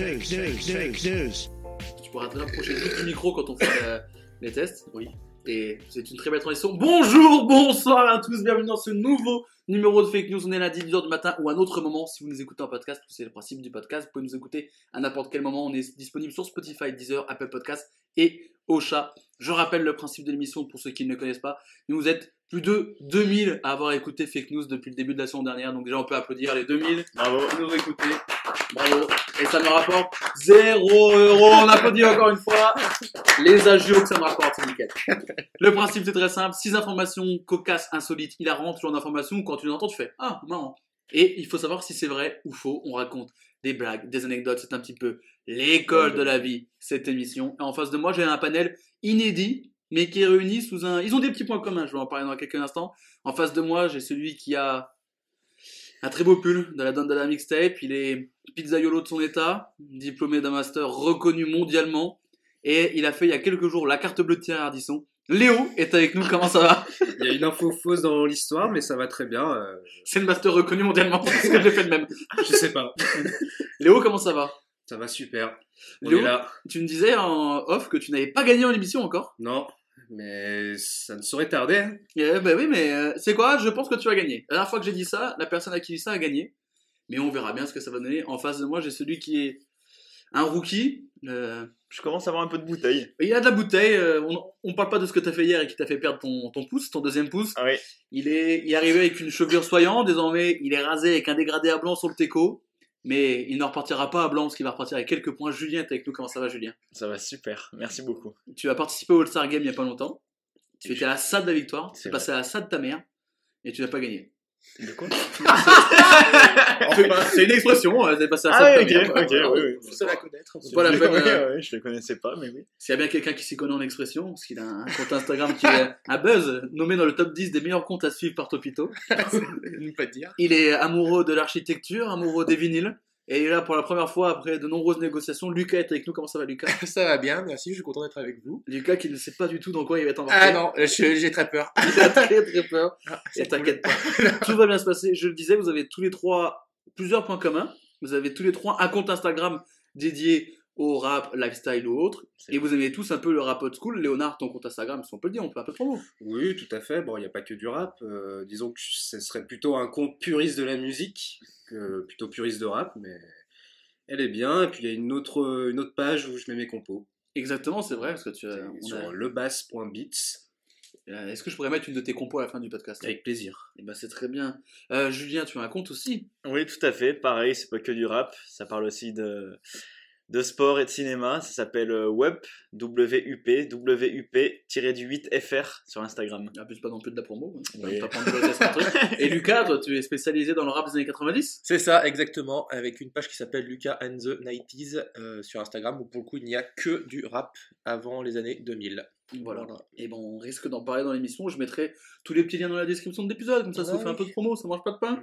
news, fake news. Tu pourras te rapprocher du micro quand on fait euh, les tests. Oui. Et c'est une très belle transition. Bonjour, bonsoir à tous, bienvenue dans ce nouveau numéro de Fake News. On est lundi 10h du matin ou à un autre moment si vous nous écoutez en podcast, c'est le principe du podcast. Vous pouvez nous écouter à n'importe quel moment. On est disponible sur Spotify, Deezer, Apple Podcast et Ocha. Je rappelle le principe de l'émission pour ceux qui ne le connaissent pas. Vous êtes plus de 2000 à avoir écouté Fake News depuis le début de la saison dernière. Donc déjà, on peut applaudir les 2000 Bravo. nous ont écoutés. Bravo. Et ça me rapporte 0 euros. On applaudit encore une fois. Les agios que ça me rapporte, c'est nickel. Le principe, c'est très simple. 6 informations cocasses, insolites, hilarantes, genre d'informations. Quand tu les entends, tu fais Ah, marrant. Et il faut savoir si c'est vrai ou faux. On raconte des blagues, des anecdotes. C'est un petit peu l'école de la vie, cette émission. Et en face de moi, j'ai un panel inédit, mais qui est réuni sous un. Ils ont des petits points communs. Je vais en parler dans quelques instants. En face de moi, j'ai celui qui a un très beau pull de la donne de la mixtape. Il est pizzaiolo de son état, diplômé d'un master reconnu mondialement. Et il a fait il y a quelques jours la carte bleue de Thierry Ardisson. Léo est avec nous, comment ça va? Il y a une info fausse dans l'histoire, mais ça va très bien. euh, C'est le master reconnu mondialement, parce que j'ai fait le même. je sais pas. Léo, comment ça va? Ça va super. On Léo est là. Tu me disais en off que tu n'avais pas gagné en émission encore. Non, mais ça ne saurait tarder. hein. Eh ben oui, mais euh, c'est quoi? Je pense que tu vas gagner. La dernière fois que j'ai dit ça, la personne à qui dit ça a gagné. Mais on verra bien ce que ça va donner. En face de moi, j'ai celui qui est un rookie. euh, Je commence à avoir un peu de bouteille. Il a de la bouteille, euh, on, on parle pas de ce que t'as fait hier et qui t'a fait perdre ton, ton pouce, ton deuxième pouce. Ah oui. Il est, il est arrivé avec une chevelure soyante, désormais il est rasé avec un dégradé à blanc sur le teco. Mais il ne repartira pas à blanc parce qu'il va repartir avec quelques points. Julien est avec nous, comment ça va Julien? Ça va super. Merci beaucoup. Tu as participé au All-Star Game il y a pas longtemps. Tu étais à la salle de la victoire, tu passé à la salle de ta mère et tu n'as pas gagné. De quoi C'est une expression, euh, t'es passé à la Ah oui, ok, ok, oui, oui. Faut se la connaître. C'est pas la peine. Ouais, je le connaissais pas, mais oui. S'il y a bien quelqu'un qui s'y connaît en expression, parce qu'il a un compte Instagram qui est un buzz, nommé dans le top 10 des meilleurs comptes à suivre par Topito. Ne pas dire. Il est amoureux de l'architecture, amoureux des vinyles. Et là, pour la première fois, après de nombreuses négociations, Lucas est avec nous. Comment ça va, Lucas? Ça va bien, merci, je suis content d'être avec vous. Lucas qui ne sait pas du tout dans quoi il va être embarqué. Ah non, j'ai très peur. Il a très très peur. Ah, Et t'inquiète pas. Tout va bien se passer. Je le disais, vous avez tous les trois plusieurs points communs. Vous avez tous les trois un compte Instagram dédié au rap, lifestyle ou autre. Et vous aimez tous un peu le rap old school. Léonard, ton compte Instagram, si on peut le dire, on peut un peu promo. Oui, tout à fait. Bon, il n'y a pas que du rap. euh, disons que ce serait plutôt un compte puriste de la musique que plutôt puriste de rap, mais elle est bien. Et puis il y a une autre, une autre page où je mets mes compos. Exactement, c'est vrai, parce que tu as. On sur a- lebass.beats. Euh, Est-ce que je pourrais mettre une de tes compos à la fin du podcast? Avec plaisir. Eh ben, c'est très bien. Euh, Julien, tu as un compte aussi? Oui, tout à fait. Pareil, c'est pas que du rap. Ça parle aussi de, de sport et de cinéma. Ça s'appelle euh, WUP, W-U-P, W-U-P-8-FR sur Instagram. Ah, plus pas non plus de la promo. hein. Oui. Et Lucas, toi, tu es spécialisé dans le rap des années 90 C'est ça, exactement, avec une page qui s'appelle Lucas and the 90s euh, sur Instagram, où pour le coup il n'y a que du rap avant les années 2000. Voilà. Et bon, on risque d'en parler dans l'émission. Je mettrai tous les petits liens dans la description de l'épisode, comme ça, ça vous fait un peu de promo, ça mange pas de pain.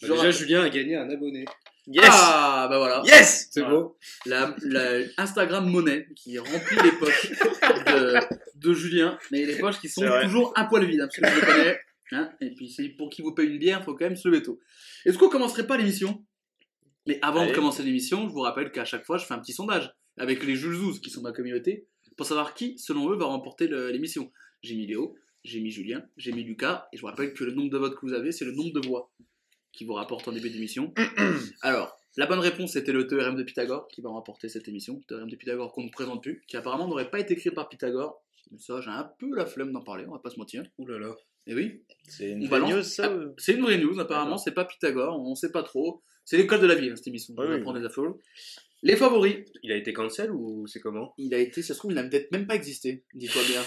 Je Déjà, rappelle- Julien a gagné un abonné. Yes Ah, bah voilà. Yes C'est Voilà. beau. La, la Instagram monnaie qui remplit les poches de, de Julien, mais les poches qui sont toujours un poil vides, hein, parce que je le connais. Hein, et puis, c'est pour qu'il vous paye une bière, il faut quand même se lever tôt. Est-ce qu'on commencerait pas l'émission? Mais avant Allez. de commencer l'émission, je vous rappelle qu'à chaque fois, je fais un petit sondage avec les Julzouz qui sont ma communauté pour savoir qui, selon eux, va remporter l'émission. J'ai mis Léo, j'ai mis Julien, j'ai mis Lucas, et je vous rappelle que le nombre de votes que vous avez, c'est le nombre de voix qui vous rapporte en début d'émission. Alors, la bonne réponse c'était le théorème de Pythagore qui va remporter cette émission. Théorème de Pythagore qu'on ne présente plus, qui apparemment n'aurait pas été écrit par Pythagore. Mais ça, j'ai un peu la flemme d'en parler, on va pas se mentir. Ouh là là. Et oui, C'est une on vraie balance. news, ça Ah, c'est une vraie news, apparemment, c'est pas Pythagore, on sait pas trop. C'est l'école de la vie, hein, cette émission. Oui, on va oui. prendre des infos. Les favoris, Il a été cancel ou c'est comment? Il a été, ça se trouve, il n'a peut-être même pas existé, dis-toi bien.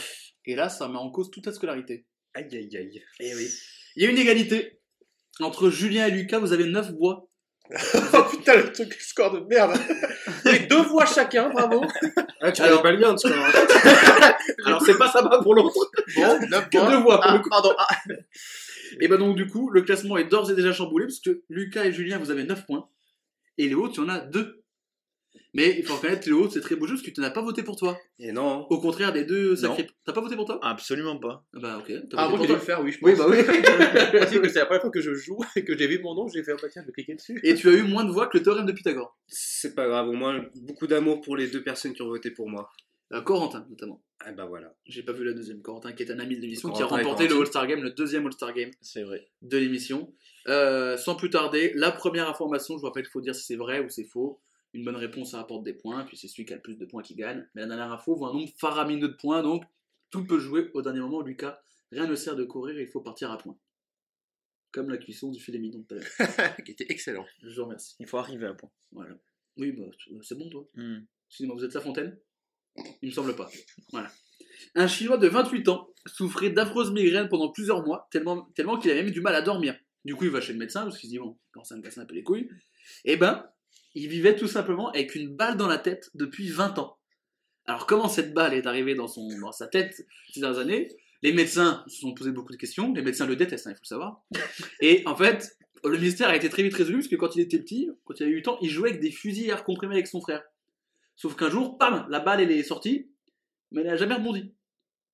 Et là, ça met en cause toute ta scolarité. Aïe aïe aïe. Eh oui. Il y a une égalité. Entre Julien et Lucas, vous avez 9 voix. Oh putain, le truc score de merde. Les deux voix chacun, bravo. Ah, tu Alors- pas le mien, en tout cas. Alors, c'est pas sympa pour l'autre. Bon, neuf Que voix. deux voix pour Ah, le coup. pardon. Ah, Et ben donc, du coup, le classement est d'ores et déjà chamboulé parce que Lucas et Julien, vous avez 9 points. Et Léo, tu en as 2. Mais il faut reconnaître, Léo, c'est très beau jeu parce que tu n'as pas voté pour toi. Et non. Au contraire des deux sacrés. T'as pas voté pour toi? Absolument pas. Ah Bah, ok. T'as Ah, voté moi, pour toi. le faire, oui, je pense. Oui, bah oui. Parce que c'est la première fois que je joue et que j'ai vu mon nom, j'ai fait, oh, bah tiens, je vais cliquer dessus. Et tu as eu moins de voix que le théorème de Pythagore. C'est pas grave, au moins beaucoup d'amour pour les deux personnes qui ont voté pour moi. Euh, Corentin, notamment. Ah bah voilà. J'ai pas vu la deuxième. Corentin, qui est un ami de l'émission, qui a remporté le. All-Star Game, le deuxième All-Star Game C'est vrai. de l'émission. Euh, sans plus tarder, la première information, je vous rappelle qu'il faut dire si c'est vrai ou c'est faux. Une bonne réponse, ça rapporte des points, puis c'est celui qui a le plus de points qui gagne. Mais la dernière info vaut un nombre faramineux de points, donc tout peut jouer au dernier moment. Lucas, rien ne sert de courir, il faut partir à point. Comme la cuisson du filet mignon tout à l'heure. qui était excellent. Je vous remercie. Il faut arriver à point. Voilà. Oui, bah, c'est bon, toi. Hmm. Excusez-moi, vous êtes sa fontaine? Il me semble pas. Voilà. Un Chinois de 28 ans souffrait d'affreuses migraines pendant plusieurs mois, tellement, tellement qu'il avait même du mal à dormir. Du coup, il va chez le médecin parce qu'il se dit, bon, quand ça me casse un peu les couilles. Et ben, il vivait tout simplement avec une balle dans la tête depuis 20 ans. Alors, comment cette balle est arrivée dans, son, dans sa tête ces dernières années? Les médecins se sont posé beaucoup de questions. Les médecins le détestent, hein, il faut le savoir. Et en fait, le mystère a été très vite résolu parce que quand il était petit, quand il avait 8 ans, il jouait avec des fusils à air comprimé avec son frère. Sauf qu'un jour, pam, la balle elle est sortie, mais elle n'a jamais rebondi.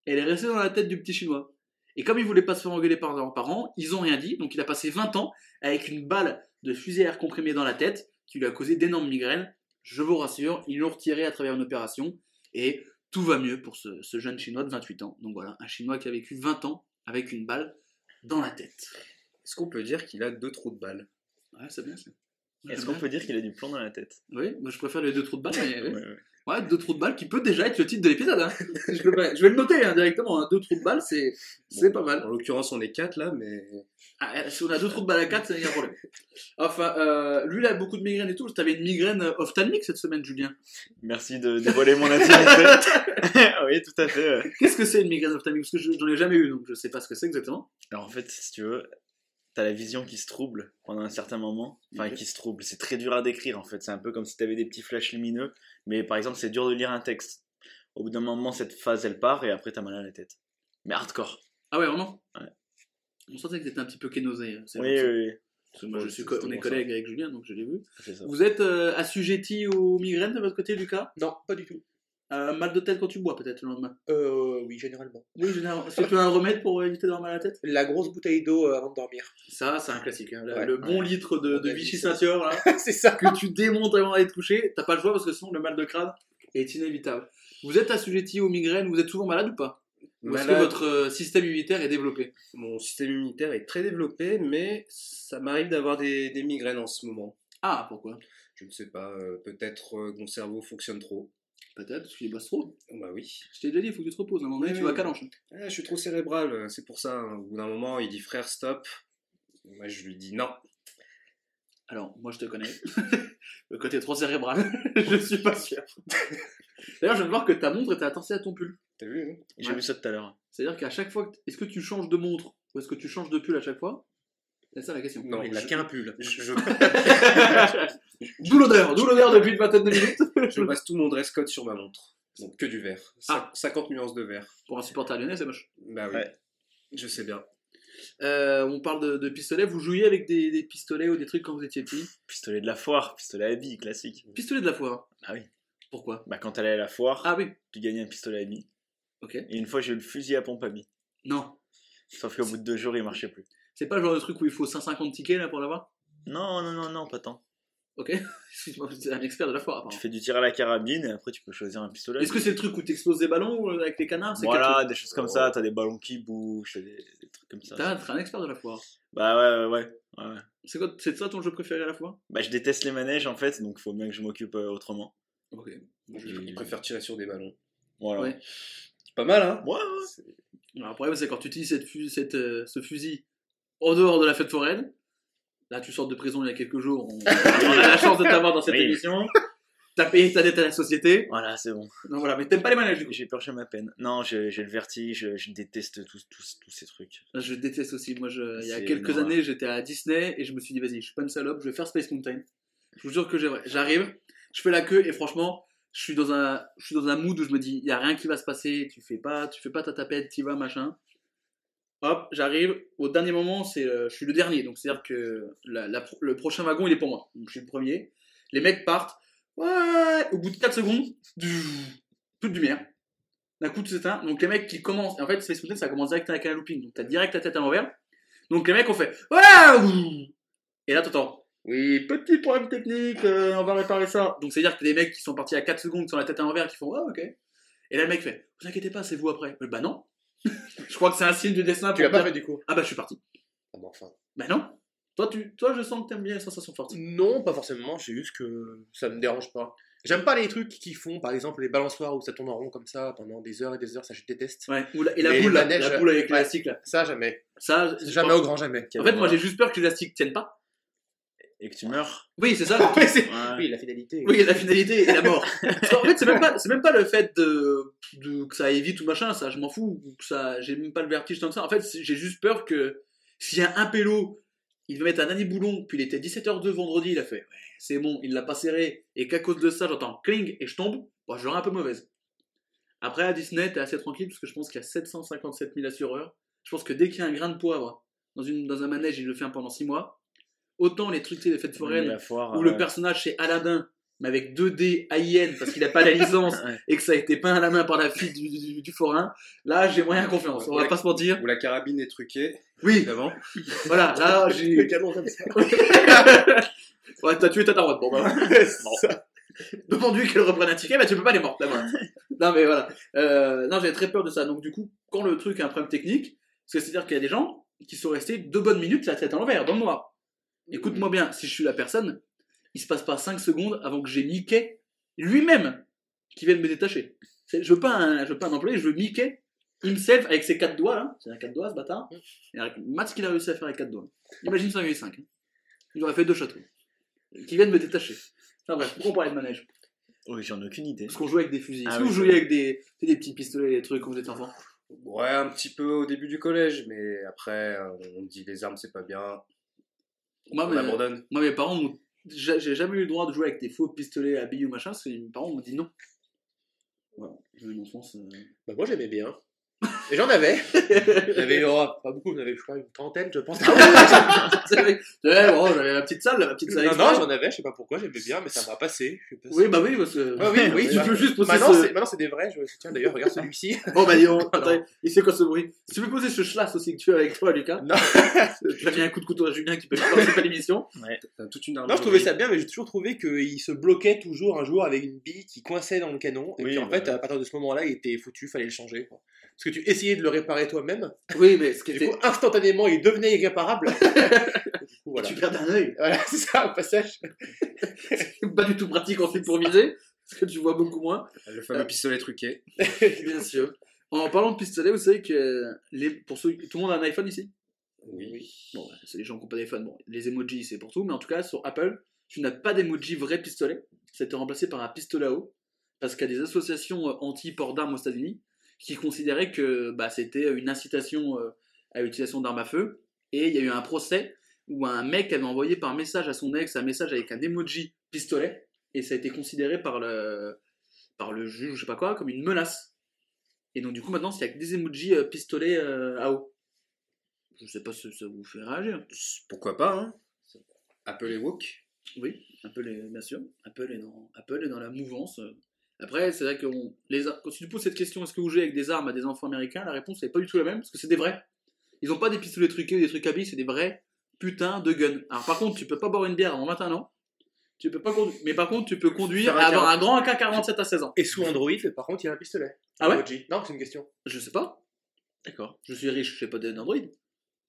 Elle est restée dans la tête du petit chinois. Et comme il voulait pas se faire engueuler par leurs parents, ils ont rien dit, donc il a passé 20 ans avec une balle de fusil à air comprimé dans la tête, qui lui a causé d'énormes migraines. Je vous rassure, ils l'ont retiré à travers une opération, et tout va mieux pour ce, ce jeune chinois de 28 ans. Donc voilà, un chinois qui a vécu 20 ans avec une balle dans la tête. Est-ce qu'on peut dire qu'il a deux trous de balle? Ouais, c'est bien ça. Est-ce qu'on peut dire qu'il a du plomb dans la tête? Oui, moi je préfère les deux trous de balle, mais ouais. Ouais, ouais. Deux trous de balle qui peut déjà être le titre de l'épisode. Hein. je, je vais le noter hein, directement. hein. Deux trous de balle, c'est c'est pas mal. En l'occurrence, on est quatre là, mais Ah, euh, si on a deux trous de balle à quatre, a un problème. Enfin, euh, lui, il a beaucoup de migraines et tout. T'avais une migraine ophtalmique cette semaine, Julien. Merci de dévoiler mon intimité. oui, tout à fait. Qu'est-ce que c'est une migraine ophtalmique? Parce que je- j'en ai jamais eu, donc je sais pas ce que c'est exactement. Alors en fait, si tu veux, t'as la vision qui se trouble pendant un certain moment. Enfin, qui se trouble. C'est très dur à décrire en fait. C'est un peu comme si t'avais des petits flashs lumineux. Mais par exemple, c'est dur de lire un texte. Au bout d'un moment, cette phase elle part et après t'as mal à la tête. Mais hardcore. Ah ouais, vraiment? Ouais. On sentait que t'étais un petit peu kénosé. hein, Oui, oui, oui. Parce que moi, je suis co- on est collègues avec Julien, donc je l'ai vu. Vous êtes euh, assujetti aux migraines de votre côté, Lucas? Non, pas du tout. Euh, Mal de tête quand tu bois, peut-être le lendemain. Euh, oui, généralement. Oui, généralement. Est-ce que tu as un remède pour éviter d'avoir mal à la tête? La grosse bouteille d'eau euh, avant de dormir. Ça, c'est un classique. hein. Le, Ouais, le bon litre de, Vichy là, c'est ça. que tu démontes avant d'aller te coucher, t'as pas le choix parce que sinon le mal de crâne est inévitable. Vous êtes assujetti aux migraines, vous êtes souvent malade ou pas? Ou est-ce que malade, votre euh, système immunitaire est développé? Mon système immunitaire est très développé, mais ça m'arrive d'avoir des, des migraines en ce moment. Ah, pourquoi? Je ne sais pas, euh, peut-être euh, que mon cerveau fonctionne trop. Peut-être, parce qu'il bosse trop. Oh, Bah oui. Je t'ai déjà dit, il faut que tu te reposes. À un moment donné, Oui, tu vas oui. calanche. Ah, je suis trop cérébral, euh, c'est pour ça. hein. Au bout d'un moment, il dit frère, stop. Moi, je lui dis non. Alors, moi je te connais. le côté trop cérébral, je suis pas sûr. D'ailleurs, je viens de voir que ta montre était attachée à ton pull. T'as vu hein J'ai Ouais. vu ça tout à l'heure. C'est-à-dire qu'à chaque fois, que- est-ce que tu changes de montre ou est-ce que tu changes de pull à chaque fois? C'est ça la question. Non, il a je- qu'un pull. Je, d'où l'odeur, d'où l'odeur depuis une vingtaine de minutes. je passe tout mon dress code sur ma montre. Donc que du vert. Ah. Cin- 50 nuances de vert. Pour un supporter lyonnais, c'est moche. Bah oui. Ouais. Je sais bien. Euh, on parle de, de pistolets. Vous jouiez avec des, des pistolets ou des trucs quand vous étiez petit? Pistolet de la foire, pistolet à billes, classique. Pistolet de la foire. Ah oui. Pourquoi? Bah quand t'allais à la foire, Ah oui. tu gagnais un pistolet à billes. Ok. Et une fois, j'ai eu le fusil à pompe à billes. Non. Sauf qu'au bout de deux jours, il marchait plus. C'est pas le genre de truc où il faut 150 tickets là pour l'avoir? Non, non, non, non, pas tant. Ok. Excuse-moi, c'est un expert de la foire Tu fais du tir à la carabine et après tu peux choisir un pistolet. Est-ce que c'est le truc où t'exploses des ballons ou avec les canards Voilà, truc des choses comme ça, t'as des ballons qui bougent, des, des trucs comme ça. T'as- T'es un expert de la foire. Bah ouais, ouais, ouais. ouais. C'est quoi C'est ça ton jeu préféré à la foire? Bah je déteste les manèges en fait, donc faut bien que je m'occupe euh, autrement. Ok. Je, je préfère tirer sur des ballons. Voilà. Ouais. Pas mal, hein? Ouais, ouais. Alors, le problème, c'est quand tu utilises cette fu- cette, euh, ce fusil en dehors de la fête foraine. Là, tu sors de prison il y a quelques jours. On, on a la chance de t'avoir dans cette Oui. émission. t'as payé ta dette à la société. Voilà, c'est bon. Non, voilà, mais t'aimes pas les manèges du coup. J'ai purgé ma peine. Non, j'ai j'ai le vertige, je, je déteste tous, tous, tous ces trucs. Je déteste aussi. Moi, je, il y a C'est quelques années, j'étais à Disney et je me suis dit, vas-y, je suis pas une salope, je vais faire Space Mountain. Je vous jure que. J'arrive, je fais la queue et franchement, je suis dans un, je suis dans un mood où je me dis, il y a rien qui va se passer, tu fais pas, tu fais pas ta tapette, tu vas, machin. Hop, j'arrive. Au dernier moment, c'est, euh, je suis le dernier, donc c'est-à-dire que le prochain wagon, il est pour moi. Donc, je suis le premier. Les mecs partent. Ouais. Au bout de 4 secondes, toute lumière. D'un coup, tout s'éteint. Donc les mecs qui commencent. En fait, Space Mountain, ça commence direct avec un looping. Donc t'as direct la tête à l'envers. Donc les mecs ont fait. Ouais Et là, t'entends. Oui, petit problème technique, euh, on va réparer ça. Donc c'est-à-dire que des mecs qui sont partis à 4 secondes, qui sont la tête à l'envers, qui font Ouais, ok. Et là, le mec fait Vous inquiétez pas, c'est vous après. Euh, bah non. Je crois que c'est un signe du destin. Tu l'as pas fait du coup Ah bah je suis parti. Ah bah enfin. Bah non. Toi, tu, toi, je sens que t'aimes bien les sensations fortes. Non, pas forcément, c'est juste que ça me dérange pas. J'aime pas les trucs qui font, par exemple, les balançoires où ça tourne en rond comme ça pendant des heures et des heures, ça je déteste. Ouais. Ou la- et la boule, là, manèges, la boule avec l'élastique là. Ça, jamais. Ça, Jamais au grand jamais. En fait, moi j'ai juste peur que l'élastique tienne pas. Et que tu meurs. Oui, c'est ça. Ouais, c'est- Ouais. Oui, la finalité. Oui, la finalité et la mort. Parce qu'en fait, c'est même pas, c'est même pas le fait de, de- que ça aille vite ou machin, ça, je m'en fous. ou que ça, j'ai même pas le vertige tant que ça. En fait, j'ai juste peur que s'il y a un pélo, il veut mettre un dernier boulon, puis il était 17h02 vendredi, il a fait, ouais, c'est bon, il l'a pas serré, et qu'à cause de ça, j'entends cling et je tombe, bon, j'aurais un peu mauvaise. Après, à Disney, t'es assez tranquille, parce que je pense qu'il y a 757 000 assureurs. Je pense que dès qu'il y a un grain de poivre dans, une, dans un manège, il le fait un pendant 6 mois. Autant les trucs, les fêtes foraines, foire. où le personnage c'est Aladdin, mais avec 2D AIN parce qu'il a pas la licence Ouais. et que ça a été peint à la main par la fille du, du- du forain, là j'ai moyen confiance, on va pas se mentir. Où la carabine est truquée, Oui, évidemment. voilà, là Le j'ai. canon comme ça. ouais, t'as tué ta tarotte, bon bah. Ça. Demande-lui qu'elle reprenne un ticket, bah tu peux pas, là voilà. non mais voilà. Euh, non, j'avais très peur de ça, donc du coup, quand le truc a un problème technique, c'est-à-dire qu'il y a des gens qui sont restés deux bonnes minutes la tête à l'envers, dans le noir. Écoute-moi bien, si je suis la personne, il se passe pas 5 secondes avant que j'ai Mickey lui-même qui vienne me détacher. Je veux pas un, je veux pas un employé, je veux Mickey himself avec ses quatre doigts là. C'est un quatre doigts ce bâtard. Et avec Matt ce qu'il a réussi à faire avec quatre doigts. Imagine ça, avait 5. Il aurait fait deux châteaux. Qui viennent me détacher. Enfin bref, pourquoi on parlait de manège? Oui, j'en ai aucune idée. Parce qu'on jouait avec des fusils. Ah Est-ce que oui, vous jouiez avec des, des petits pistolets, des trucs quand vous étiez enfant Ouais, un petit peu au début du collège, mais après, euh, on dit les armes, c'est pas bien. Moi, On mes, abandonne. moi, mes parents. J'ai j'ai jamais eu le droit de jouer avec des faux pistolets à billes ou machin, parce que mes parents m'ont dit non. Voilà, j'ai eu une enfance. euh, Bah, moi j'aimais bien. Et j'en avais. J'avais oh, pas beaucoup, j'en avais je crois une trentaine, je pense. Vrai. Ouais, bon, j'avais ma petite salle, ma petite salle. non, j'en avais, je sais pas pourquoi, j'aimais bien, mais ça m'a passé. Oui, bah oui, parce que. Ah oui, oui, tu bah, peux juste poser Maintenant, ce- maintenant, c'est des vrais, je tiens d'ailleurs, regarde celui-ci. Bon, bah dis donc, Non. attends, il sait quoi ce bruit? Si tu peux poser ce schlass aussi que tu as avec toi, Lucas. Non. Mis un coup de couteau à Julien qui peut pas participer à l'émission. T'as toute une arme. Non, je trouvais ça bien, mais j'ai toujours trouvé qu'il se bloquait toujours un jour avec une bille qui coinçait dans le canon. Et Oui, puis en bah fait, à partir de ce moment-là, il était foutu, fallait le changer. quoi. Parce que tu essayais de le réparer toi-même, Oui, mais ce qui et était. du coup, instantanément, il devenait irréparable. du coup, voilà. Tu perds un œil. Voilà, c'est ça, au passage. Pas du tout pratique ensuite pour viser, parce que tu vois beaucoup moins. Le fameux pistolet truqué. Bien sûr. En parlant de pistolet, vous savez que les, pour ceux, tout le monde a un iPhone ici? Oui. Bon, c'est les gens qui n'ont pas d'iPhone. Bon, les emojis, c'est pour tout, mais en tout cas, sur Apple, tu n'as pas d'emoji vrai pistolet. Ça a été remplacé par un pistolet à eau. Parce qu'il y a des associations euh, anti-port d'armes aux États-Unis qui considéraient que bah, c'était une incitation euh, à l'utilisation d'armes à feu. Et il y a eu un procès où un mec avait envoyé par message à son ex un message avec un emoji pistolet. Et ça a été considéré par le, par le juge, je sais pas quoi, comme une menace. Et donc, du coup, maintenant, il n'y a que des emojis euh, pistolets euh, à eau. Je sais pas si ça vous fait réagir. Pourquoi pas, hein Apple et Woke. Oui, Apple est, bien sûr. Apple est dans, Apple est dans la mouvance. Après, c'est vrai que on- les, quand tu poses cette question, est-ce que vous jouez avec des armes à des enfants américains La réponse n'est pas du tout la même, parce que c'est des vrais. Ils n'ont pas des pistolets truqués ou des trucs à billes, c'est des vrais putains de guns. Alors par contre, tu peux pas boire une bière avant 21 ans. Tu peux pas conduire. Mais par contre, tu peux conduire Faire un et avoir un grand AK-47 à 16 ans. Et sous Android, par contre, il y a un pistolet. Ah ouais? Non, c'est une question. Je sais pas. D'accord. Je suis riche, je sais pas d'Android.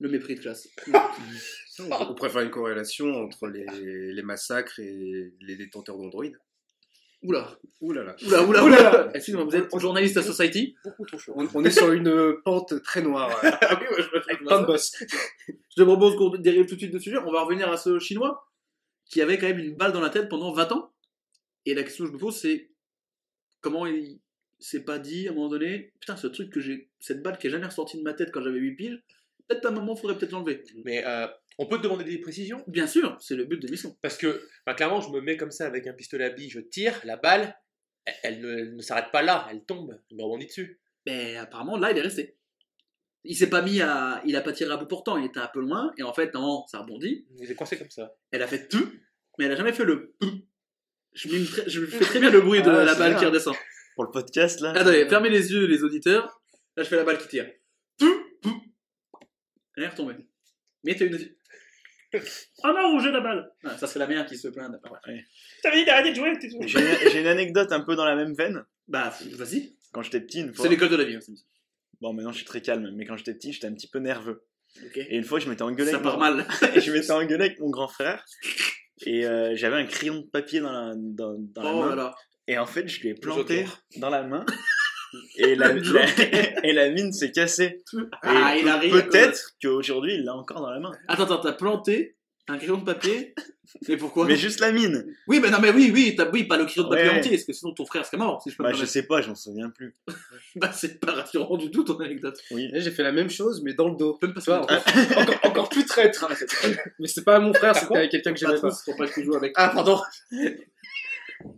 Le mépris de classe. On préfère une corrélation entre les, les massacres et les détenteurs d'Android. Oula, là oula, oula, Oula. oula. Excusez-moi, vous êtes journaliste à Society Beaucoup trop chaud. On, on est sur une pente très noire. Ah oui, ouais, je me avec fais plein de boss. Je te propose qu'on dérive tout de suite de sujet. On va revenir à ce chinois qui avait quand même une balle dans la tête pendant 20 ans. Et la question que je me pose, c'est comment il s'est pas dit à un moment donné, putain, ce truc que j'ai, cette balle qui est jamais ressortie de ma tête quand j'avais 8 piges, peut-être à un moment, faudrait peut-être l'enlever. Mais euh, on peut te demander des précisions? Bien sûr, c'est le but de l'émission. Parce que, enfin, clairement, je me mets comme ça avec un pistolet à billes, je tire, la balle, elle, elle ne, elle ne s'arrête pas là, elle tombe, je me rebondis dessus. Mais apparemment, là, il est resté. Il s'est pas mis à. Il a pas tiré à bout portant, il était un peu loin, et en fait, non, ça rebondit. Il est coincé comme ça. Elle a fait tout, mais elle a jamais fait le. Je, très- je fais très bien le bruit de Ah, la balle bien. qui redescend. Pour le podcast, là. Attendez, fermez les yeux, les auditeurs. Là, je fais la balle qui tire. Elle est retombée. Mais t'as une. Oh non, j'ai la balle Ah, Ça, c'est la mère qui se plaint. Ouais. T'avais dit d'arrêter de jouer, t'es toujours. J'ai une, j'ai une anecdote un peu dans la même veine. Bah, vas-y. Quand j'étais petit, une fois. C'est l'école de la vie. hein, c'est- Bon, maintenant je suis très calme, mais quand j'étais petit, j'étais un petit peu nerveux. Ok. Et une fois, je m'étais engueulé. Ça avec part mon- mal. et je m'étais engueulé avec mon grand frère. Et euh, j'avais un crayon de papier dans la, dans, dans la Oh main. là là. Et en fait, je lui ai planté Joker. dans la main. Et la, la- et la mine s'est cassée. Ah, il arrive. Peut-être qu'aujourd'hui, il l'a encore dans la main. Attends, attends, t'as planté un crayon de papier Mais pourquoi Mais juste la mine. Oui, mais non, mais oui, oui, t'as, oui, pas le crayon de papier Ouais. entier, parce que sinon ton frère serait mort, si je peux Bah, je sais pas, j'en souviens plus. Bah, c'est pas rassurant du tout ton anecdote. Oui. Là, J'ai fait la même chose, mais dans le dos. Même pas vois, encore, encore, encore plus traître. mais c'est pas à mon frère, c'était avec quelqu'un que j'aimais pas. pas que tu joues avec. Ah, pardon.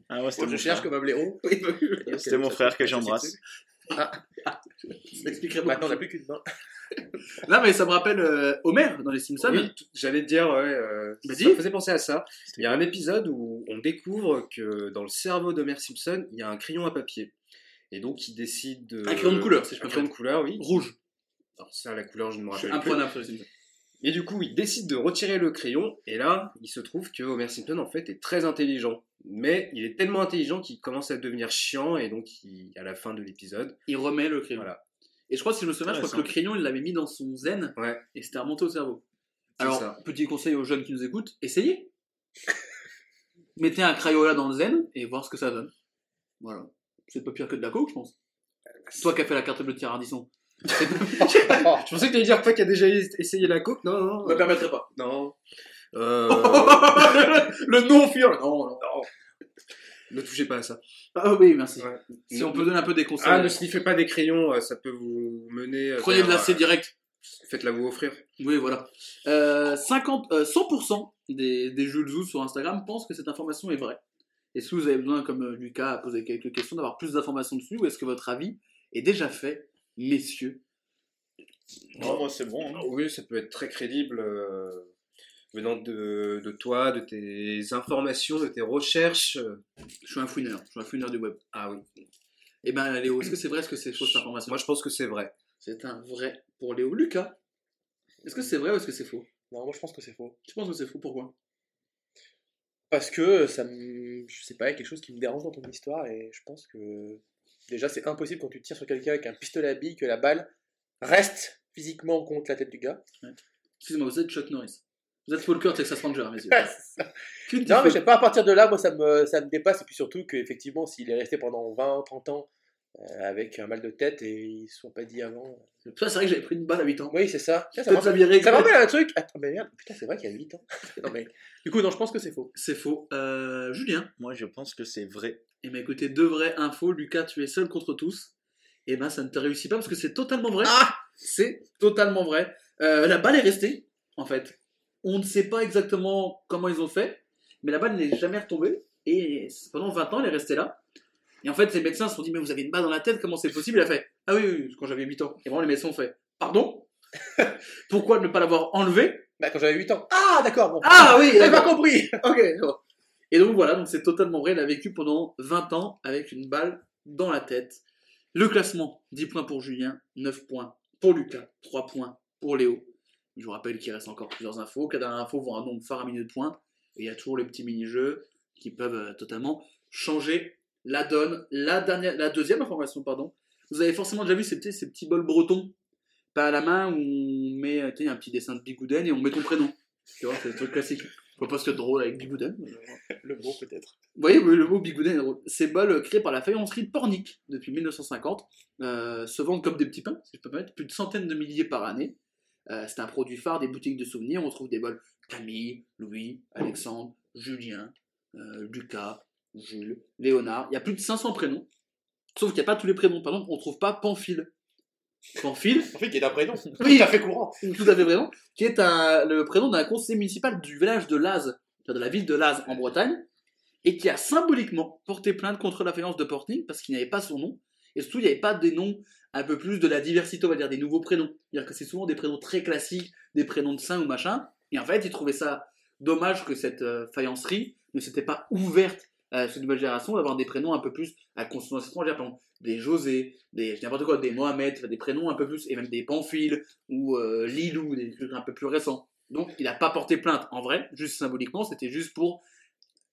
Ah ouais, c'était Je mon cherche frère. comme un blaireau. C'était mon frère que j'embrasse. Ça expliquerait. Maintenant, on n'a plus qu'une main. Non, mais ça me rappelle euh, Homer dans les Simpsons. Oui, j'allais te dire, ouais, euh, Vas-y. ça me faisait penser à ça. Il y a un épisode où on découvre que dans le cerveau d'Homer Simpson, il y a un crayon à papier. Et donc, il décide de... Un crayon de couleur, si je peux Un crayon de couleur, oui. Rouge. Alors ça, la couleur, je ne me Je suis rappelle plus. imprenable sur les Simpsons. Et du coup, il décide de retirer le crayon, et là, il se trouve que Homer Simpson, en fait, est très intelligent. Mais il est tellement intelligent qu'il commence à devenir chiant, et donc, il- à la fin de l'épisode, Il remet le crayon. voilà. Et je crois, si je me souviens, je crois que le crayon, il l'avait mis dans son zen Ouais. et c'était remonté au cerveau. Alors, ça. petit conseil aux jeunes qui nous écoutent, essayez. Mettez un crayola dans le zen et voir ce que ça donne. Voilà. C'est pas pire que de la coke, je pense. Toi qui as fait la carte bleue de Thierry Ardisson. C'est pas- Je pensais que tu allais dire toi qui as déjà essayé la coke. Non, non. Je me permettrai pas. Non. Euh, le non-fier. Non, non. ne touchez pas à ça. Ah oui, merci. Ouais. Si on peut donner un peu des conseils. Ah, ne sniffez pas des crayons, euh, ça peut vous mener. euh, Prenez de vers, euh, direct. Faites-la vous offrir. Oui, voilà. Euh, 50, euh, 100% des, des Jules Zou sur Instagram pensent que cette information est vraie. Est-ce que vous avez besoin, comme euh, Lucas a posé quelques questions, d'avoir plus d'informations dessus ou est-ce que votre avis est déjà fait, messieurs Non, moi, c'est bon. hein. Oui, ça peut être très crédible euh, venant de, de toi, de tes informations, de tes recherches. Je suis un fouineur, je suis un fouineur du web. Ah oui. Eh ben Léo, est-ce que c'est vrai, est-ce que c'est fausse cette information? Moi, je pense que c'est vrai. C'est un vrai pour Léo. Lucas, est-ce que c'est vrai ou est-ce que c'est faux? Non, moi je pense que c'est faux. Je pense que c'est faux, pourquoi? Parce que ça me. Je sais pas, il y a quelque chose qui me dérange dans ton histoire et je pense que. Déjà, c'est impossible quand tu tires sur quelqu'un avec un pistolet à billes que la balle reste physiquement contre la tête du gars. Excusez-moi, vous êtes Chuck Norris. Vous êtes Paul Kurt, Texas Ranger, messieurs. Qu'une non, mais je sais pas, à partir de là, moi ça me, ça me dépasse. Et puis surtout qu'effectivement, s'il est resté pendant 20, 30 ans euh, avec un mal de tête et ils se sont pas dit avant. Ça, c'est vrai que j'avais pris une balle à 8 ans. Oui, c'est ça. Ça ça me rappelle un truc. Attends, mais merde, putain, c'est vrai qu'il y a 8 ans. non, mais... Du coup, non, je pense que c'est faux. C'est faux. Euh, Julien Moi, je pense que c'est vrai. Eh bien écoutez, deux vraies infos. Lucas, tu es seul contre tous. Eh ben ça ne te réussit pas parce que c'est totalement vrai. Ah C'est totalement vrai. Euh, la balle est restée, en fait. On ne sait pas exactement comment ils ont fait, mais la balle n'est jamais retombée. Et pendant 20 ans, elle est restée là. Et en fait, les médecins se sont dit, mais vous avez une balle dans la tête, comment c'est possible? Il a fait, ah oui, oui, oui, quand j'avais 8 ans. Et vraiment, les médecins ont fait, pardon? Pourquoi ne pas l'avoir enlevé? Bah, quand j'avais 8 ans. Ah, d'accord, bon. Ah oui, J'avais pas compris. Ok, vois. Et donc voilà, donc c'est totalement vrai. Il a vécu pendant 20 ans avec une balle dans la tête. Le classement 10 points pour Julien, 9 points pour Lucas, 3 points pour Léo. Je vous rappelle qu'il reste encore plusieurs infos. Cada info vaut un nombre faramineux de points. Et il y a toujours les petits mini-jeux qui peuvent euh, totalement changer la donne. La, dernière, la deuxième information, pardon. Vous avez forcément déjà vu ces petits, ces petits bols bretons, pas à la main, où on met euh, un petit dessin de Bigouden et on met ton prénom. Tu vois, c'est le truc classique. Je vois pas ce que de drôle avec Bigouden. Le mot, peut-être. Voyez, oui, le mot Bigouden est drôle. Ces bols euh, créés par la faïencerie Pornic depuis 1950 euh, se vendent comme des petits pains, si je peux me permettre, plus de centaines de milliers par année. Euh, c'est un produit phare des boutiques de souvenirs. On trouve des bols Camille, Louis, Alexandre, Julien, euh, Lucas, Jules, Léonard. Il y a plus de 500 prénoms. Sauf qu'il n'y a pas tous les prénoms. Par exemple, on ne trouve pas Pamphile. En fait, qui est un prénom. Oui. Tout à fait courant. tout à fait prénom, qui est un- le prénom d'un conseiller municipal du village de Laz, de la ville de Laz en Bretagne, et qui a symboliquement porté plainte contre la faïence de Portning parce qu'il n'y avait pas son nom, et surtout il n'y avait pas des noms un peu plus de la diversité, on va dire, des nouveaux prénoms. C'est-à-dire que c'est souvent des prénoms très classiques, des prénoms de saints ou machin, et en fait il trouvait ça dommage que cette euh, faïencerie ne s'était pas ouverte à cette nouvelle génération d'avoir des prénoms un peu plus à consonance étrangère, par exemple des José, des n'importe quoi, des Mohamed, des prénoms un peu plus, et même des Pamphile ou euh, Lilou, des trucs un peu plus récents. Donc il n'a pas porté plainte en vrai, juste symboliquement, c'était juste pour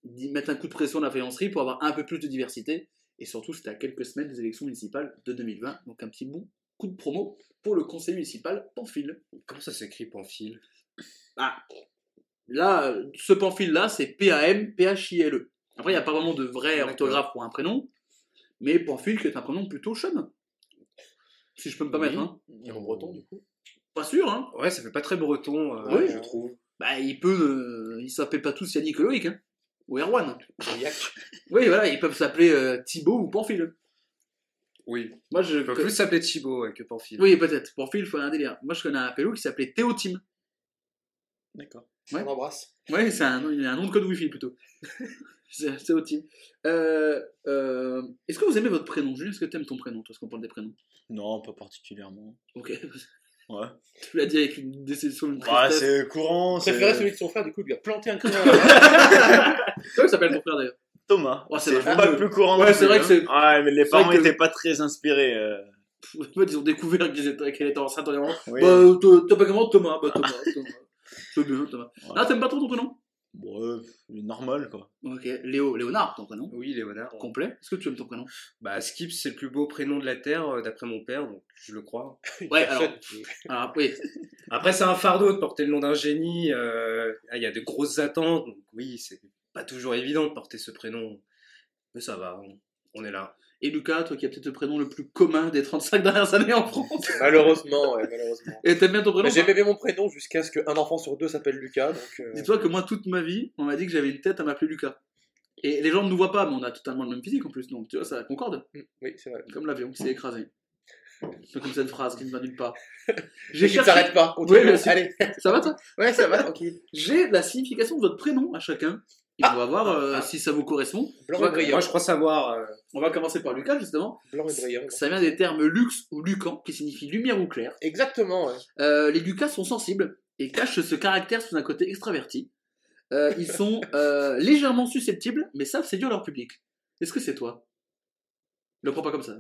mettre un coup de pression à la faïencerie pour avoir un peu plus de diversité. Et surtout, c'était à quelques semaines des élections municipales de 2020, donc un petit bon coup de promo pour le conseil municipal Pamphile. Comment ça s'écrit Pamphile Ah, là, euh, ce Pamphile-là, c'est P-A-M-P-H-I-L-E. Après, il n'y a pas vraiment de vrai orthographe pour un prénom, mais Pamphile, qui est un prénom plutôt chum. Si je peux me permettre, Oui. hein. Et en breton, du coup? Pas sûr, hein. Ouais, ça fait pas très breton, euh, Oui. je trouve. Bah, il peut. euh, ils s'appellent pas tous Yannick et Loïc, hein. Ou Erwan. Oui, voilà, ils peuvent s'appeler euh, Thibaut ou Pamphile. Oui. Moi, je. Il peut plus s'appeler Thibaut ouais, que Pamphile. Oui, peut-être. Pamphile, il faut un délire. Moi, je connais un pélo qui s'appelait Théotime. D'accord. Ouais. On embrasse. Ouais, c'est un, un nom de code Wi-Fi plutôt. c'est Théotime. Euh, euh, Est-ce que vous aimez votre prénom Julien, est-ce que tu aimes ton prénom, toi, parce qu'on parle des prénoms? Non, pas particulièrement. Ok. Ouais. Tu l'as dit avec une déception, une Ah, tristesse. c'est courant. c'est- Préféré celui de son frère, du coup, il lui a planté un crayon. Comment il s'appelle ton frère d'ailleurs Thomas. Oh, c'est pas le plus courant. Ouais, non c'est plus, vrai que hein. c'est- Ouais, mais les vrai parents que- étaient pas très inspirés. euh. En fait, ils ont découvert qu'ils étaient- qu'elle était enceinte en disant Oui. Bah, t- t'as pas comment? Thomas Bah, Thomas. Thomas. C'est bien, Thomas. Ouais. Ah, t'aimes pas trop ton prénom? Ouais, normal quoi. Ok. Léo, Léonard, ton prénom? Oui, Léonard. Complet? Est-ce que tu aimes ton prénom? Bah, Skip, c'est le plus beau prénom de la Terre, euh, d'après mon père, donc je le crois. Ouais, alors. Alors, oui. Après, c'est un fardeau de porter le nom d'un génie. euh, ah, Il y a de grosses attentes, donc oui, c'est pas toujours évident de porter ce prénom. Mais ça va, on, on est là. Et Lucas, toi qui as peut-être le prénom le plus commun des 35 dernières années en France. Malheureusement, ouais, malheureusement. Et t'aimes bien ton prénom J'ai bébé mon prénom jusqu'à ce qu'un enfant sur deux s'appelle Lucas, donc. euh, Dis-toi que moi, toute ma vie, on m'a dit que j'avais une tête à m'appeler Lucas. Et les gens ne nous voient pas, mais on a totalement le même physique en plus, donc tu vois, ça concorde. mm, Oui, c'est vrai. Comme l'avion qui s'est écrasé. C'est comme cette phrase qui ne va nulle part. J'ai ne s'arrête pas. Oui, continue. sûr. Allez. Ça va toi Ouais, ça va, tranquille. J'ai la signification de votre prénom à chacun. Et on va voir euh, si ça vous correspond. Blanc et brillant. Moi, je crois savoir. euh, On va commencer par Lucas, justement. Blanc et brillant. Ça vient des termes lux ou lucan, qui signifie lumière ou clair. Exactement, ouais. Euh, les Lucas sont sensibles et cachent ce caractère sous un côté extraverti. Euh, ils sont euh, légèrement susceptibles, mais savent séduire leur public. Est-ce que c'est toi? Le prends pas comme ça.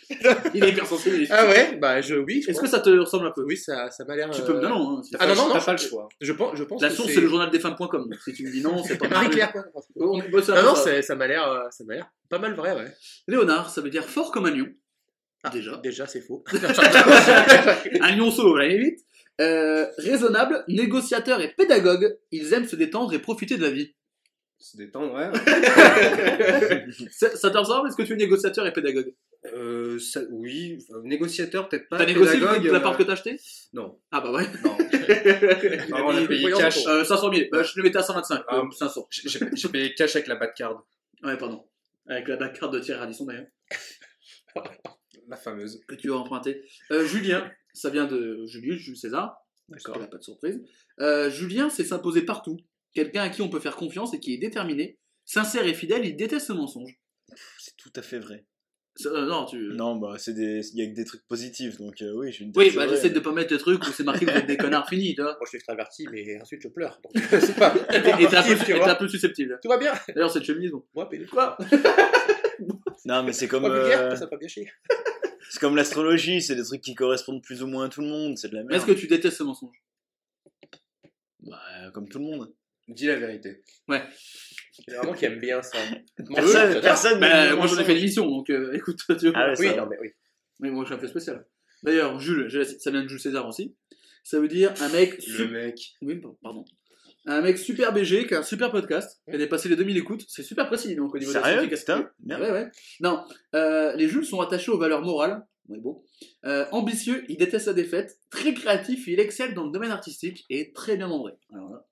Il est hypersensible. il est Ah ouais Bah, je, oui. je Est-ce que ça te ressemble un peu? Oui, ça, ça m'a l'air. Tu euh, peux me dire non. hein, Ah non, non, non. T'as pas le choix. Je pense, je pense La source, c'est le journal des femmes.com. Si tu me dis non, c'est pas Marie-Claire. On bosse à Non, non, ça. m'a l'air, euh, ça m'a l'air pas mal vrai, ouais. Léonard, ça veut dire fort comme un lion. Déjà. Déjà, c'est faux. un lion solo, là, vite. Euh, raisonnable, négociateur et pédagogue, ils aiment se détendre et profiter de la vie. Se détendre, ouais. Ça, ça te ressemble? Est-ce que tu es négociateur et pédagogue? Euh, ça, oui, enfin, négociateur, peut-être pas. T'as négocié le pédagogue, prix de la euh, part que t'as acheté? Non. Ah bah ouais. non. Vraiment, on a payé cash. donc. Euh, 500 000. Bah, je le mettais à 125. Ah. euh, 500. J'ai payé cash avec la bad card. Ouais, pardon. Avec la black card de Thierry Radisson d'ailleurs, La fameuse. que tu as emprunté. Euh, Julien, ça vient de Julius, Jules César. D'accord. Il a pas de surprise. Euh, Julien sait s'imposer partout. Quelqu'un à qui on peut faire confiance et qui est déterminé. Sincère et fidèle, il déteste le mensonge. C'est tout à fait vrai. Euh, non, tu. Non, bah, c'est des... il y a que des trucs positifs, donc euh, oui, je dire Oui, bah c'est j'essaie de pas mettre le truc où c'est marqué que vous êtes des connards finis, tu vois. Moi, je suis extraverti, mais ensuite je pleure. Donc, c'est pas. Et t'es un, peu- un susceptible. Tout va bien. D'ailleurs, cette chemise, bon. Moi, pédé. Quoi Non, mais c'est comme, euh, ça va bien chier. c'est comme l'astrologie, c'est des trucs qui correspondent plus ou moins à tout le monde, c'est de la Mais merde. Est-ce que tu détestes ce mensonge? Bah, comme tout le monde. Dis la vérité. Il y a vraiment qui aime bien ça. Personne, personne Bah, moi j'en ai fait l'émission, donc euh, écoute, tu vois. Ah ouais, Oui, ça non, mais oui. Mais moi je suis un peu spécial. D'ailleurs, Jules, je- ça vient de Jules César aussi. Ça veut dire un mec. Le mec. Oui, pardon. Un mec super BG qui a un super podcast. Il a dépassé les 2000 écoutes. C'est super précis donc au niveau de la Sérieux bien. Ouais, ouais. Non, euh, les Jules sont attachés aux valeurs morales. Ouais, bon. Euh, ambitieux, il déteste la défaite. Très créatif, il excelle dans le domaine artistique et très bien membré. Alors, voilà.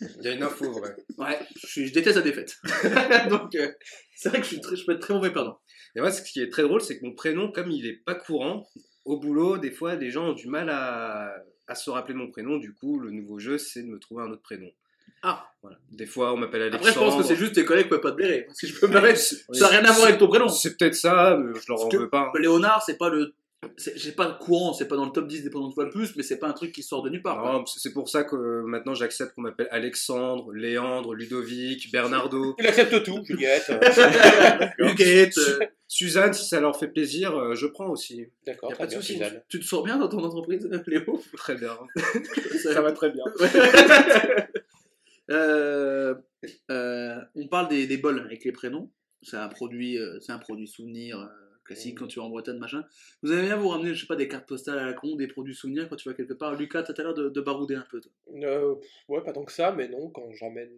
Il y a une info vraie. Ouais, je, suis- je déteste la défaite. Donc, euh, c'est vrai que je, suis très, je peux être très mauvais perdant. Et moi, ce qui est très drôle, c'est que mon prénom, comme il est pas courant, au boulot, des fois, les gens ont du mal à, à se rappeler mon prénom. Du coup, le nouveau jeu, c'est de me trouver un autre prénom. Ah. Voilà. Des fois, on m'appelle Après, Alexandre. je pense que c'est juste tes collègues qui peuvent pas te blairer. Parce que je peux me permettre, ça n'a rien à voir avec ton prénom. C'est peut-être ça, mais je leur en veux pas. Léonard, c'est pas le. C'est- J'ai pas le courant, c'est pas dans le top 10 des prénoms de fois le plus, mais c'est pas un truc qui sort de nulle part. c'est pour ça que euh, maintenant j'accepte qu'on m'appelle Alexandre, Léandre, Ludovic, Bernardo. Il accepte tout, Juliette. euh, Huguette, euh, Suzanne, si ça leur fait plaisir, euh, je prends aussi. D'accord, pas de souci. Tu te sors bien dans ton entreprise, Léo? Très bien. Ça va très bien. Euh, euh, on parle des, des bols avec les prénoms. C'est un produit, c'est un produit souvenir euh, classique quand tu vas en Bretagne, machin. Vous aimez bien vous ramener, je sais pas, des cartes postales à la con, des produits souvenirs quand tu vas quelque part. Lucas, t'as l'air de, de barouder un peu. toi. Euh, ouais, pas tant que ça, mais non, quand j'emmène.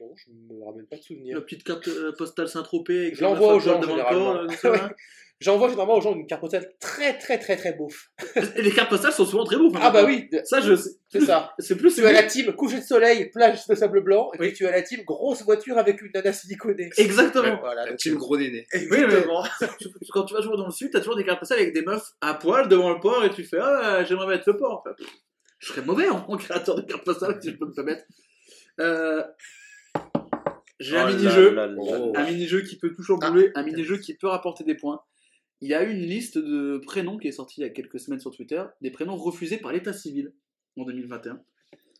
Non, je me ramène pas de La souvenirs. petite carte euh, postale Saint-Tropez. Je l'envoie la aux gens, généralement. là. J'envoie généralement aux gens une carte postale très très très très beauf. Et les cartes postales sont souvent très beaux. Ah bah oui, Ça, je sais. c'est ça. C'est plus. Tu as la team coucher de soleil, plage de sable blanc, et Oui. puis tu as la team grosse voiture avec une nana siliconée. Exactement. Voilà, donc, team gros néné. Oui, mais quand tu vas jouer dans le sud, t'as toujours des cartes postales avec des meufs à poil devant le port et tu fais Ah, j'aimerais mettre le port. Enfin, je serais mauvais en, en créateur de cartes postales si je peux me permettre. Euh, J'ai un Oh mini-jeu. Oh. Un mini-jeu qui peut tout chambouler, un mini-jeu qui peut rapporter des points. Il y a eu une liste de prénoms qui est sortie il y a quelques semaines sur Twitter, des prénoms refusés par l'état civil en 2021.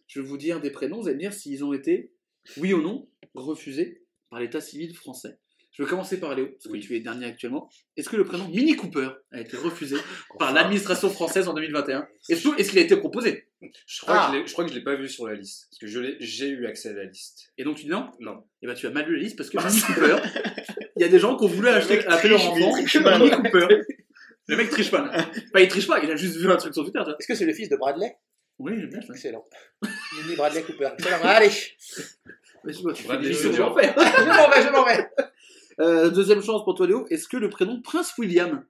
Je vais vous dire des prénoms, vous allez me dire s'ils ont été, oui ou non, refusés par l'état civil français. Je vais commencer par Léo, parce que Oui. tu es dernier actuellement. Est-ce que le prénom Mini Cooper a été refusé par l'administration française en 2021 Est-ce que- est-ce qu'il a été proposé? Je crois, Ah. que je l'ai- je crois que je l'ai pas vu sur la liste. Parce que j'ai eu accès à la liste. Et donc tu dis non? Non. Et bah tu as mal lu la liste parce que Mini Cooper, il y a des gens qui ont voulu acheter, appeler leur enfant. Mini Cooper. Le mec triche pas. Enfin, il triche pas, il a juste vu un truc sur Twitter. Est-ce que c'est le fils de Bradley? Oui, j'aime bien ça. Excellent. Mini Bradley Cooper. Excellent. Allez, Mais tu vois, tu fais Bradley je m'en vais, je m'en vais. Euh, deuxième chance pour toi, Léo. Est-ce que le prénom Prince William,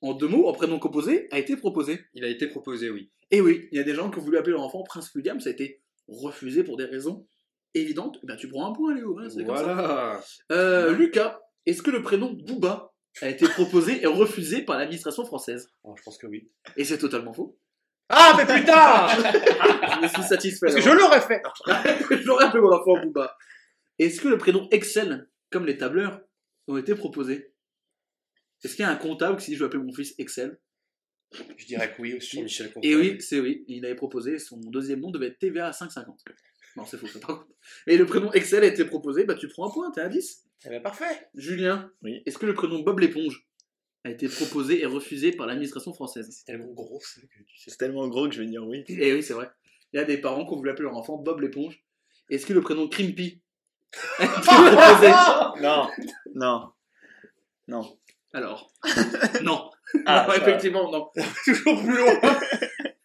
en deux mots, en prénom composé, a été proposé? Il a été proposé, oui. Et oui, il y a des gens qui ont voulu appeler leur enfant Prince William, ça a été refusé pour des raisons évidentes. Eh Ben, tu prends un point, Léo. hein, c'est comme ça. Voilà. Euh, Lucas, est-ce que le prénom Booba a été proposé et refusé par l'administration française? Oh, je pense que oui. Et c'est totalement faux. Ah, mais putain Je suis satisfait. Parce que je l'aurais fait. J'aurais appelé mon enfant Booba. Est-ce que le prénom Excel, comme les tableurs, ont été proposés Est-ce qu'il y a un comptable qui dit je vais appeler mon fils Excel? Je dirais que oui aussi. Michel Et Contal. oui, c'est oui. Il avait proposé, son deuxième nom devait être TVA à 5,50. Non, c'est faux, ça par contre. Et le prénom Excel a été proposé, bah tu prends un point, t'es à 10. Eh ben, parfait. Julien, Oui. est-ce que le prénom Bob l'éponge a été proposé et refusé par l'administration française? C'est tellement gros ça, que tu sais. C'est tellement gros que je vais dire oui. Et oui, c'est vrai. Il y a des parents qui ont voulu appeler leur enfant Bob l'éponge. Est-ce que le prénom Crimpy Non, non, non. Alors, non. Ah, Non, effectivement, non. Toujours plus loin.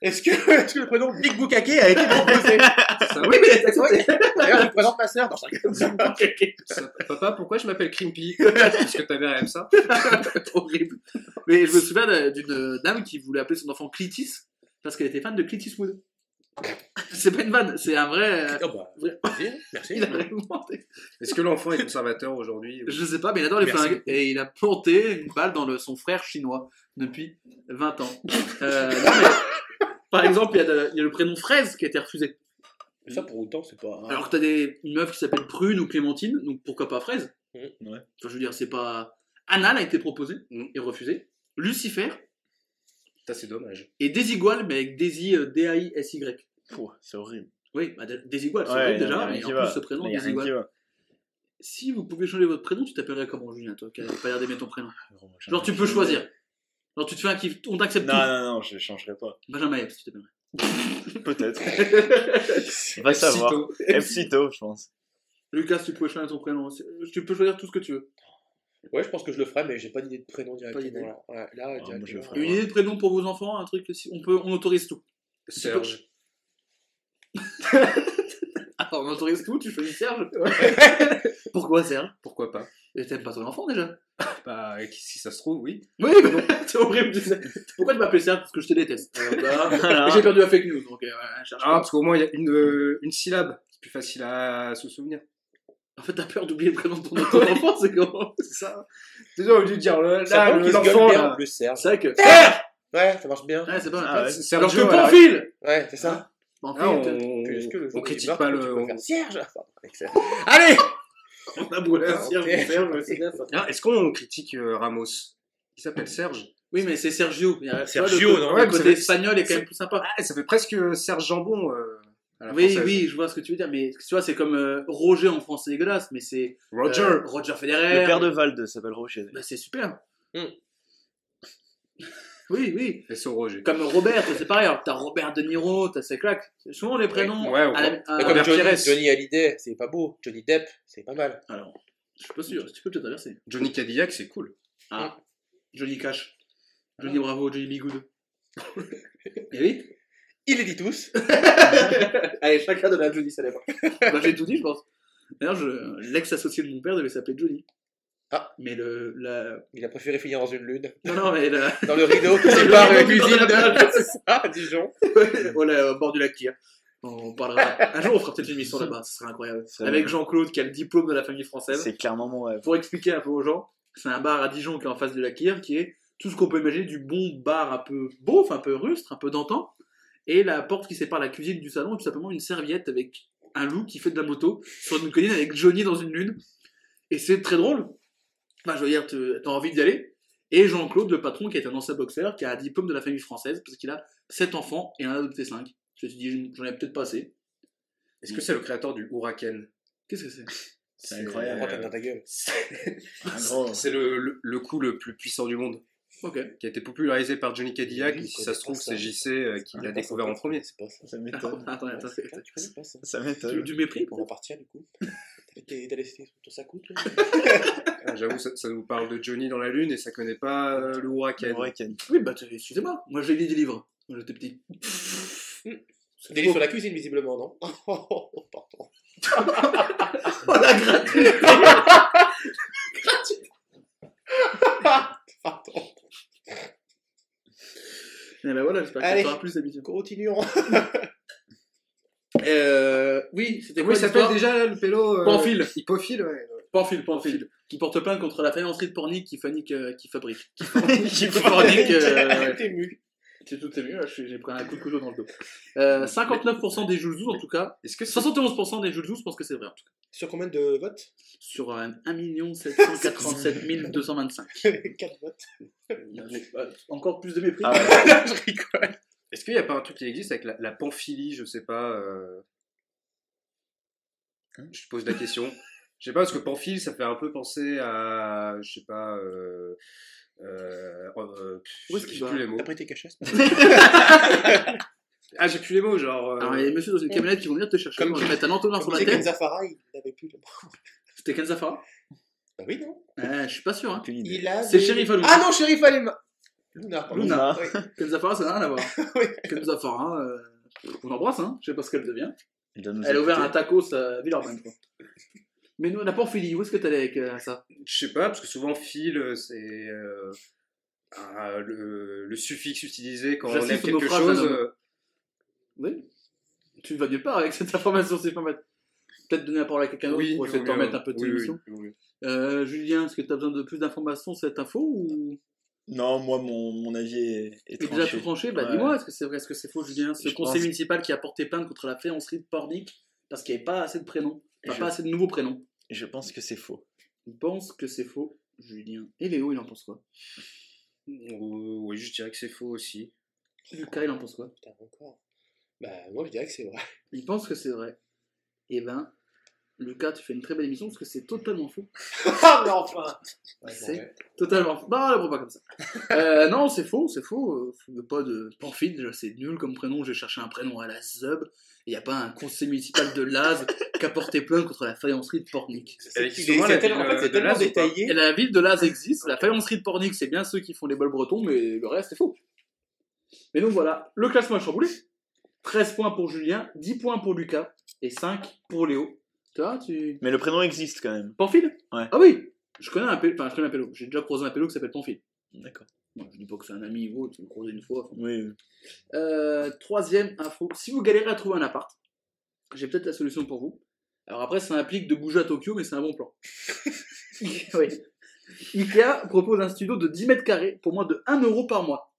Est-ce que, le prénom Big Boukake a été proposé? Ça, Oui, mais c'est Oui. D'ailleurs, je présente ma sœur dans chaque ça- Papa, pourquoi je m'appelle Crimpy? Parce que ta mère aime ça horrible. Mais je me souviens d'une dame qui voulait appeler son enfant Clitis parce qu'elle était fan de Clint Eastwood. C'est pas une vanne, c'est un vrai. euh, Oh bah, merci. Il a inventé. Est-ce que l'enfant est conservateur aujourd'hui Je sais pas, mais il adore les Merci flingues. beaucoup. Et il a planté une balle dans le, son frère chinois depuis 20 ans. Euh, non, mais, par exemple, il y, a de- il y a le prénom Fraise qui a été refusé. Ça, pour autant, c'est pas. Alors que t'as des, une meuf qui s'appelle Prune ou Clémentine, donc pourquoi pas Fraise? Mhm. Ouais. Enfin, je veux dire, c'est pas. Anna a été proposée Mhm. et refusée. Lucifer c'est dommage. et Desigual, mais avec Daisy, euh, D-A-I-S-Y. C'est horrible. Oui, bah, Desigual, c'est Ouais, horrible y a- y a déjà, rien mais qui en va. plus ce prénom, Il y a rien qui Desigual. va. Si vous pouvez changer votre prénom, tu t'appellerais comment, Julien, toi, qui n'avait pas l'air d'aimer ton prénom moi, Genre, tu peux choisir. Genre, tu te fais un kiff, on t'accepte Non, tout. non, non, je changerai pas. Benjamin Epps, tu t'appellerais. Peut-être. Va savoir. Epsito, je pense. Lucas, tu peux choisir ton prénom. C'est- Tu peux choisir tout ce que tu veux. Ouais, je pense que je le ferai, mais j'ai pas d'idée de prénom directement. là. Ouais, là, moi, directement. je le ferai. Une idée de prénom pour vos enfants, un truc, si- on peut, on autorise tout. Serge. Attends, on autorise tout, tu choisis Serge Pourquoi Serge? Pourquoi pas? Et T'aimes pas ton enfant déjà? Bah, si ça se trouve, oui. Oui, mais bon, c'est horrible. Pourquoi tu m'appelles Serge? Parce que je te déteste. Là, Voilà. J'ai perdu la fake news, donc euh, cherche Ah, pas. parce qu'au moins, il y a une, euh, une syllabe C'est plus facile à se souvenir. En fait, t'as peur d'oublier le prénom de ton, ton enfant, c'est comment C'est ça. Déjà, au lieu de dire le, Ça là, l'enfant, bien en là. plus, Serge. C'est vrai que. Ouais, ça marche bien. Ouais, c'est pas Ah mal. ouais. C'est Alors que Sergio, Ouais, c'est ça. Pamphile, Ah, t'as- on, est-ce que le on critique pas le. on- faire Serge. Allez on a brûlé un Ah, Serge. Serge, c'est ça. Ah, Est-ce qu'on critique euh, Ramos Il s'appelle Serge. Oui, mais c'est Sergio. Sergio, le, non Le côté c'est- espagnol est quand c'est- même plus sympa. Ah, ça fait presque Serge Jambon. Euh, Oui, française. oui, je vois ce que tu veux dire, mais tu vois, c'est comme euh, Roger en français dégueulasse, mais c'est Roger. euh, Roger Federer. Le père de Valde s'appelle Rocher. Bah, c'est super. Hmm. oui, oui. Et son Roger. Comme Robert, c'est pareil. T'as Robert De Niro, t'as ses claques. C'est souvent les prénoms. Ouais, ouais, à la- Ah, comme Robert Johnny, Pires. Johnny Hallyday, c'est pas beau. Johnny Depp, c'est pas mal. Alors, je suis pas sûr. Tu peux peut-être inverser. Johnny Cadillac, c'est cool. Ah. Johnny Cash. Johnny Bravo, Johnny Bigoud. Et oui. Il les dit tous. Allez, chacun donne un Johnny, ça dépend. bah, j'ai tout dit, je pense. D'ailleurs, je... l'ex-associé de mon père devait s'appeler Johnny. Ah. Mais le. La... Il a préféré finir dans une lune. Non, non, mais la. Dans le rideau qui sépare la rideau qui cuisine la de à Dijon. voilà, au bord du lac Kyr. On parlera. Un jour, on fera peut-être une émission là-bas, ce serait incroyable. Avec. Jean-Claude qui a le diplôme de la famille française. C'est clairement mon rêve. Pour expliquer un peu aux gens, c'est un bar à Dijon qui est en face du lac Kyr, qui est tout ce qu'on peut imaginer du bon bar un peu beauf, un peu rustre, un peu d'antan. Et la porte qui sépare la cuisine du salon est tout simplement une serviette avec un loup qui fait de la moto sur une colline avec Johnny dans une lune. Et c'est très drôle. Enfin, je veux dire, t'as envie d'y aller. Et Jean-Claude, le patron, qui est un ancien boxeur, qui a un diplôme de la famille française, parce qu'il a 7 enfants et un adopté 5. Je me suis dit, j'en ai peut-être pas assez. Est-ce que c'est le créateur du Huracan? Qu'est-ce que c'est? C'est incroyable. Rentre dans ta gueule. Un gros. C'est le, le, le coup le plus puissant du monde, Ok. qui a été popularisé par Johnny Cadillac. Oui, si ça se trouve, c'est JC euh, qui l'a découvert en premier. C'est pas ça. Ça m'étonne. Attends, attends, attends. Tu connais pas ça. Ça Du, m'étonne. du mépris On va partir du coup. T'as laissé ton ça coûte là Ah, J'avoue, ça, ça nous parle de Johnny dans la lune et ça connaît pas euh, le Huracan. Huracan. Oui, bah, tu- excusez-moi. Moi, j'ai lu des livres quand j'étais petit. Des livres sur la cuisine, visiblement, non Oh, Pardon. Oh, la gratuité Pardon. Et ben voilà, j'espère que Allez. ça plus d'émissions. Continuons. Euh, oui, c'était quoi il s'appelle l'histoire déjà là, le pélo euh, Pamphile. Hippophile, ouais. Pamphile, Pamphile. Qui porte plainte contre la faïencerie de pornic qui, fabrique, euh, qui fabrique. Qui Qui fabrique. euh, T'es ému. C'est tout ému, je j'ai pris un coup de couteau dans le dos. Euh, 59% des Jules en tout cas. Est-ce que c'est 71% des Jules je pense que c'est vrai en tout cas. Sur combien de votes? Sur un 1 787 225. 4 votes. Encore plus de mépris. Ah ouais. Je rigole. Est-ce qu'il n'y a pas un truc qui existe avec la, la pamphilie, je sais pas euh, Je te pose la question. Je sais pas, parce que pamphile, ça fait un peu penser à. Je sais pas. Euh, euh, euh, Où est-ce j'ai qu'il va plus les mots. T'as pris tes cachets Ah, j'ai plus les mots, genre. euh, Alors, il y a des messieurs dans une camionnette qui vont venir te chercher. Comme- Ils vont te mettre un entonnoir sur la tête. Kenza Farah, il n'avait plus le bras. C'était Kenza Farah Bah oui, non euh, Je suis pas sûr. Hein. Il a C'est des- Sheriff Aluma. Ah non, Sheriff Alema Luna, pardon. Luna. Oui. Kenza Farah, ça n'a rien à voir. Oui. Kenza Farah, euh, on l'embrasse, hein. je sais pas ce qu'elle devient. Elle a ouvert un tacos à Villeurbanne, quoi. Mais nous, on n'a pas Ophélie, où est-ce que t'allais avec euh, ça Je sais pas, parce que souvent, fil, euh, c'est. euh, le, le suffixe utilisé quand on aime quelque chose. euh, Oui. Tu vas nulle part avec cette information, si je peux mettre. Peut-être donner la parole à quelqu'un d'autre oui, pour essayer de oui, un peu de oui, émission. oui, oui. Euh, Julien, est-ce que tu as besoin de plus d'informations sur cette info ou? Non, moi, mon, mon avis est, est est déjà tranché. tout tranché? Bah Ouais. dis-moi, est-ce que c'est vrai, est-ce que c'est faux, Julien? Ce Je conseil pense- municipal qui a porté plainte contre la faïencerie de Pornic parce qu'il n'y avait pas assez de prénoms, enfin, Je- pas assez de nouveaux prénoms. Je pense que c'est faux. Il pense que c'est faux, Julien. Et Léo, il en pense quoi? Euh, oui, je dirais que c'est faux aussi. Lucas, il en pense quoi? Putain, encore. Bah, moi, je dirais que c'est vrai. Il pense que c'est vrai. Eh ben, Lucas, tu fais une très belle émission parce que c'est totalement faux. Ah, mais enfin C'est totalement faux. Ne prends pas comme ça. Euh, non, c'est faux, c'est faux. Il n'y a pas de Pamphile, déjà c'est nul comme prénom. J'ai cherché un prénom à la Zub. Il n'y a pas un conseil municipal de Laz qui a porté plainte contre la faïencerie de Pornic. C'est tellement, euh, détaillé. Et la ville de Laz existe. La faïencerie de Pornic, c'est bien ceux qui font les bols bretons, mais le reste est faux. Mais donc voilà, le classement est chamboulé. 13 points pour Julien, 10 points pour Lucas et 5 pour Léo. Toi, tu. Mais le prénom existe quand même. Pamphile Ouais. Ah oui Je connais un pélo, enfin je connais un pélo. J'ai déjà croisé un pélo qui s'appelle Pamphile. D'accord. Bon, je dis pas que c'est un ami ou autre, je l'ai croisé une fois. enfin. Oui. Euh, troisième info, si vous galérez à trouver un appart, j'ai peut-être la solution pour vous. Alors après, ça implique de bouger à Tokyo, mais c'est un bon plan. oui. Ikea propose un studio de 10 mètres carrés pour moins de 1 euro par mois.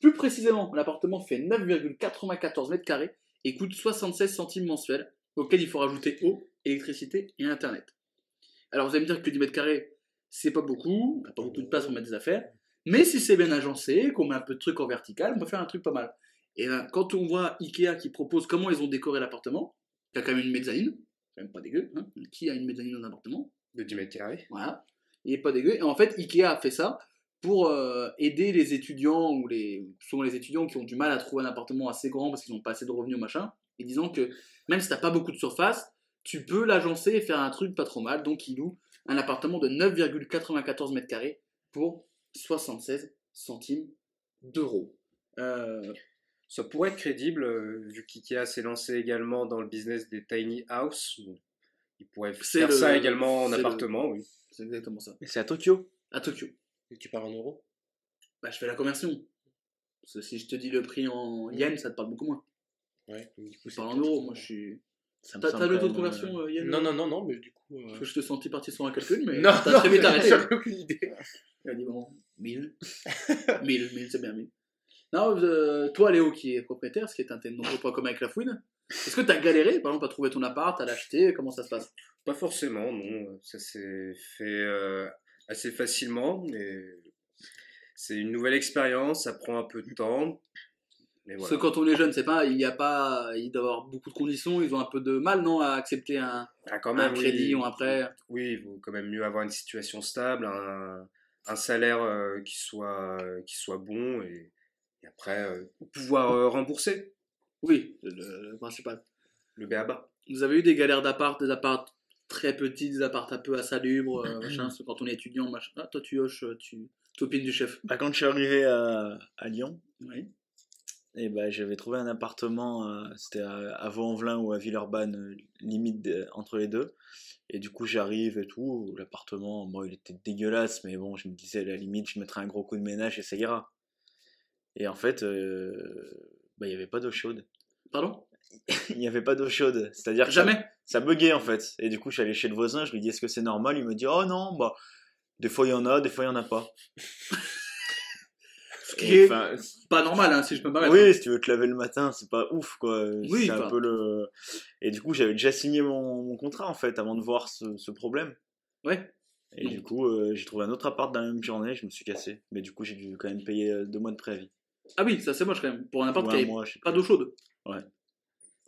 Plus précisément, l'appartement fait 9,94 mètres carrés et coûte 76 centimes mensuels, auquel il faut rajouter eau, électricité et internet. Alors vous allez me dire que 10 mètres carrés, c'est pas beaucoup, on n'a pas beaucoup de place pour mettre des affaires, mais si c'est bien agencé, qu'on met un peu de trucs en vertical, on peut faire un truc pas mal. Et quand on voit Ikea qui propose comment ils ont décoré l'appartement, il y a quand même une mezzanine, quand même pas dégueu, hein. qui a une mezzanine dans un appartement? De 10 mètres carrés. voilà. Il est pas dégueu. Et en fait, Ikea a fait ça pour euh, aider les étudiants ou les souvent les étudiants qui ont du mal à trouver un appartement assez grand parce qu'ils n'ont pas assez de revenus machin. Et disant que même si t'as pas beaucoup de surface, tu peux l'agencer et faire un truc pas trop mal. Donc ils louent un appartement de 9,94 mètres carrés pour 76 centimes d'euros. Euh, Ça pourrait être crédible, euh, vu qu'IKEA s'est lancé également dans le business des tiny house. Il pourrait faire le- ça également en le- appartement, oui. c'est exactement ça. Et c'est à Tokyo. À Tokyo. Et tu parles en euros Bah, je fais la conversion. Parce que si je te dis le prix en yens, ça te parle beaucoup moins. Ouais. Du coup, c'est parle en euros, moi je suis. T'as le taux de conversion euh, euh, yen Non, non, non, non, mais du coup. euh, Parce que je te sentis partir sur un calcul, mais Non, t'as très vite arrêté. j'avais aucune idée. Il a dit bon, 1000. 1000, 1000, c'est bien 1000. Non, euh, toi Léo qui est propriétaire, ce qui est un de tes nombreux points communs avec la fouine, est-ce que t'as galéré, par exemple, à trouver ton appart, à l'acheter, comment ça se passe? Pas forcément, non. Ça s'est fait euh, assez facilement, mais c'est une nouvelle expérience, ça prend un peu de temps. Mais Parce que quand on est jeune, c'est pas, il y a pas, il doit y avoir beaucoup de conditions, ils ont un peu de mal, non, à accepter un, Ah, quand un crédit oui. ou un prêt. Oui, il vaut quand même mieux avoir une situation stable, un, un salaire euh, qui, soit, qui soit bon et, et après euh, pouvoir euh, rembourser Oui, le, le principal. le BABA. Vous avez eu des galères d'appart, des apparts très petits, des apparts un peu insalubres, euh, machin, quand on est étudiant, machin. Ah, toi tu hoches, tu topines du chef. Bah, quand je suis arrivé à, à Lyon, Oui. Et bah, j'avais trouvé un appartement, euh, c'était à, à Vaux-en-Velin ou à Villeurbanne, euh, limite entre les deux. Et du coup, j'arrive et tout. L'appartement, bon, il était dégueulasse, mais bon, je me disais, à la limite, je mettrai un gros coup de ménage et ça ira. Et en fait, euh, bah, il n'y avait pas d'eau chaude. Pardon? Il n'y avait pas d'eau chaude. C'est-à-dire ça- Jamais? ça buguait en fait. Et du coup, je suis allé chez le voisin, je lui dis est-ce que c'est normal? Il me dit oh non, bah des fois il y en a, des fois il y en a pas. Ce qui est enfin, pas normal, hein, si je peux me permettre. oui, si tu veux te laver le matin, c'est pas ouf quoi. Oui, c'est un peu le. Et du coup, j'avais déjà signé mon, mon contrat en fait avant de voir ce, ce problème. Ouais. Et Donc. du coup, euh, j'ai trouvé un autre appart dans la même journée, je me suis cassé. Mais du coup, j'ai dû quand même payer euh, deux mois de préavis. Ah oui, ça c'est moche quand même. Pour un appart qui pas d'eau chaude. Ouais.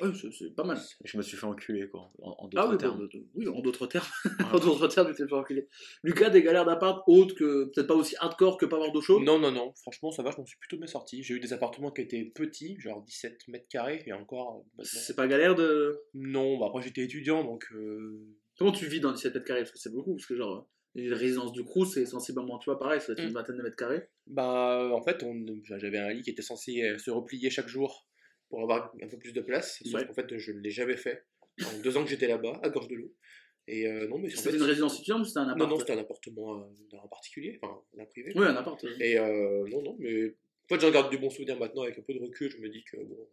Ouais, c'est- c'est pas mal. Je me suis fait enculer quoi, en, en Ah d'autres oui, termes. bon, de- de- oui, en d'autres termes. en d'autres termes, tu t'es fait enculer. Lucas, des galères d'appart autres que peut-être pas aussi hardcore que pas avoir d'eau chaude? Non, non, non, franchement, ça va, je m'en suis plutôt bien sorti. J'ai eu des appartements qui étaient petits, genre 17 mètres carrés, et encore. euh, maintenant- C'est pas galère de. Non, bah après j'étais étudiant, donc. euh, Comment tu vis dans 17 mètres carrés? Parce que c'est beaucoup, parce que genre, les résidences du Crous, c'est sensiblement, tu vois, pareil, ça va être une Mm. vingtaine de mètres carrés. Bah, en fait, on- j'avais un lit qui était censé euh, se replier chaque jour pour avoir un peu plus de place, sauf Ouais. qu'en fait, je ne l'ai jamais fait. En deux ans que j'étais là-bas, à Gorge de Loup. Et euh, non, mais en C'était fait, une résidence étudiante ou c'était un appart Non, non, c'était un appartement euh, d'un particulier, enfin, d'un privé. Oui, un appart. euh. Et euh, non, non, mais en fait, j'en garde du bon souvenir maintenant avec un peu de recul. Je me dis que bon,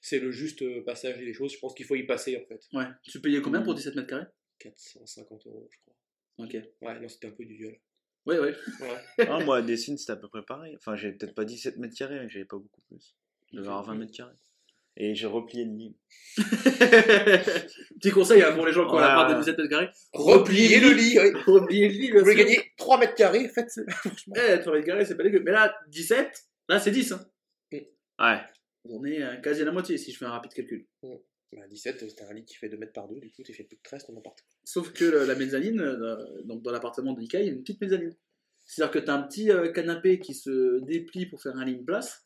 c'est le juste euh, passage des choses. Je pense qu'il faut y passer en fait. Ouais. Tu payais combien pour 17 mètres carrés? 450 euros, je crois. Ok. Ouais, non, c'était un peu du viol. Ouais, ouais. Ouais. Ah, moi, à Dessine, c'était à peu près pareil. Enfin, j'avais peut-être pas 17 mètres carrés, mais j'avais pas beaucoup plus. Je devais avoir 20 mètres carrés. Et j'ai replié le lit. Petit conseil hein, pour les gens qui ont Ouais, l'appart de ouais. 17 mètres carrés. Replier le lit, oui. Replier le lit, bien Vous voulez sûr. gagner 3 mètres carrés, faites Eh, 3 mètres carrés, c'est pas dégueu. Mais là, 17, là, c'est 10. Hein. Ouais. On est euh, quasi à la moitié si je fais un rapide calcul. Bah, 17, c'était un lit qui fait 2 mètres par 2, du coup, tu fais plus de 13 ton appart. Sauf que le- la mezzanine, euh, donc dans l'appartement de Ikea, il y a une petite mezzanine. C'est-à-dire que tu as un petit euh, canapé qui se déplie pour faire un lit de place.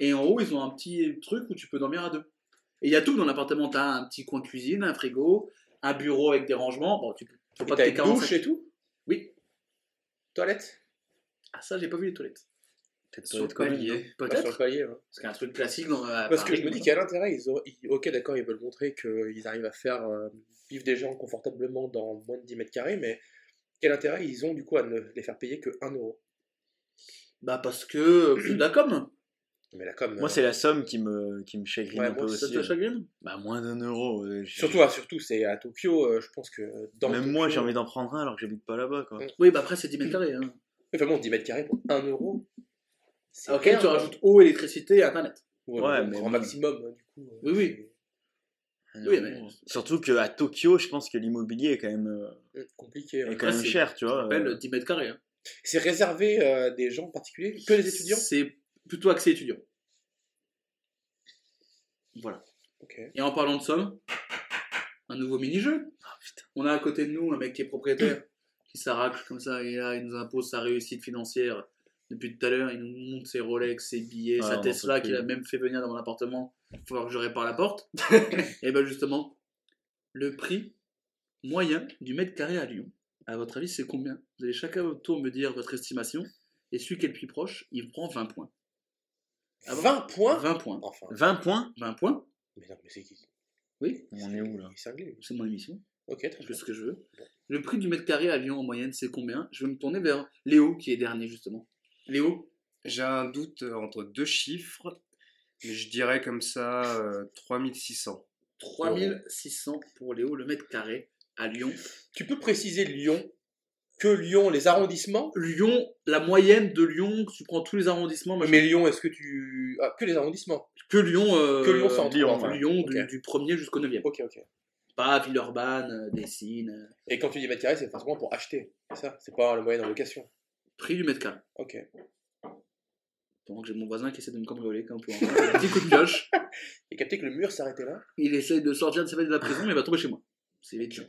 Et en haut, ils ont un petit truc où tu peux dormir à deux. Et il y a tout dans l'appartement. Tu as un petit coin cuisine, un frigo, un bureau avec des rangements. Bon, tu peux faut Et pas t'as que une t'aies 45 douche et tout? Oui. Toilette? Ah, ça, j'ai pas vu les toilettes. Peut-être Sur palier. commun. Pas sur le Peut-être. palier, ouais. Parce qu'un truc classique dans. Parce que je me dis quel intérêt ils ont. ils- Ok, d'accord, ils veulent montrer qu'ils arrivent à faire euh, vivre des gens confortablement dans moins de 10 mètres carrés, mais quel intérêt ils ont du coup à ne les faire payer que 1 euro? Bah, parce que. c'est de la com. Mais la com. Moi, euh, c'est la somme qui me, qui me chagrine Ouais, un peu moi, Ça aussi. te chagrine? Bah, moins d'un euro. euh, Surtout, ah, surtout c'est à Tokyo, euh, je pense que dans Même Tokyo- moi, j'ai envie d'en prendre un alors que j'habite pas là-bas, quoi. Oui, bah après, c'est 10 mètres carrés. Hein. Enfin bon, 10 mètres carrés pour 1 euro. Ah, Ok, rien, tu rajoutes eau, électricité et internet. Ouais, Ouais, mais bon. maximum, hein, du coup. euh, Oui, oui. mais- Surtout qu'à Tokyo, je pense que l'immobilier est quand même, euh, c'est compliqué. est hein. quand même cher, tu vois. rappelle euh. 10 mètres carrés. hein. C'est réservé à des gens particuliers Que les étudiants? C'est plutôt axé étudiant. Voilà. Et en parlant de somme, un nouveau mini-jeu. Ah. On a à côté de nous un mec qui est propriétaire, qui s'arrache comme ça, et là, il nous impose sa réussite financière. Depuis tout à l'heure, il nous montre ses Rolex, ses billets, Ah, sa Tesla qu'il a même fait venir dans mon appartement. Il faut que je répare la porte. et ben justement, le prix moyen du mètre carré à Lyon, à votre avis, c'est combien? Vous allez chacun à votre tour me dire votre estimation. Et celui qui est le plus proche, il prend 20 points. Ah bon 20 points 20 points. Enfin. 20 points 20 points Mais non, mais c'est qui? Oui, On est où, là? C'est mon émission. Ok, très Je bien. fais ce que je veux. Le prix du mètre carré à Lyon en moyenne, c'est combien? Je vais me tourner vers Léo, qui est dernier justement. Léo? J'ai un doute euh, entre deux chiffres, mais je dirais comme ça euh, 3600. 3600 pour Léo, le mètre carré à Lyon. Tu peux préciser Lyon Que Lyon, les arrondissements Lyon, la moyenne de Lyon, tu prends tous les arrondissements, machin. Mais Lyon, est-ce que tu. Ah, que les arrondissements que Lyon, euh, Que Lyon centre, Lyon. Lyon du, Ok. du 1er jusqu'au 9e. Ok, ok. Pas Villeurbanne, euh, Dessines. euh, Et quand tu dis mètre carré, c'est forcément pour acheter. C'est ça? C'est pas le moyen en location. Prix du mètre carré. Ok. Que j'ai mon voisin qui essaie de me cambrioler comme pour un petit coup de pioche. Et capté que le mur s'arrêtait là? Il essaie de sortir de sa de la prison, mais il va tomber chez moi. C'est vite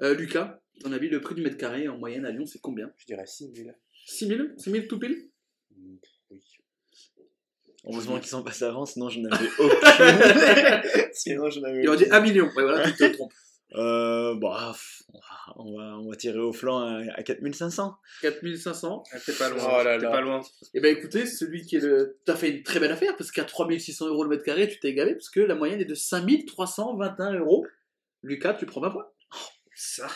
euh, Lucas, ton avis, le prix du mètre carré en moyenne à Lyon, c'est combien? Je dirais 6 000. 6 000 6 000 tout pile? Mm, Oui. Heureusement qu'ils sont passés avant, sinon je n'avais aucune. sinon je n'avais Il aurait dit aucune. 1 million. Ouais, voilà, tu te trompes. Euh, bah, on va- on va, tirer au flanc à, à 4500. 4500. Ah, T'es pas loin. Oh là T'es là. pas loin. Et ben écoutez, celui qui est le. T'as fait une très belle affaire parce qu'à 3600 euros le mètre carré, tu t'es gavé parce que la moyenne est de 5321 euros. Lucas, tu prends 20 points. Ça.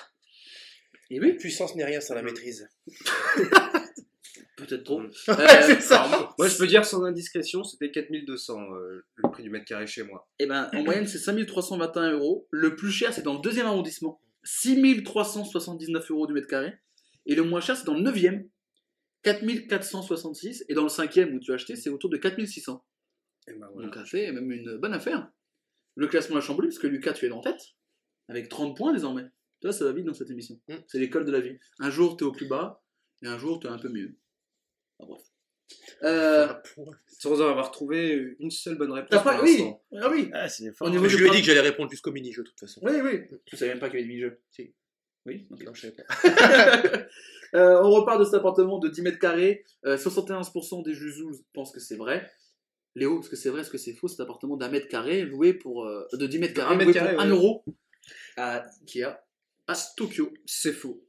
Et La oui, puissance n'est rien sans la maîtrise. peut-être trop. Euh, Alors, moi, je peux dire sans indiscrétion, c'était 4200 euh, le prix du mètre carré chez moi. Et ben en moyenne, c'est 5321 euros. Le plus cher, c'est dans le deuxième arrondissement. 6379 euros du mètre carré. Et le moins cher, c'est dans le 9e. 4466. Et dans le 5e où tu as acheté, c'est autour de 4600. Et ben voilà. Donc, c'est même une bonne affaire. Le classement a chamboulé parce que Lucas, tu es en tête. Avec 30 points désormais. Toi, ça va vite dans cette émission. Mm. C'est l'école de la vie. Un jour, tu es au plus bas. Et un jour, tu es un peu mieux. Enfin, bref. Euh, Sans avoir trouvé une seule bonne réponse. Pas. pour Oui. Ah oui. Ah, c'est fort. Au niveau Je lui ai dit que j'allais répondre jusqu'au mini-jeu, de toute façon. Oui, oui. Tu savais même pas qu'il y avait des mini-jeux. Si. Oui. Non, je savais pas. Euh, on repart de cet appartement de 10 mètres carrés. Euh, 71% des Juzouz pensent que c'est vrai. Léo, est-ce que c'est vrai, est-ce que c'est faux? Cet appartement d'un mètre carré loué pour euh, de 10 mètres carrés Un loué mètre pour carré, 1 ouais. euro à Ikea à Tokyo C'est faux.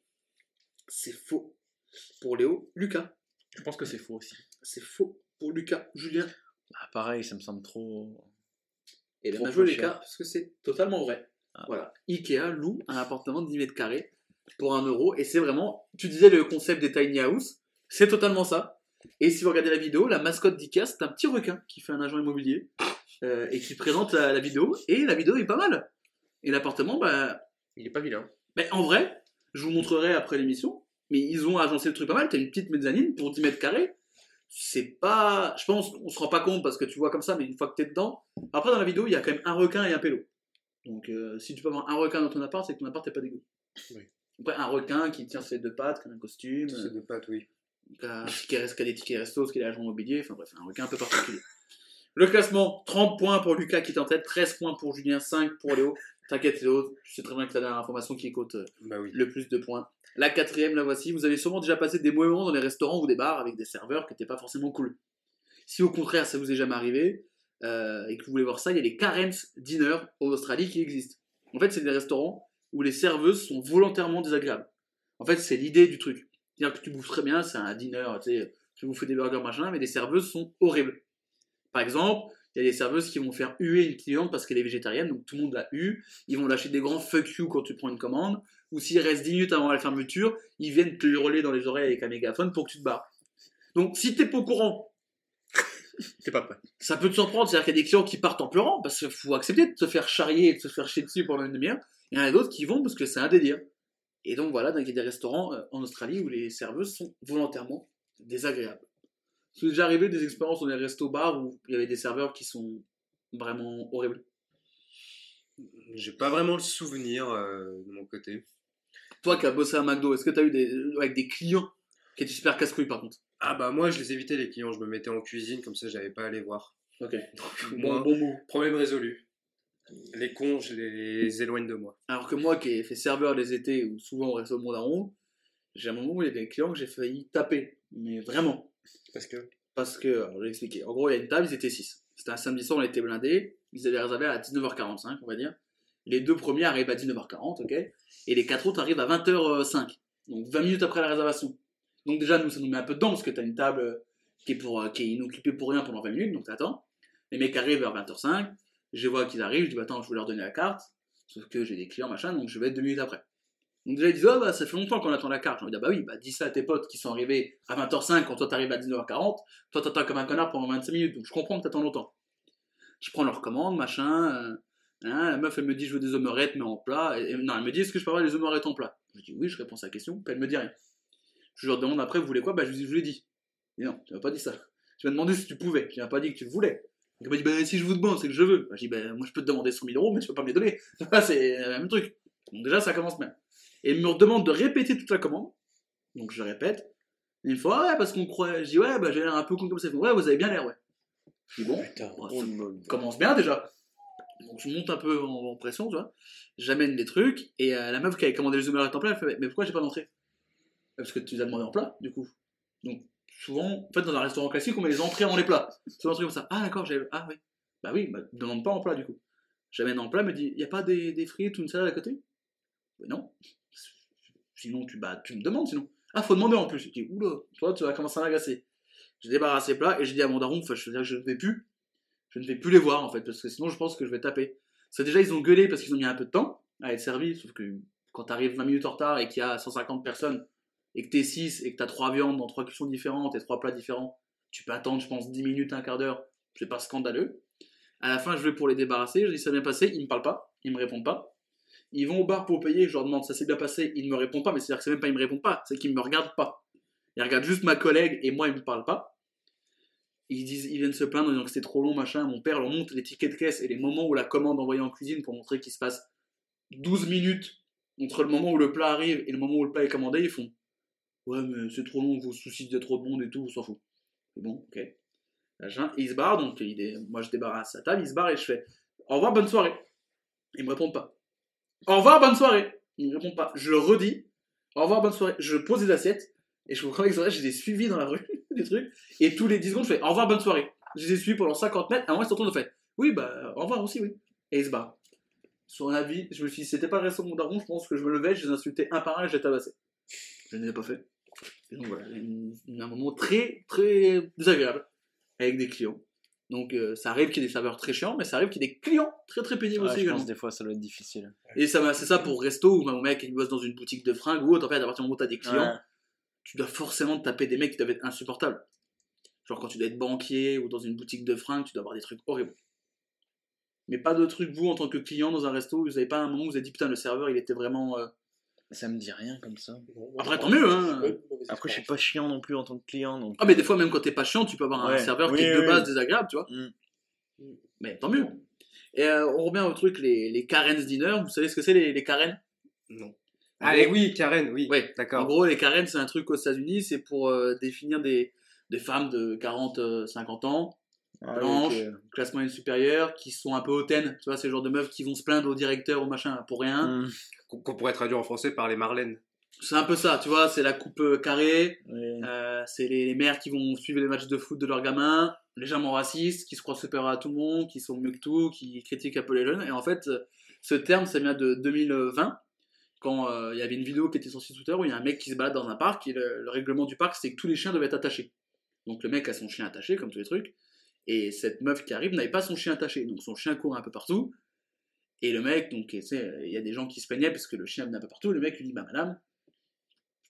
C'est faux pour Léo. Lucas, Je pense que c'est faux aussi. c'est faux pour Lucas. Julien, Ah, pareil, ça me semble trop. et bien on a joué parce que c'est totalement vrai. Ah. Voilà. Ikea loue un appartement de 10 mètres carrés pour 1 euro et c'est vraiment, tu disais le concept des tiny house, c'est totalement ça. Et si vous regardez la vidéo, la mascotte d'Ikea, c'est un petit requin qui fait un agent immobilier euh, et qui présente la, la vidéo et la vidéo est pas mal. Et l'appartement, bah, Il est pas vilain. Bah, en vrai, je vous montrerai après l'émission, mais ils ont agencé le truc pas mal. T'as une petite mezzanine pour 10 mètres carrés. C'est pas. Je pense qu'on se rend pas compte parce que tu vois comme ça, mais une fois que t'es dedans. Après, dans la vidéo, il y a quand même un requin et un pélo. Donc, euh, si tu peux avoir un requin dans ton appart, c'est que ton appart n'est pas dégueu. Oui. Après, un requin qui tient ses deux pattes, qui a un costume, C'est de pâte, oui. qui a, qui a- qui a des tickets resto, qui a l'agent immobilier, enfin bref, un requin un peu particulier. Le classement 30 points pour Lucas qui est en tête, 13 points pour Julien, 5 pour Léo. T'inquiète, Léo, je sais très bien que t'as l'information qui compte euh, Bah oui. le plus de points. La quatrième, la voici. Vous avez sûrement déjà passé des moments dans les restaurants ou des bars avec des serveurs qui n'étaient pas forcément cool. Si au contraire ça vous est jamais arrivé euh, et que vous voulez voir ça, il y a les Karen's Dinner en Australie qui existent. En fait, c'est des restaurants où les serveuses sont volontairement désagréables. En fait, c'est l'idée du truc. C'est-à-dire que tu bouffes très bien, c'est un dinner, tu sais, tu bouffes des burgers machin, mais les serveuses sont horribles. Par exemple, il y a des serveuses qui vont faire huer une cliente parce qu'elle est végétarienne, donc tout le monde la hue. Ils vont lâcher des grands fuck you quand tu prends une commande. Ou s'il reste 10 minutes avant la fermeture, ils viennent te hurler dans les oreilles avec un mégaphone pour que tu te barres. Donc si t'es pas au courant T'es pas prêt. Ça peut te surprendre, c'est-à-dire qu'il y a des clients qui partent en pleurant parce qu'il faut accepter de se faire charrier et de se faire chier dessus pendant une demi-heure. Il y en a d'autres qui vont parce que c'est un délire. Et donc voilà, donc il y a des restaurants euh, en Australie où les serveuses sont volontairement désagréables. C'est déjà arrivé des expériences dans des restos-bars où il y avait des serveurs qui sont vraiment horribles. J'ai pas vraiment le souvenir euh, de mon côté. Toi qui as bossé à McDo, est-ce que tu as eu des, avec des clients qui étaient super casse-couilles par contre? Ah bah moi je les évitais les clients, je me mettais en cuisine comme ça j'avais pas à les voir. Ok. Bon, Moi, bon mot. problème résolu. Les cons, je les éloigne de moi. Alors que moi qui ai fait serveur les étés ou souvent au resto Mondaron, j'ai un moment où il y avait des clients que j'ai failli taper. Mais vraiment. Parce que. Parce que, je vais expliquer. En gros, il y a une table, ils étaient 6. C'était un samedi soir, on était blindés. Ils avaient réservé à 19h45, on va dire. Les deux premiers arrivent à 19h40, ok? Et les quatre autres arrivent à 20h05. Donc 20 minutes après la réservation. Donc déjà, nous, ça nous met un peu dedans parce que t'as une table euh, qui est, pour, euh, qui est inoccupée pour rien pendant 20 minutes, donc t'attends. Les mecs arrivent vers 20h05. Je vois qu'ils arrivent, je dis, bah, attends, je vais leur donner la carte. Sauf que j'ai des clients, machin, donc je vais être deux minutes après. Donc déjà, ils disent, oh, bah, ça fait longtemps qu'on attend la carte. Dis, ah, bah oui, bah, dis ça à tes potes qui sont arrivés à 20h05 quand toi t'arrives à 19h40. Toi, t'attends comme un connard pendant 25 minutes, donc je comprends que t'attends longtemps. Je prends leur commande, machin. euh, hein, la meuf, elle me dit, je veux des omelettes, mais en plat. Non, elle me dit, est-ce que je peux avoir des omelettes en plat? Je dis, oui, je réponds à sa question, puis elle me dit rien. Je leur demande après, vous voulez quoi? Bah, je lui ai dit. Et non, tu m'as pas dit ça. Tu m'as demandé si tu pouvais, tu m'as pas dit que tu le voulais. Donc elle m'a dit, bah, si je vous demande, c'est que je veux. Bah, je dis, bah, moi, je peux te demander 100 000 euros, mais tu peux pas me les donner. c'est le même truc. Donc déjà, ça commence bien. Et il me redemande de répéter toute la commande. Donc je répète. Et une fois, ouais, parce qu'on croit. Je dis, ouais, bah, j'ai l'air un peu con comme ça. Il Ouais, vous avez bien l'air, ouais. Je dis, bon, Putain. bah, ça commence bien déjà. Donc je monte un peu en, en pression, tu vois. J'amène des trucs. Et euh, la meuf qui avait commandé les omelettes en plat, elle fait, mais pourquoi j'ai pas d'entrée? Parce que tu les as demandé en plat, du coup. Donc souvent, en fait, dans un restaurant classique, on met les entrées en les plats. C'est un truc comme ça. Ah, d'accord, j'ai. Ah, oui. Bah oui, bah, demande pas en plat, du coup. J'amène en plat, elle me dit, y a pas des, des frites ou une salade à côté? Mais non. Sinon, tu, bah, tu me demandes, sinon. Ah, faut demander en plus. Je dis, oula, toi, tu vas commencer à m'agacer. J'ai débarrassé les plats et j'ai dit à mon daron, je, veux dire, je ne vais plus. Je ne vais plus les voir, en fait, parce que sinon, je pense que je vais taper. C'est déjà, ils ont gueulé parce qu'ils ont mis un peu de temps à être servis, sauf que quand t'arrives 20 minutes en retard et qu'il y a 150 personnes, et que t'es 6 et que t'as 3 viandes dans 3 cuissons différentes et 3 plats différents, tu peux attendre, je pense, 10 minutes, un quart d'heure. C'est pas scandaleux. À la fin, je vais pour les débarrasser, je dis ça a bien passé, ils me parlent pas, ils me répondent pas. Ils vont au bar pour payer, je leur demande ça s'est bien passé, ils ne me répondent pas, mais c'est-à-dire que c'est même pas ils me répondent pas, c'est qu'ils me regardent pas. Ils regardent juste ma collègue et moi ils me parlent pas. Ils disent, ils viennent se plaindre en disant que c'est trop long, machin. Mon père leur montre les tickets de caisse et les moments où la commande envoyée en cuisine pour montrer qu'il se passe 12 minutes entre le moment où le plat arrive et le moment où le plat est commandé. Ils font Ouais, mais c'est trop long, vos soucis de trop et tout, on s'en fout. C'est bon, ok. Et ils se barrent, donc il moi je débarrasse sa table, ils se barrent et je fais Au revoir, bonne soirée. Ils me répondent pas. Au revoir, bonne soirée. Ils me répondent pas. Je le redis. Au revoir, bonne soirée. Je pose les assiettes et je vous crois que je les ai suivis dans la rue, des trucs. Et tous les 10 secondes, je fais au revoir, bonne soirée. Je les ai suivis pendant 50 mètres. À un moment, ils se retournent et fait oui, bah, au revoir aussi, oui. Et ils se barrent. Sur avis, je me suis dit, c'était pas de mon daron, je pense que je me levais, je les insultais un par un et je les tabassais. Je ne l'ai pas fait. Donc voilà, un moment très, très désagréable avec des clients. Donc euh, ça arrive qu'il y ait des serveurs très chiants, mais ça arrive qu'il y ait des clients très très pénibles Ouais, aussi je pense des fois ça doit être difficile. Et ça, c'est ça pour resto ou mon mec il bosse dans une boutique de fringues ou autre. En fait, à partir du moment où t'as des clients, Ouais. tu dois forcément te taper des mecs qui doivent être insupportables. Genre quand tu dois être banquier ou dans une boutique de fringues, tu dois avoir des trucs horribles. Mais pas de trucs, vous, en tant que client dans un resto, vous avez pas un moment où vous avez dit putain, le serveur il était vraiment. euh, Ça me dit rien comme ça. Bon, Après, tant mieux, hein. Après, je suis pas chiant non plus en tant que client. Donc... Ah, mais des fois, même quand t'es pas chiant, tu peux avoir un Ouais. serveur qui Oui, est de base oui. désagréable, tu vois. Mm. Mais tant mieux. Et euh, on revient au truc, les, les Karen's Dinner. Vous savez ce que c'est les, les Karen? Non. En Allez, oui, Karen, oui. Ouais. En D'accord. gros, les Karen, c'est un truc aux États-Unis, c'est pour euh, définir des, des femmes de 40-50 ans, Ah, blanches, ok. classe moyenne supérieure, qui sont un peu hautaines. Tu vois, c'est le genre de meufs qui vont se plaindre au directeur ou machin pour rien. Mm. Qu'on pourrait traduire en français par les Marlènes. C'est un peu ça, tu vois, c'est la coupe euh, carrée, euh, c'est les, les mères qui vont suivre les matchs de foot de leurs gamins, légèrement racistes, qui se croient supérieurs à tout le monde, qui sont mieux que tout, qui critiquent un peu les jeunes. Et en fait, ce terme, ça vient de 2020, quand euh, il y avait une vidéo qui était sur Twitter où il y a un mec qui se balade dans un parc et le, le règlement du parc, c'est que tous les chiens devaient être attachés. Donc le mec a son chien attaché, comme tous les trucs, et cette meuf qui arrive n'avait pas son chien attaché. Donc son chien court un peu partout. Et le mec, donc, il y a des gens qui se plaignaient parce que le chien venait un peu partout. Le mec lui dit, bah madame,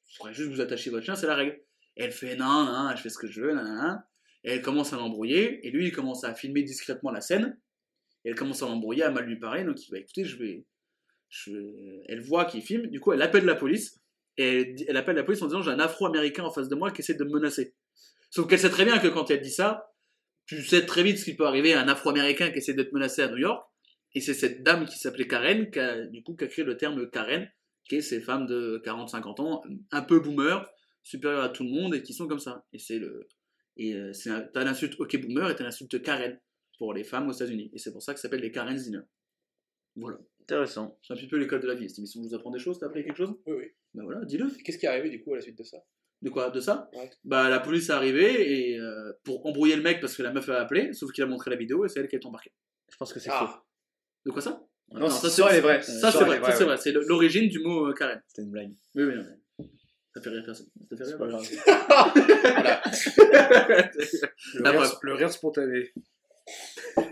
il faudrait juste vous attacher votre chien, c'est la règle. Elle fait non, non, je fais ce que je veux. Et elle commence à l'embrouiller, et lui, il commence à filmer discrètement la scène. Et elle commence à l'embrouiller, à mal lui parler, donc il va je vais. Je vais- Elle voit qu'il filme, du coup, elle appelle la police. Et elle appelle la police en disant J'ai un afro-américain en face de moi qui essaie de me menacer. Sauf qu'elle sait très bien que quand elle dit ça, tu sais très vite ce qui peut arriver à un afro-américain qui essaie d'être menacé à New York. Et c'est cette dame qui s'appelait Karen, qui a, du coup, qui a créé le terme Karen, qui est ces femmes de 40-50 ans, un peu boomer, supérieures à tout le monde, et qui sont comme ça. Et c'est le. Et euh, c'est un- t'as l'insulte OK boomer et t'as l'insulte Karen pour les femmes aux États-Unis. Et c'est pour ça que ça s'appelle les Karen Zinner. Voilà. Intéressant. C'est un petit peu l'école de la vie, cette émission. Je vous apprends des choses, t'as appris quelque chose? Oui, oui. Ben voilà, dis-le. Qu'est-ce qui est arrivé du coup à la suite de ça? De quoi? De ça? Ouais. Bah la police est arrivée et euh, pour embrouiller le mec parce que la meuf a appelé, sauf qu'il a montré la vidéo et c'est elle qui est embarquée. Je pense que c'est faux. De quoi ça? Non, vraie. Ça Cette c'est vrai, ça c'est vrai. C'est le- l'origine du mot euh, Karen. C'était une blague. Oui, oui, non, Ça fait rire personne. Ça fait C'est rire pas grave. voilà. Le rire, preuve. le rire spontané.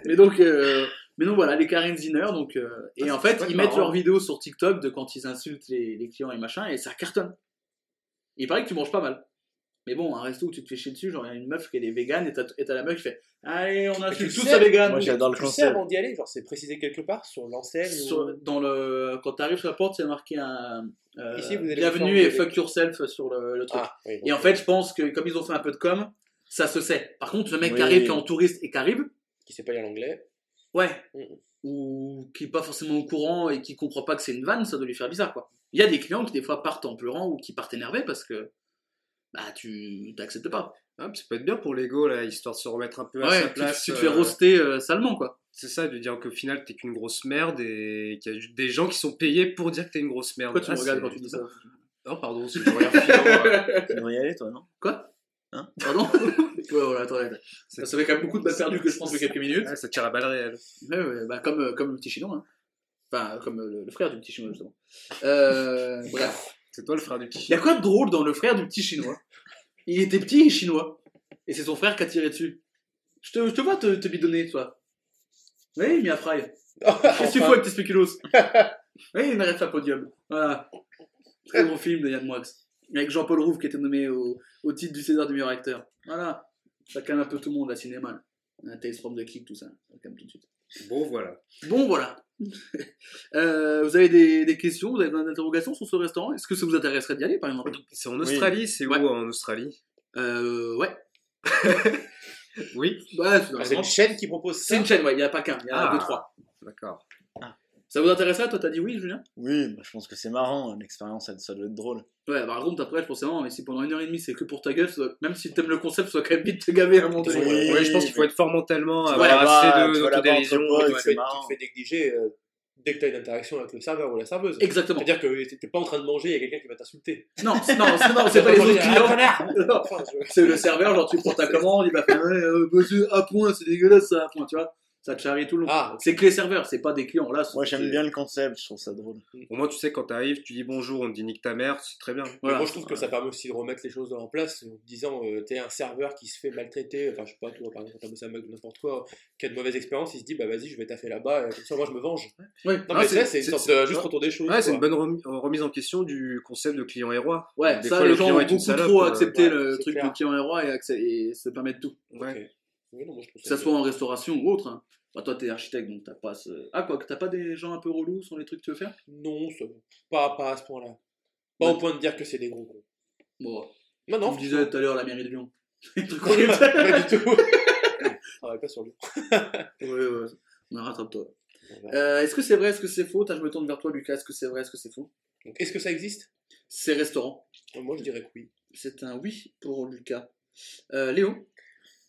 Mais donc, euh, mais donc voilà, les Karen Zinner, donc, euh, et Ah, en c'est fait, ils marrant. mettent leurs vidéos sur TikTok de quand ils insultent les, les clients et machin, et ça cartonne. Il paraît que tu manges pas mal. Mais bon, un resto où tu te fais chier dessus, genre il y a une meuf qui est végane et t'as la meuf qui fait Allez, on insulte tous à vegan. Moi, j'adore le tu sais concept. avant d'y aller, genre c'est précisé quelque part sur l'enseigne ou... dans le, quand t'arrives sur la porte, a marqué un euh, Ici, vous allez bienvenue et fuck yourself sur le, le truc. Ah, oui, Et en fait, je pense que comme ils ont fait un peu de com, ça se sait. Par contre, le mec Oui. qui arrive, qui est en touriste et qui arrive, Qui sait pas lire l'anglais. ouais, Mhm. ou qui est pas forcément au courant et qui comprend pas que c'est une vanne, ça doit lui faire bizarre, quoi. Il y a des clients qui des fois partent en pleurant ou qui partent énervés parce que bah tu t'acceptes pas. Ah, ça peut être bien pour l'ego, là, histoire de se remettre un peu à Ouais, sa tu, place. tu te fais euh, roaster euh, salement, quoi. C'est ça, de dire qu'au final, t'es qu'une grosse merde et qu'il y a des gens qui sont payés pour dire que t'es une grosse merde. Pourquoi tu Ah, me regardes quand tu dis ça Oh, pardon, c'est que je regarde Tu devrais y aller, toi, non? Quoi? Hein? Pardon? Ouais, voilà, attends, attends. Ça, ça fait quand même beaucoup de balles perdues que je pense que quelques minutes. ah, ça tire à balles réelles. Ouais, ouais, bah, comme, euh, comme le petit chinois. hein. Enfin, comme euh, le, le frère du petit chinois, justement. Euh, bref. C'est toi le frère du Il petit y a quoi de drôle dans le frère du petit chinois? Il était petit et chinois. Et c'est son frère qui a tiré dessus. Je te, je te vois te, te bidonner, toi. Oui, Mia Fry. Qu'est-ce que tu fais avec tes spéculoos Oui, une ref à podium. Voilà. Très bon film de Yann Moix. Avec Jean-Paul Rouve qui était nommé au, au titre du César du meilleur acteur. Voilà. Ça calme un peu tout le monde à cinéma. Un taste from the kick, tout ça. Ça calme tout de suite. Bon, voilà. Bon, voilà. Euh, vous avez des, des questions, vous avez des interrogations sur ce restaurant? Est-ce que ça vous intéresserait d'y aller, par exemple? C'est en Australie, c'est Ouais. où en Australie? Euh, ouais. Oui, Ouais, c'est Ah, c'est une chaîne qui propose C'est ça? une chaîne, ouais, il n'y a pas qu'un, il y en a Ah. deux, trois. d'accord. Ça vous intéresserait Toi, t'as dit oui, Julien? Oui, bah, je pense que c'est marrant. L'expérience, ça, ça doit être drôle. Ouais, par contre, après, je pensais, non, mais si pendant une heure et demie, c'est que pour ta gueule, ça doit- même si t'aimes le concept, ça doit quand même vite te gaver à un moment donné. Oui. Ouais, je pense qu'il faut être fort mentalement, avoir assez tu de potes, tu, te c'est fais, tu marrant. te fais négliger euh, dès que tu as une interaction avec le serveur ou la serveuse. Exactement. C'est-à-dire que t'es- pas en train de manger, il y a quelqu'un qui va t'insulter. Non, c'est- non, c'est non, c'est pas les autres clients. Je- C'est le serveur, genre tu prends ta commande, il va faire euh, à point, c'est dégueulasse ça, à point, tu vois. Ça te charrie tout le long. Ah, C'est que les serveurs, c'est pas des clients. Là, Moi, j'aime bien le concept. Je trouve ça drôle. Au moins, tu sais, quand t'arrives, tu dis bonjour, on te dit nique ta mère, c'est très bien. Voilà. moi, je trouve que ça permet aussi de remettre les choses en place en disant, euh, t'es un serveur qui se fait maltraiter, enfin, je sais pas, toi, par exemple, quand t'as n'importe quoi, qui a de mauvaises expériences, il se dit, bah vas-y, je vais taffer là-bas, et comme ça, moi, je me venge. Ouais, Non, Ah, mais c'est- une sorte de juste retour des choses. Ouais, c'est une bonne remi- remise en question du concept de client et roi. Ouais, Des ça, fois, les le gens client ont beaucoup trop euh, accepté le truc de client et roi et, accès- et se permettre tout. Ouais. Ok. Oui, non, moi, je trouve Que ça soit en restauration ou autre. hein. Bah, toi, t'es architecte, donc t'as pas ce. Ah, quoi, que t'as pas des gens un peu relous sur les trucs que tu veux faire? Non, ça- pas, pas à ce point-là. Pas au point de dire que c'est des gros cons. Bon, Non, non, tu me disais tout à l'heure la mairie de Lyon. Des trucs pas du tout. Travaille pas sur lui. Ouais, ouais, on rattrape-toi. Euh, est-ce que c'est vrai, est-ce que c'est faux? Je me tourne vers toi, Lucas. Est-ce que c'est vrai, est-ce que c'est faux? Est-ce que ça existe? C'est restaurant. Moi, je dirais que oui. C'est un oui pour Lucas. Euh, Léo?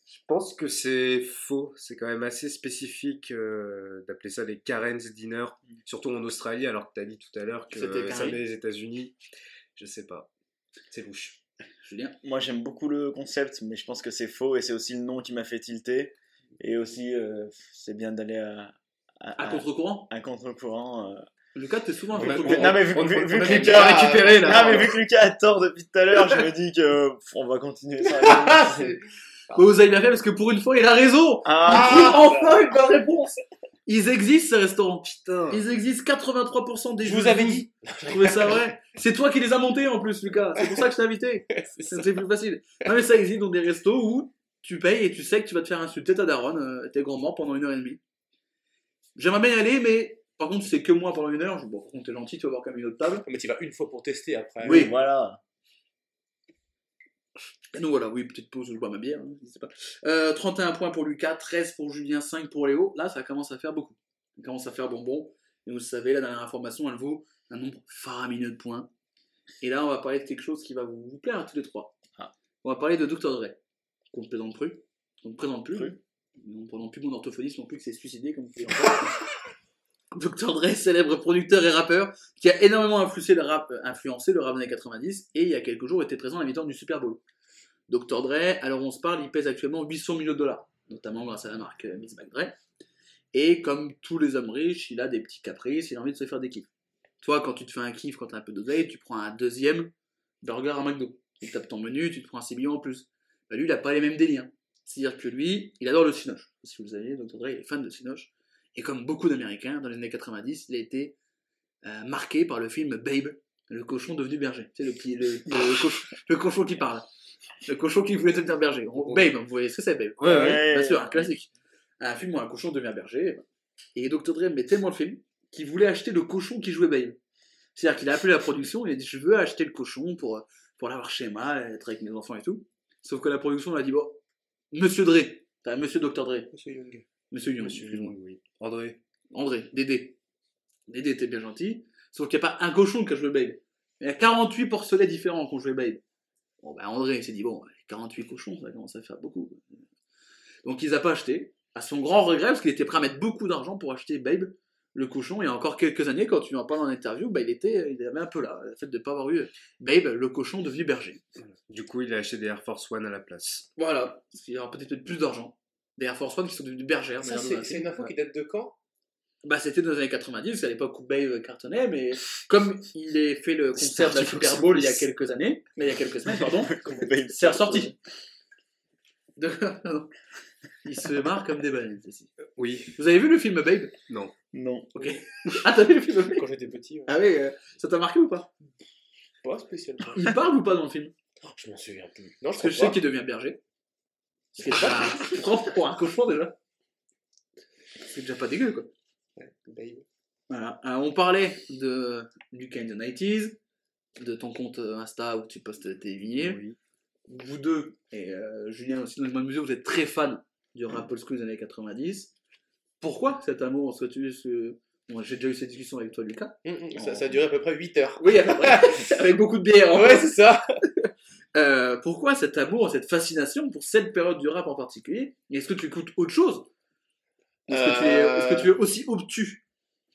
Je pense que c'est faux. C'est quand même assez spécifique euh, d'appeler ça des Karen's Dinner, surtout en Australie, alors que tu as dit tout à l'heure que C'était euh, ça venait des États-Unis. Je sais pas. C'est louche. Julien Moi, j'aime beaucoup le concept, mais je pense que c'est faux et c'est aussi le nom qui m'a fait tilter. Et aussi, euh, c'est bien d'aller à, à, À contre-courant à contre-courant. euh. Lucas, t'es souvent a- contre-courant. Non, mais vu, On- vu- on- vu on que a Lucas bien récupéré, là. Non, mais vu que Lucas a tort depuis tout à l'heure, je me dis que on va continuer ça. Vous avez bien fait parce que pour une fois, il a raison Ah, Il trouve enfin une bonne réponse Ils existent, ces restaurants. Putain. Ils existent 80% des Je vous avais dit. Je trouvais ça vrai. C'est toi qui les as montés en plus, Lucas. C'est pour ça que je t'ai invité. C'est plus facile. Non, mais ça existe dans des restos où tu payes et tu sais que tu vas te faire insulter ta daronne, euh, tes grands-morts pendant une heure et demie. J'aimerais bien y aller, mais par contre, c'est que moi pendant une heure. Je- Bon, par contre, t'es gentil, tu vas voir comme une autre table. Mais tu vas une fois pour tester après. Oui. Voilà. Et donc voilà, oui, petite pause, je bois ma bière, hein, je sais pas. Euh, 31 points pour Lucas, 13 pour Julien, 5 pour Léo. Là, ça commence à faire beaucoup. Ça commence à faire bonbon. Et vous savez, la dernière information, elle vaut un nombre faramineux de points. Et là, on va parler de quelque chose qui va vous, vous plaire à tous les trois. Ah. On va parler de Dr. Dre, qu'on ne présente plus. On ne présente plus. On ne présente plus mon orthophonisme non plus que c'est suicidé, comme vous pouvez. Dr. Dre, célèbre producteur et rappeur, qui a énormément influencé le rap, influencé le rap des années 90, et il y a quelques jours était présent à la du Super Bowl. Dr. Dre, alors on se parle, il pèse actuellement 800 millions de dollars, notamment grâce à la marque euh, Miss Mac Dre. Et comme tous les hommes riches, il a des petits caprices, il a envie de se faire des kiffs. Toi, quand tu te fais un kiff, quand tu as un peu d'oseille, tu prends un deuxième burger à McDo. Tu tapes ton menu, tu te prends un 6 millions en plus. Bah, lui, il n'a pas les mêmes délires. C'est-à-dire que lui, il adore le cinoche. Si vous savez, Dr. Dre il est fan de cinoche. Et comme beaucoup d'Américains, dans les années 90, il a été euh, marqué par le film Babe, le cochon devenu berger. Sais, le, petit, le, le cochon, le cochon qui parle. Le cochon qui voulait devenir berger. Babe, vous voyez ce que c'est, Babe Ouais, ouais. Bien sûr, un classique. Un film où un cochon devient berger. Et Dr. Dre aimait tellement le film qu'il voulait acheter le cochon qui jouait Babe. C'est-à-dire qu'il a appelé la production, il a dit Je veux acheter le cochon pour, pour l'avoir chez moi, être avec mes enfants et tout. Sauf que la production lui a dit Bon, Monsieur Dre, enfin, Monsieur Dr. Dre, Monsieur Young. Monsieur Young, Monsieur excuse-moi. oui. André. André, Dédé. Dédé était bien gentil, sauf qu'il n'y a pas un cochon qui a joué Babe. Il y a 48 porcelets différents qui ont joué Babe. Bon, ben André s'est dit, bon, 48 cochons, ça commence à faire beaucoup. Donc il les a pas acheté, à son grand regret, parce qu'il était prêt à mettre beaucoup d'argent pour acheter Babe, le cochon. Il y a encore quelques années, quand tu en parles en interview, bah, il, était, il avait un peu là, le fait de ne pas avoir eu Babe, le cochon devenu berger. Du coup, il a acheté des Air Force One à la place. Voilà, parce qu'il y aura peut-être plus d'argent. Des Air Force One qui sont devenus bergères. Ça, c'est une info qui date de quand? Bah, c'était dans les années 90, à l'époque où Babe cartonnait, mais comme il a fait le concert de la Super Bowl il y a quelques années, mais il y a quelques semaines, pardon, c'est ressorti. De- il se marre comme des baleines, ceci. Oui. Vous avez vu le film Babe? Non. Non. Ok. Ah, t'as vu le film Babe? Quand j'étais petit. ouais. Ah oui, euh, ça t'a marqué ou pas? Pas spécialement. Il parle ou pas dans le film? Je m'en souviens plus. Non, je Parce que je sais qu'il devient berger. Ce qui est déjà propre pour un cochon déjà. C'est déjà pas dégueu quoi. Voilà. On parlait de du Kind of 90s, de ton compte euh, Insta où tu postes tes. Oui. Vous deux, et euh, Julien aussi dans le même mesure, vous êtes très fan du rap old school des années 90. Pourquoi cet amour tu ce... bon, J'ai déjà eu cette discussion avec toi, Lucas. Hum, hum, ça, ça a duré à peu près 8 heures. Oui, avec beaucoup de bière. en Ouais, c'est ça. Euh, pourquoi cet amour, cette fascination pour cette période du rap en particulier? Est-ce que tu écoutes autre chose? Est-ce que, tu es- Euh. est-ce que tu es aussi obtus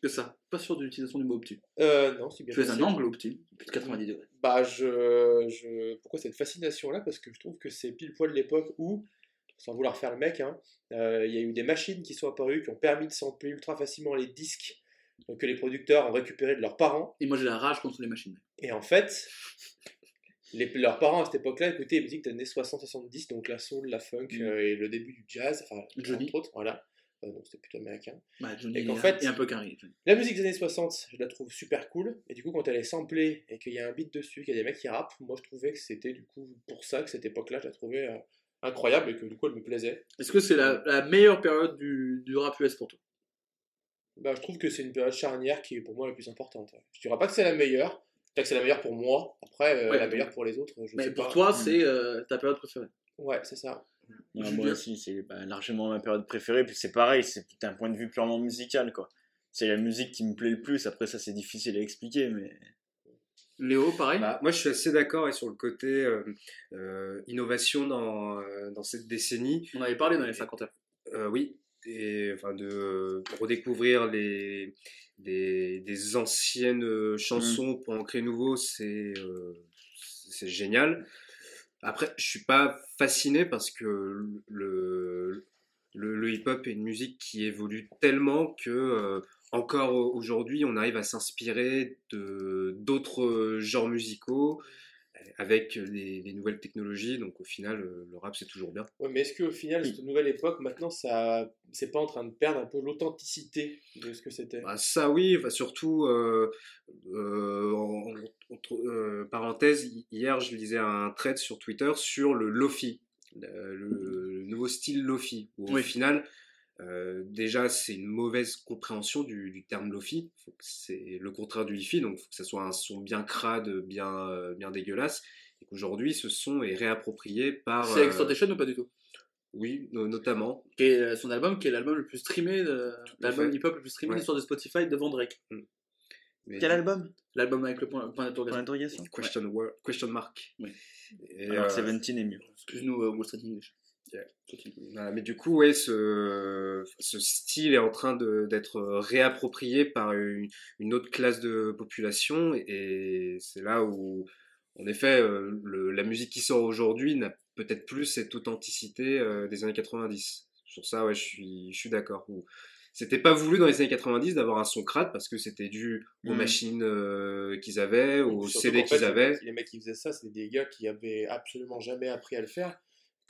que ça? Pas sûr de l'utilisation du mot obtus. Euh, non, c'est bien. Tu es un angle obtus, plus de 90 degrés. Bah, je, je... Pourquoi cette fascination-là? Parce que je trouve que c'est pile poil l'époque où, sans vouloir faire le mec, hein, euh, il y a eu des machines qui sont apparues, qui ont permis de sampler ultra facilement les disques que les producteurs ont récupérés de leurs parents. Et moi j'ai la rage contre les machines. Et en fait, les, leurs parents à cette époque-là écoutaient les musiques des années 60-70, donc la soul, la funk Mm. euh, et le début du jazz, enfin, Johnny. entre autres, voilà. Euh, donc c'était plutôt américain. Bah, Johnny Et qu'en fait- un peu carré. La musique des années 60, je la trouve super cool. Et du coup, quand elle est samplée et qu'il y a un beat dessus, qu'il y a des mecs qui rappent, moi je trouvais que c'était du coup pour ça que cette époque-là, je la trouvais euh, incroyable et que du coup elle me plaisait. Est-ce que c'est la, la meilleure période du, du rap US pour toi? Bah, je trouve que c'est une période charnière qui est pour moi la plus importante. Je dirais pas que c'est la meilleure, peut-être que c'est la meilleure pour moi. Après, euh, Ouais, la meilleure pour les autres, je Mais sais pour pas. toi, c'est euh, ta période préférée. Ouais, c'est ça. Ouais, moi aussi, c'est bah, largement ma période préférée. Puis c'est pareil, c'est d'un point de vue purement musical, quoi. C'est la musique qui me plaît le plus. Après, ça, c'est difficile à expliquer, mais. Léo, pareil? Bah, moi, je suis assez d'accord et sur le côté euh, euh, innovation dans, euh, dans cette décennie. On avait parlé dans les 50 heures. Euh, oui, et enfin de redécouvrir les, des, des anciennes euh, chansons pour en créer nouveau, c'est euh, c'est génial. Après, je suis pas fasciné parce que le, le, le hip-hop est une musique qui évolue tellement que euh, encore aujourd'hui, on arrive à s'inspirer de d'autres genres musicaux avec des, des nouvelles technologies. Donc au final, euh, le rap c'est toujours bien. Ouais, mais est-ce qu'au final, cette nouvelle époque, maintenant, ça, c'est pas en train de perdre un peu l'authenticité de ce que c'était? Bah, ça oui, enfin, surtout, euh, euh, en- entre euh, hi- hier je lisais un thread sur Twitter sur le Lofi, le, le nouveaux styles lofi. Où Oui. Au final, euh, déjà, c'est une mauvaise compréhension du, du terme lofi. C'est le contraire du hi-fi, donc il faut que ça soit un son bien crade, bien, euh, bien dégueulasse. Et qu'aujourd'hui, ce son est réapproprié par. C'est euh, Extortation ou pas du tout? Oui, no- notamment. Qui est euh, son album, qui est l'album le plus streamé, de- l'album hip-hop le plus streamé de Ouais. l'histoire de Spotify devant Drake. Mais- Quel album? L'album avec le point, d'interrogation. Question, wor- question mark. Oui. Et, Alors euh, que Seventeen est mieux. Excuse-nous, euh, Wall Street English. Yeah. Mais du coup, ouais, ce, ce style est en train d'être réapproprié par une, une autre classe de population, et c'est là où, en effet, euh, le- la musique qui sort aujourd'hui n'a peut-être plus cette authenticité euh, des années 90. Sur ça, ouais, je suis, je suis d'accord. C'était pas voulu dans les années 90 d'avoir un son crade parce que c'était dû aux Mhm. machines euh, qu'ils avaient, aux CD qu'ils avaient. Les mecs qui faisaient ça, c'était des gars qui avaient absolument jamais appris à le faire,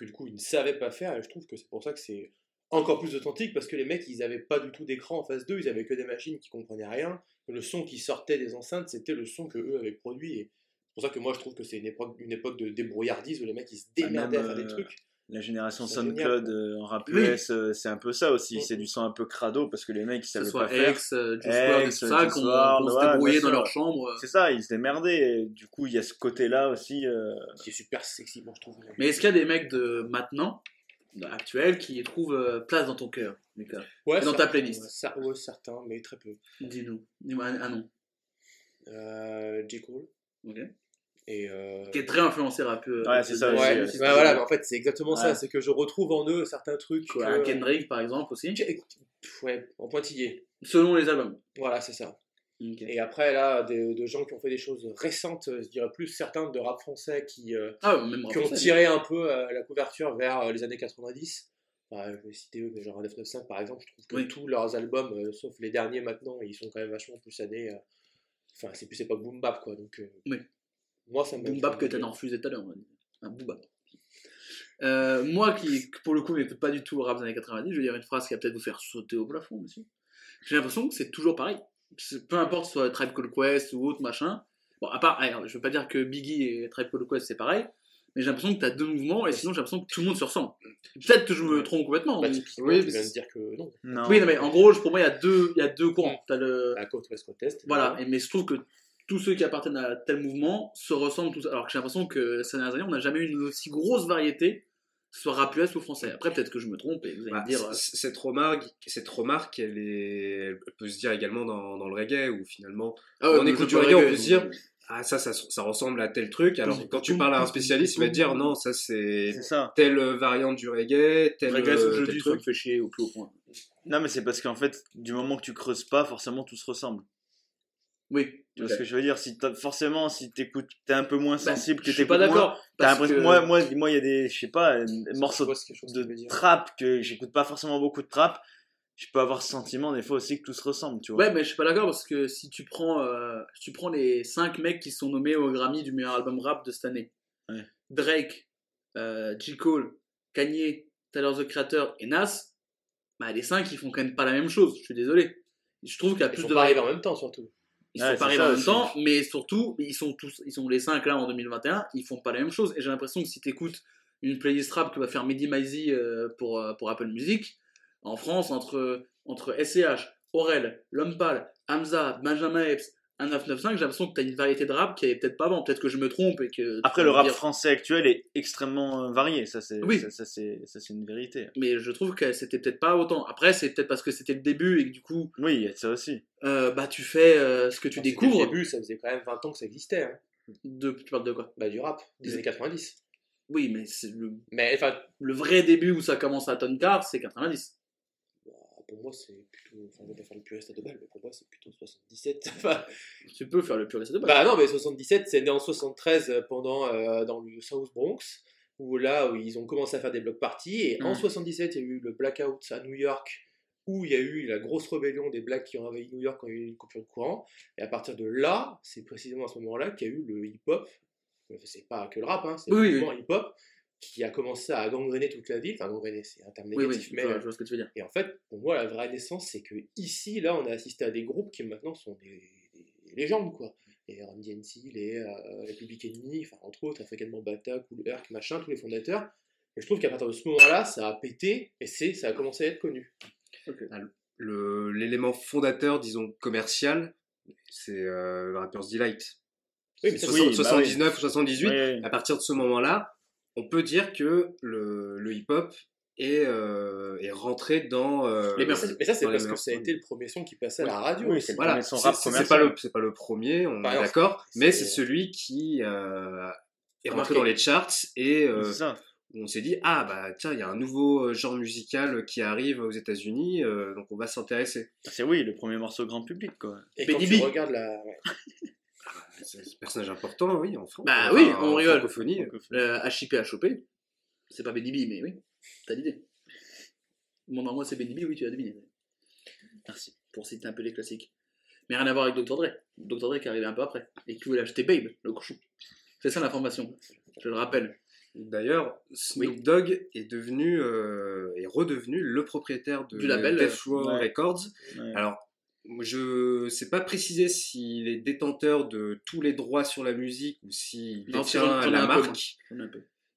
que du coup ils ne savaient pas faire, et je trouve que c'est pour ça que c'est encore plus authentique, parce que les mecs ils avaient pas du tout d'écran en face d'eux, ils avaient que des machines qui comprenaient rien, le son qui sortait des enceintes c'était le son que eux avaient produit, et c'est pour ça que moi je trouve que c'est une époque, une époque de débrouillardise où les mecs ils se Ah, même, démerdaient à faire des euh, trucs. La génération C'est SoundCloud euh, en rap Oui. US, euh, c'est un peu ça aussi. Mm. C'est du son un peu crado parce que les mecs ils ce savaient soit pas faire. Ex, euh, Juice tout ça, qu'on se débrouillait dans leur chambre. C'est ça, ils se démerdaient. Et du coup, il y a ce côté-là aussi. euh, qui est super sexy, moi je trouve. Mais est-ce qu'il y a des mecs de maintenant, de actuels, qui trouvent place dans ton cœur, Lucas Ouais, dans ta playlist. ouais, certains, mais très peu. Dis-nous. Dis-moi un, un nom. Euh, J. Cole, Ok. Et... euh, Qui est très influencé rap. euh, Ouais, c'est ça Ouais, euh, bah c'est voilà, mais en fait c'est exactement ça, c'est que je retrouve en eux certains trucs. Quoi, que- un Kendrick, par exemple, aussi. Ouais, en pointillé. Selon les albums. Voilà, c'est ça. Et après, là, de gens qui ont fait des choses récentes, je dirais plus certains de rap français qui, euh, Ah, même qui ont français, tiré un peu euh, la couverture vers euh, les années 90. Enfin, je vais citer eux, mais genre 995 par exemple, je trouve que Oui. tous leurs albums, euh, sauf les derniers maintenant, ils sont quand même vachement plus années. euh, Enfin, c'est plus époque boom bap quoi. Donc, euh, Oui. Moi ça me. Boom bap que t'as refusé tout à l'heure. Un boom bap. Euh, moi qui, pour le coup, n'écoute pas du tout le rap des années 90, je vais dire une phrase qui va peut-être vous faire sauter au plafond, monsieur. J'ai l'impression que c'est toujours pareil. Peu importe soit Tribe Called Quest ou autre machin. Bon, à part, alors, je veux pas dire que Biggie et Tribe Called Quest c'est pareil, mais j'ai l'impression que t'as deux mouvements et sinon j'ai l'impression que tout le monde se ressemble. Peut-être que je me trompe complètement. Bah, mais- Oui, mais viens de c'est- dire que non. Non. Oui, non, mais en gros, pour moi, il y a deux, il y a deux courants. T'as le, La côte ouest côte est. voilà, et- mais je trouve que tous ceux qui appartiennent à tel mouvement se ressemblent tous. Alors que j'ai l'impression que ces dernières années, on n'a jamais eu une aussi grosse variété, que ce soit rap US ou français. Après, peut-être que je me trompe et vous allez Bah, me dire. c- euh, cette remarque, cette remarque, elle, est, elle peut se dire également dans, dans le reggae, où finalement, ah ouais, on écoute du peux reggae, on peut se dire, donc, ah ça, ça, ça ressemble à tel truc. Alors quand tu parles à un spécialiste, il va te dire non, ça c'est C'est ça. telle variante du reggae, tel, euh, Reggae, ce que je tel dis, ça me truc. fait chier au plus haut point. Non, mais c'est parce qu'en fait, du moment que tu creuses pas, forcément tout se ressemble. Oui, Tu vois ce que je veux dire? Si Forcément, si t'écoutes, t'es un peu moins Bah, sensible que je suis t'écoutes pas d'accord. Que- moi, moi, moi, il y a des, je sais pas, un morceaux de trap que j'écoute pas forcément beaucoup de trap. Je peux avoir ce sentiment des fois aussi que tout se ressemble, tu vois. Ouais, mais je suis pas d'accord parce que si tu prends, euh, si tu prends les 5 mecs qui sont nommés au Grammy du meilleur album rap de cette année Ouais. Drake, euh, J. Cole, Kanye, Tyler the Creator et Nas, bah, les 5 ils font quand même pas la même chose, je suis désolé. Je trouve qu'il y a Ils plus sont de variété. arrivés en même temps surtout. Ils Ouais, sont pas arrivés en même aussi. temps, mais surtout, ils sont tous, ils sont les 5 là en 2021, ils font pas la même chose. Et j'ai l'impression que si t'écoutes une playlist rap que va faire Mehdi Maizi euh, pour, euh, pour Apple Music, en France, entre, entre SCH, Aurel, Lompal, Hamza, Benjamin Epps, 1995, j'ai l'impression que t'as une variété de rap qui avait peut-être pas avant. Peut-être que je me trompe et que. Après, le rap dire- français actuel est extrêmement euh, varié, ça c'est, Oui. ça, ça, c'est, ça c'est une vérité. Mais je trouve que c'était peut-être pas autant. Après, c'est peut-être parce que c'était le début et que du coup, Oui, il y a de ça aussi. euh, bah, tu fais euh, ce que tu découvres. le début, ça faisait quand même 20 ans que ça existait. hein. De, tu parles de quoi? Bah, du rap, des Oui. années 90. Oui, mais c'est le, Mais enfin, le vrai début où ça commence à tonne c'est 90. Pour moi, c'est plutôt. Enfin, vais pas faire le puriste à deux balles, mais pour moi, c'est plutôt 77. Enfin, Tu peux faire le puriste de base. bah non, mais 77, c'est né en 73 euh, pendant, euh, dans le South Bronx, où là, où ils ont commencé à faire des blocs parties. Et en Mm. 77, il y a eu le blackout à New York, où il y a eu la grosse rébellion des blacks qui ont envahi New York quand il y a eu une coupure de courant. Et à partir de là, c'est précisément à ce moment-là qu'il y a eu le hip-hop. C'est pas que le rap, hein, c'est Oui, le oui, hip-hop qui a commencé à gangréner toute la ville. Enfin, gangréner, c'est un terme oui, oui, mais vois, euh, je vois ce que tu veux dire. et en fait, pour moi, la vraie naissance, c'est que ici, là, on a assisté à des groupes qui maintenant sont des, des légendes, quoi. Les Run DMC, les, euh, les Public Enemy, enfin, entre autres, African Bambata, Cool Herc, machin, tous les fondateurs, Et je trouve qu'à partir de ce moment-là, ça a pété et c'est, ça a commencé à être connu. Le- L'élément fondateur, disons, commercial, c'est euh, le Rapper's Delight. Oui, mais ça, Soix- oui, bah 79 ou 78. Ouais, À partir de ce moment-là, on peut dire que le, le hip-hop est, euh, est rentré dans. euh, Mais, ça, mais ça, c'est parce que ça a été le premier son qui passait à la radio. Oui, c'est Voilà, son c'est rap pas le c'est pas le premier, on Par est d'accord, mais c'est- celui qui euh, est rentré dans les charts et euh, ça. on s'est dit ah bah tiens il y a un nouveau genre musical qui arrive aux États-Unis, euh, donc on va s'intéresser. C'est oui, le premier morceau grand public, quoi. Et quand Benny tu B. regardes la. ouais. C'est un personnage important, oui, en France. Bah Enfin, oui, en on rigole. francophonie. Le HIP à choper. C'est pas Benny B, mais oui, t'as l'idée. Mon moi, c'est Benny B, oui, tu as deviné. Merci pour citer un peu les classiques. Mais rien à voir avec Dr. Dre. Dr. Dre qui est arrivé un peu après et qui voulait acheter Babe, le cochon. C'est ça l'information, je le rappelle. D'ailleurs, Snoop Dogg est devenu euh, est redevenu le propriétaire de Du label, Death Row ouais. Records. Ouais. Alors, je sais pas préciser s'il est détenteur de tous les droits sur la musique ou s'il détient la marque,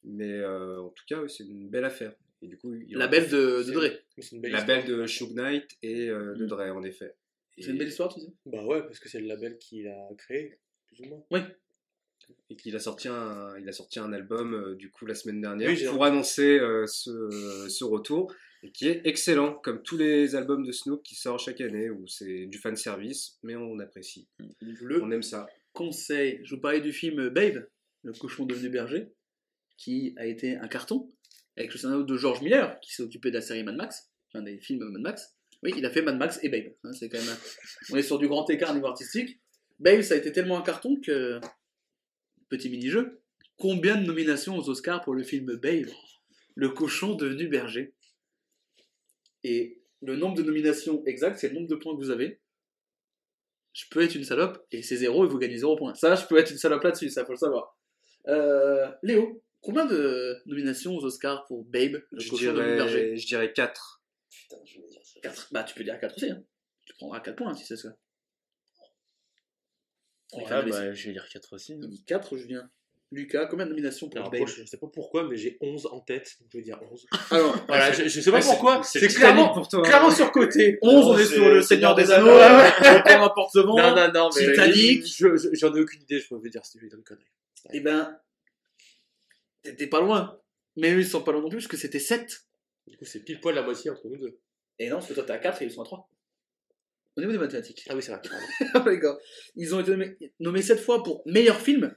mais euh, en tout cas, oui, c'est une belle affaire. Et du coup, il aura Label de, de Dre. Une belle de Suge Knight et euh, de Mm. Dre, en effet. C'est une belle histoire, tu sais Bah ouais, parce que c'est le label qu'il a créé, plus ou moins. Et qu'il a sorti un, il a sorti un album euh, du coup la semaine dernière Oui, pour annoncer euh, ce, ce retour et qui est excellent comme tous les albums de Snoop qui sortent chaque année où c'est du fan service mais on apprécie, Le on aime ça. conseil, je vous parlais du film Babe, le cochon devenu berger, qui a été un carton, avec le scénario de George Miller, qui s'est occupé de la série Mad Max, enfin des films Mad Max. Oui, il a fait Mad Max et Babe. hein, c'est quand même un- On est sur du grand écart au niveau artistique. Babe, ça a été tellement un carton que. Petit mini-jeu. Combien de nominations aux Oscars pour le film Babe? Le cochon devenu berger. Et le nombre de nominations exact, c'est le nombre de points que vous avez je peux être une salope et c'est zéro et vous gagnez zéro point. Ça, je peux être une salope là-dessus, ça faut le savoir. Euh, Léo, combien de nominations aux Oscars pour Babe, le Je dirais, je dirais 4. Putain, je vais dire ça. 4. Bah, tu peux dire 4 aussi. Hein. Tu prendras 4 points si c'est ça. Ouais, Enfin, bah, je vais dire 4 aussi. hein. Il dit 4, Julien. Lucas, combien de nominations pour Alors, Babe moi, je sais pas pourquoi, mais j'ai 11 en tête, donc je vais dire 11. Alors, Voilà, je, je sais pas pourquoi, c'est clairement, pour toi. clairement surcoté. 11, on est sur le Seigneur des Anneaux. On vent. Non, non, non, mais Titanic. je- je- j'en ai aucune idée, je peux dire si je une connerie. Eh ben, t'étais pas loin. Mais eux, ils sont pas loin non plus, parce que c'était 7. Du coup, c'est pile poil la moitié entre nous deux. Et non, parce que toi, t'es à 4 et ils sont à 3. Au niveau des mathématiques. Ah oui, c'est vrai. Ah, d'accord. Ils ont été nommés, nommés cette fois pour meilleur film,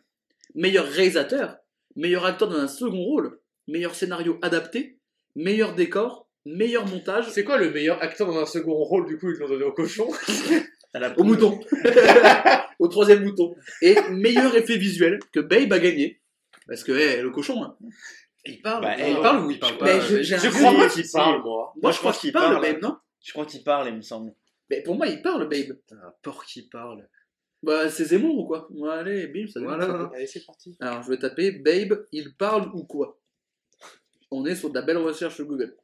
meilleur réalisateur, meilleur acteur dans un second rôle, meilleur scénario adapté, meilleur décor, meilleur montage, C'est quoi le meilleur acteur dans un second rôle, du coup, ils l'ont donné au cochon au mouton, au troisième mouton, et meilleur effet visuel que Babe a gagné. Parce que le cochon, hein, il parle. Bah, il parle ou il parle mais pas je- crois pas qu'il parle, moi. Moi, je crois qu'il parle, parle. Babe, non Je crois qu'il parle, il me semble. Mais pour moi, il parle, Babe. Un porc qui parle. Bah, c'est Zemmour ou quoi? Ouais, Allez, bim, ça Voilà. Allez, c'est parti. Alors, je vais taper Babe, il parle ou quoi? On est sur de la belle recherche sur Google.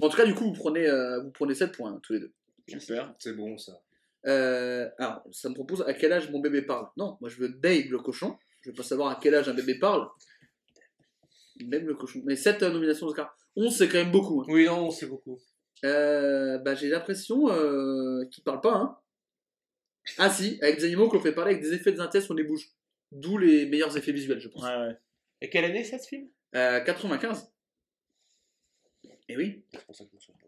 En tout cas, du coup, vous prenez, euh, vous prenez 7 points, hein, tous les deux. Super. C'est bon ça. Euh, alors, ça me propose à quel âge mon bébé parle? Non, moi je veux Babe le cochon. Je veux pas savoir à quel âge un bébé parle. Babe le cochon. Mais 7 nominations Oscar. 11, c'est quand même beaucoup. hein. Oui, non, c'est beaucoup. Euh, bah, j'ai l'impression euh, qu'il parle pas. Hein. Ah si, avec des animaux qu'on fait parler avec des effets de synthèse sur les bouches. D'où les meilleurs effets visuels, je pense. Ouais, ouais. Et quelle année, c'est ce film? Euh, 95. Et oui. C'est pour ça que je me souviens.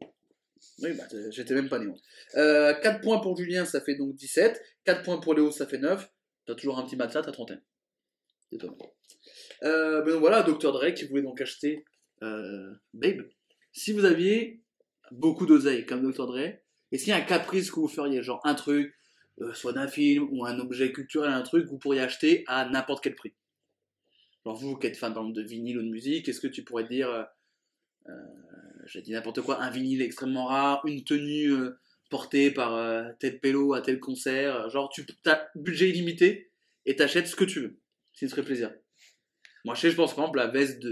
Oui, bah, euh, j'étais même pas né. moi. Euh, 4 points pour Julien, ça fait donc 17. 4 points pour Léo, ça fait 9. T'as toujours un petit matelas, t'as 31. C'est toi. Euh, ben donc voilà, Dr. Dre qui voulait donc acheter euh, Babe. Si vous aviez beaucoup d'oseille comme Dr. Dre, est-ce qu'il y a un caprice que vous feriez? Genre un truc, euh, soit d'un film ou un objet culturel, un truc vous pourriez acheter à n'importe quel prix Genre vous qui êtes fan de vinyle ou de musique, est-ce que tu pourrais dire, euh, euh, j'ai dit n'importe quoi, un vinyle extrêmement rare, une tenue euh, portée par euh, tel pélo à tel concert, euh, genre tu as budget illimité et t'achètes ce que tu veux, si te ferait plaisir. Moi je sais, je pense par exemple la veste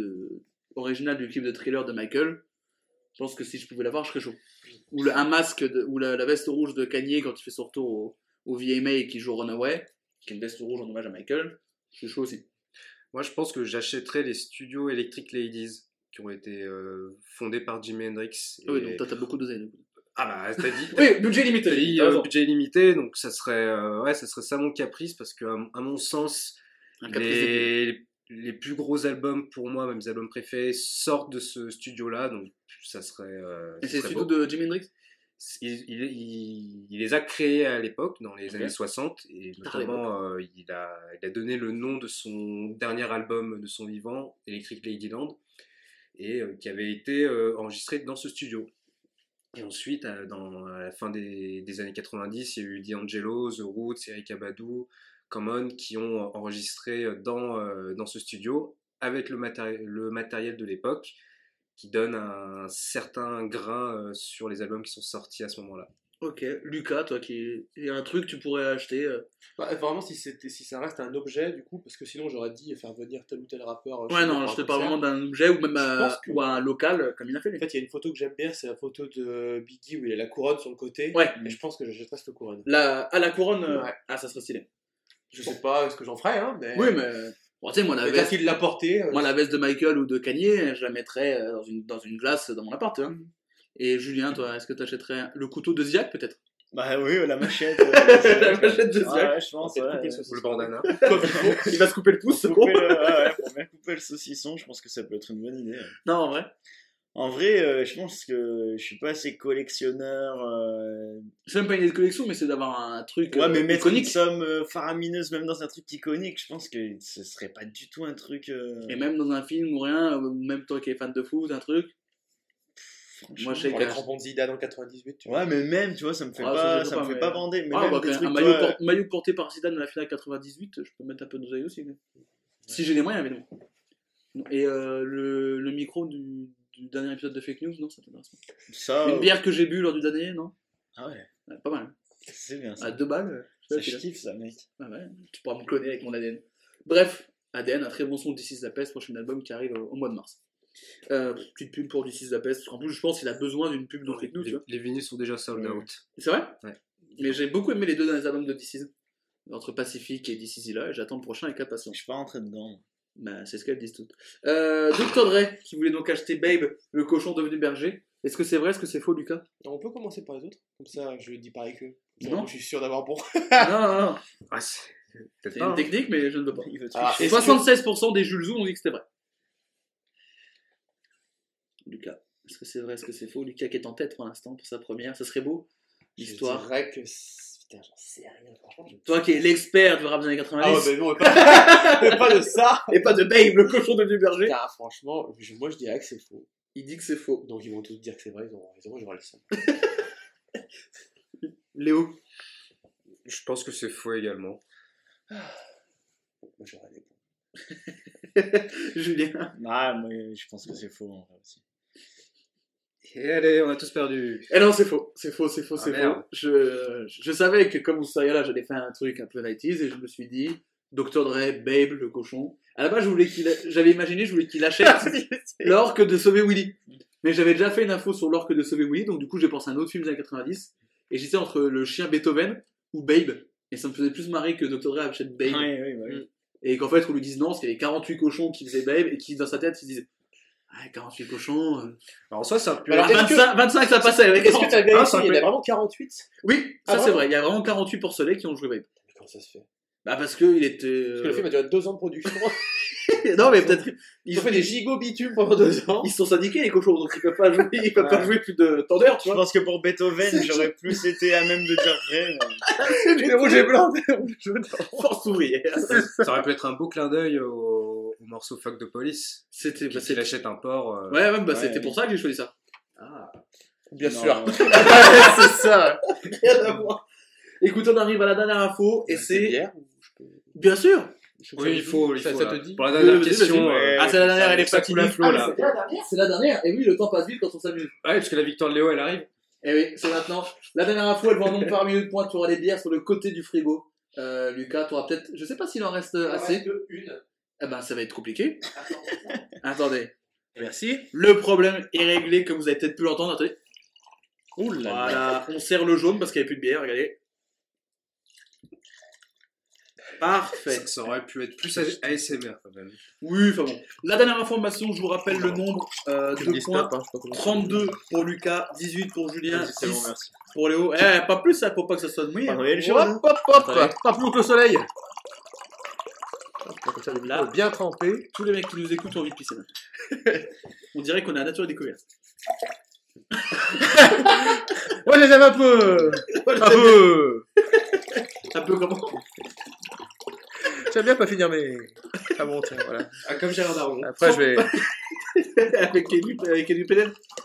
originale du clip de thriller de Michael, je pense que si je pouvais l'avoir, je serais chaud. Ou un masque, ou la, la veste rouge de Kanye quand il fait son retour au, au VMA et qui joue Runaway, qui est une veste rouge en hommage à Michael, je suis chaud aussi. Moi je pense que j'achèterais les studios Electric Ladies qui ont été euh, fondés par Jimi Hendrix. Ah Oui, donc toi, t'as beaucoup dosé. coup. Ah bah, t'as dit. Oui, budget limité. T'as euh, budget limité, donc ça serait, euh, ouais, ça serait ça mon caprice parce que, à, à mon sens, les, les plus gros albums pour moi, même mes albums préférés, sortent de ce studio-là, donc ça serait. Et c'est surtout beau. de Jimi Hendrix? Il, il- il- il les a créés à l'époque, dans les années 60, et notamment euh, il, a, il a donné le nom de son dernier album de son vivant, Electric Ladyland, et euh, qui avait été euh, enregistré dans ce studio. Et ensuite, à, dans, à la fin des, des années 90, il y a eu D'Angelo, The Roots, Eric Abadou, Common, qui ont enregistré dans, dans ce studio avec le, matéri- le matériel de l'époque, qui donne un certain grain euh, sur les albums qui sont sortis à ce moment-là. Ok, Lucas, toi qui. Il y a un truc que tu pourrais acheter. euh, Bah, vraiment, si, c'était- si ça reste un objet, du coup, parce que sinon j'aurais dit faire venir tel ou tel rappeur. euh, Ouais, chez non, je te parle concert. vraiment d'un objet ou même Je à, pense que- ou à un local, comme il a fait lui. En fait, il y a une photo que j'aime bien, c'est la photo de Biggie où il a la couronne sur le côté. Ouais. Et je pense que j'achèterai cette couronne. La, à la couronne, euh, Ouais. ah, ça serait stylé. Je sais pas ce que j'en ferai, hein, mais. Oui, mais. Bon, tu sais, moi, la veste, qu'il l'a porté. euh, moi, la veste de Michael ou de Kanye, je la mettrais euh, dans une, dans une glace dans mon appart, vois. Mhm. Et Julien, toi, est-ce que tu achèterais le couteau de Ziak, peut-être? Bah oui, la machette. La machette de Ziak. ouais, je pense. Ouais. couper le saucisson. Ou le bandana. Il va se couper le pouce, c'est bon couper le, ouais, ouais, pour bien couper le saucisson, je pense que ça peut être une bonne idée. ouais. Non, en vrai. En vrai, euh, je pense que je suis pas assez collectionneur. euh, C'est même pas une idée de collection, mais c'est d'avoir un truc Ouais, euh, mais mettre une somme euh, faramineuse même dans un truc iconique, je pense que ce serait pas du tout un truc. euh, Et même dans un film ou rien, ou même toi qui es fan de foot, un truc. Moi, je sais les crampons de Zidane en 98. tu vois. Ouais, mais même, tu vois, ça me fait Ouais, ça, pas, ça pas, me fait mais- pas bander. Mais Ah, même bah, des trucs, un maillot, vois, por- maillot porté par Zidane à la finale 98, je peux mettre un peu d'oseille aussi. quoi. Si j'ai les moyens, évidemment. Et euh, le, le micro du, du dernier épisode de Fake News, non, ça t'intéresse pas ça. Une bière que j'ai bu lors du dernier, non Ah ouais, Ouais, Pas mal. c'est bien ça. À deux balles. euh, Ça, je kiffe ça, mec. Ah ouais, tu pourras me cloner avec mon ADN. Bref, ADN, un très bon son de This is the Pest, prochain album qui arrive au, mois de mars. Euh, petite pub pour This is the Pest, parce qu'en plus, je pense qu'il a besoin d'une pub dans Fake News, Les, les vinyles sont déjà sold Ouais. out. C'est vrai Ouais. Mais j'ai beaucoup aimé les deux derniers albums de This is. Entre Pacific et This is là, et j'attends le prochain avec impatience. Je suis pas rentré dedans. Bah, c'est ce qu'elles disent toutes. Euh, Dr. Dre, qui voulait donc acheter Babe, le cochon devenu berger. Est-ce que c'est vrai, est-ce que c'est faux, Lucas? On peut commencer par les autres Comme ça, je dis pareil que. Non. Je suis sûr d'avoir bon. Non, non, non. Ah, c'est C'est une hein. technique, mais je ne veux pas. Il veut Ah, tricher. Est-ce que- 76% des Jules Zou ont dit que c'était vrai. Lucas, est-ce que c'est vrai, est-ce que c'est faux? Lucas qui est en tête pour l'instant pour sa première, ça serait beau L'histoire. Je dirais que. Putain, j'en sais rien. franchement, je- Toi qui es l'expert du rap des années 90 Ah ouais, mais non, mais pas, pas de ça. et pas de Babe, le cochon devenu berger, Putain, franchement, je- moi je dirais que c'est faux. il dit que c'est faux. Donc ils vont tous dire que c'est vrai, ils ont raison, moi j'aurai le son. Léo, Je pense que c'est faux également. Moi j'aurai les bons. Julien. Ah, moi, je pense que c'est faux en vrai aussi. Et allez, on a tous perdu. Eh non, c'est faux, c'est faux, c'est faux, Ah, c'est faux. Je, je savais que comme vous seriez là, j'allais faire un truc un peu 90s et je me suis dit, Dr. Dre, Babe, le cochon. À la base, je voulais qu'il, a- j'avais imaginé, je voulais qu'il achète l'orque de Sauver Willy. Mais j'avais déjà fait une info sur l'orque de Sauver Willy, donc du coup, j'ai pensé à un autre film des années 90 et j'étais entre le chien Beethoven ou Babe. Et ça me faisait plus marrer que Dr. Dre achète Babe. Ouais, ouais, oui. Et qu'en fait, on lui dise non, parce qu'il y avait 48 cochons qui faisaient Babe et qui, dans sa tête, se disent, ah, 48 cochons. euh. Alors, ça aurait pu Alors, être- est-ce que- 25, 25, ça passait avec Est-ce que t'as vérifié Ah, ça Il y en peut- a vraiment 48 Oui, ça Ah, c'est vrai. Il y a vraiment 48 porcelets qui ont joué Babe. Mais comment ça se fait? Bah parce que il était. Parce que le film a duré deux ans de production. non mais peut-être Ils ont fait des gigots bitumes pendant deux ans. ils se sont syndiqués les cochons donc ils peuvent pas jouer ils peuvent pas jouer plus de tant d'heures tu Je vois. pense que pour Beethoven, j'aurais plus été à même de dire vrai. mais- Les rouges et blancs. Force ouvrière. ça aurait pu être un beau clin d'œil au, au morceau Fuck de Police. C'était bah, Qu'il achète un port. euh, Ouais ouais bah Ouais. c'était pour ça que j'ai choisi ça. Bien Non, sûr. c'est ça. Rien à voir. Écoute on arrive à la dernière info et c'est bière bien sûr. Oui, il faut. Il faut ça te dit Pour la dernière question. euh, ah c'est la dernière elle est flot, Ah, là. mais c'est la dernière c'est la dernière et oui le temps passe vite quand on s'amuse. Ouais, parce que la victoire de Léo, elle arrive. Et oui c'est maintenant. La dernière info elle va en nombre par minute point tu auras les bières sur le côté du frigo. Euh, Lucas tu auras peut-être je sais pas s'il en reste assez. une. Eh ben, ça va être compliqué. Attendez. Merci. Le problème est réglé, comme vous avez peut-être pu l'entendre. Attendez. Ouh là là. Voilà. On sert le jaune parce qu'il n'y avait plus de bière, regardez. Parfait. Ça, ça aurait pu être plus ASMR quand même. Oui, enfin bon. La dernière information, je vous rappelle le nombre euh, de points. stop, hein, pas 32 pour Lucas, 18 pour Julien, C'est bon, 10 merci. pour Léo. Eh, pas plus ça, pour pas que ça soit mouillé. A là hop, hop, Attendez. Pas plus haut que le soleil Comme ça, Là. bien trempé. Tous les mecs qui nous écoutent ont envie de pisser. On dirait qu'on est à nature découverte. Moi, je les aime un peu Un peu Un peu comment J'aime bien pas finir mes... Ah bon, tiens, voilà. Ah, comme Gérard Darmon. Après, je vais... avec Edu avec Edu.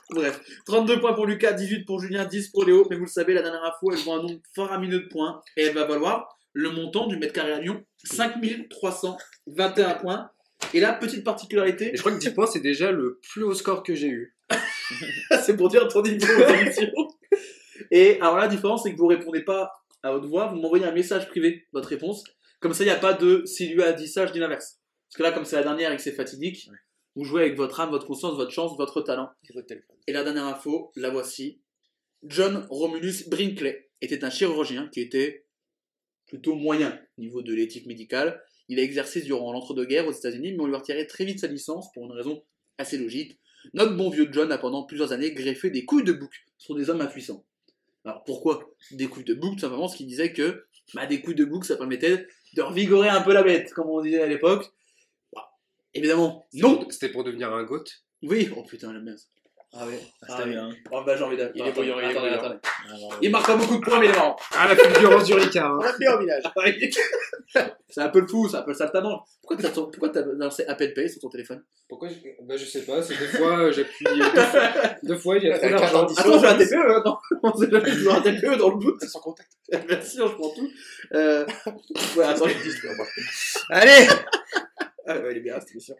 Bref, 32 points pour Lucas, 18 pour Julien, 10 pour Léo. Mais vous le savez, la dernière info, elle vaut un nombre faramineux de points. Et elle va valoir le montant du mètre carré à Lyon 5321 points. Et la petite particularité, Et je crois que 10 points, c'est déjà le plus haut score que j'ai eu. c'est pour dire ton niveau. Et alors la différence, c'est que vous répondez pas à haute voix, vous m'envoyez un message privé, votre réponse. Comme ça, il n'y a pas de si lui a dit ça, je dis l'inverse. Parce que là, comme c'est la dernière et que c'est fatidique, vous jouez avec votre âme, votre conscience, votre chance, votre talent. Et la dernière info, la voici. John Romulus Brinkley était un chirurgien qui était plutôt moyen au niveau de l'éthique médicale. Il a exercé durant l'entre-deux-guerres aux États-Unis, mais on lui a retiré très vite sa licence pour une raison assez logique. Notre bon vieux John a pendant plusieurs années greffé des couilles de bouc sur des hommes impuissants. Alors pourquoi des couilles de bouc? Tout simplement ce qu'il disait que bah, des couilles de bouc ça permettait de revigorer un peu la bête, comme on disait à l'époque. Bah, évidemment, non C'était pour devenir un goth? Oui, oh putain, la merde. Ah ouais, C'était ah, oui. bien. Oh bah j'ai envie d'aller. Il est bouillant, il est attendez, bouillant. attendez. Ah, bravo. Il marque pas beaucoup de points, mais il est marrant. Ah, la fulgurance du Ricard. hein. On a bien au village. c'est un peu le fou, c'est un peu le saltaman. Pourquoi t'as pourquoi t'as lancé Apple Pay sur ton téléphone? Pourquoi je... Bah, je sais pas, c'est des fois, euh, j'appuie deux fois, deux fois, il y a trop d'argent. un Attends, j'ai un TPE, hein, non On sait jamais, dois un TPE dans le doute. Sans contact. Bien sûr, je prends tout. Euh... Ouais, attends, je dis Allez Ah ouais, il est bien, cette émission.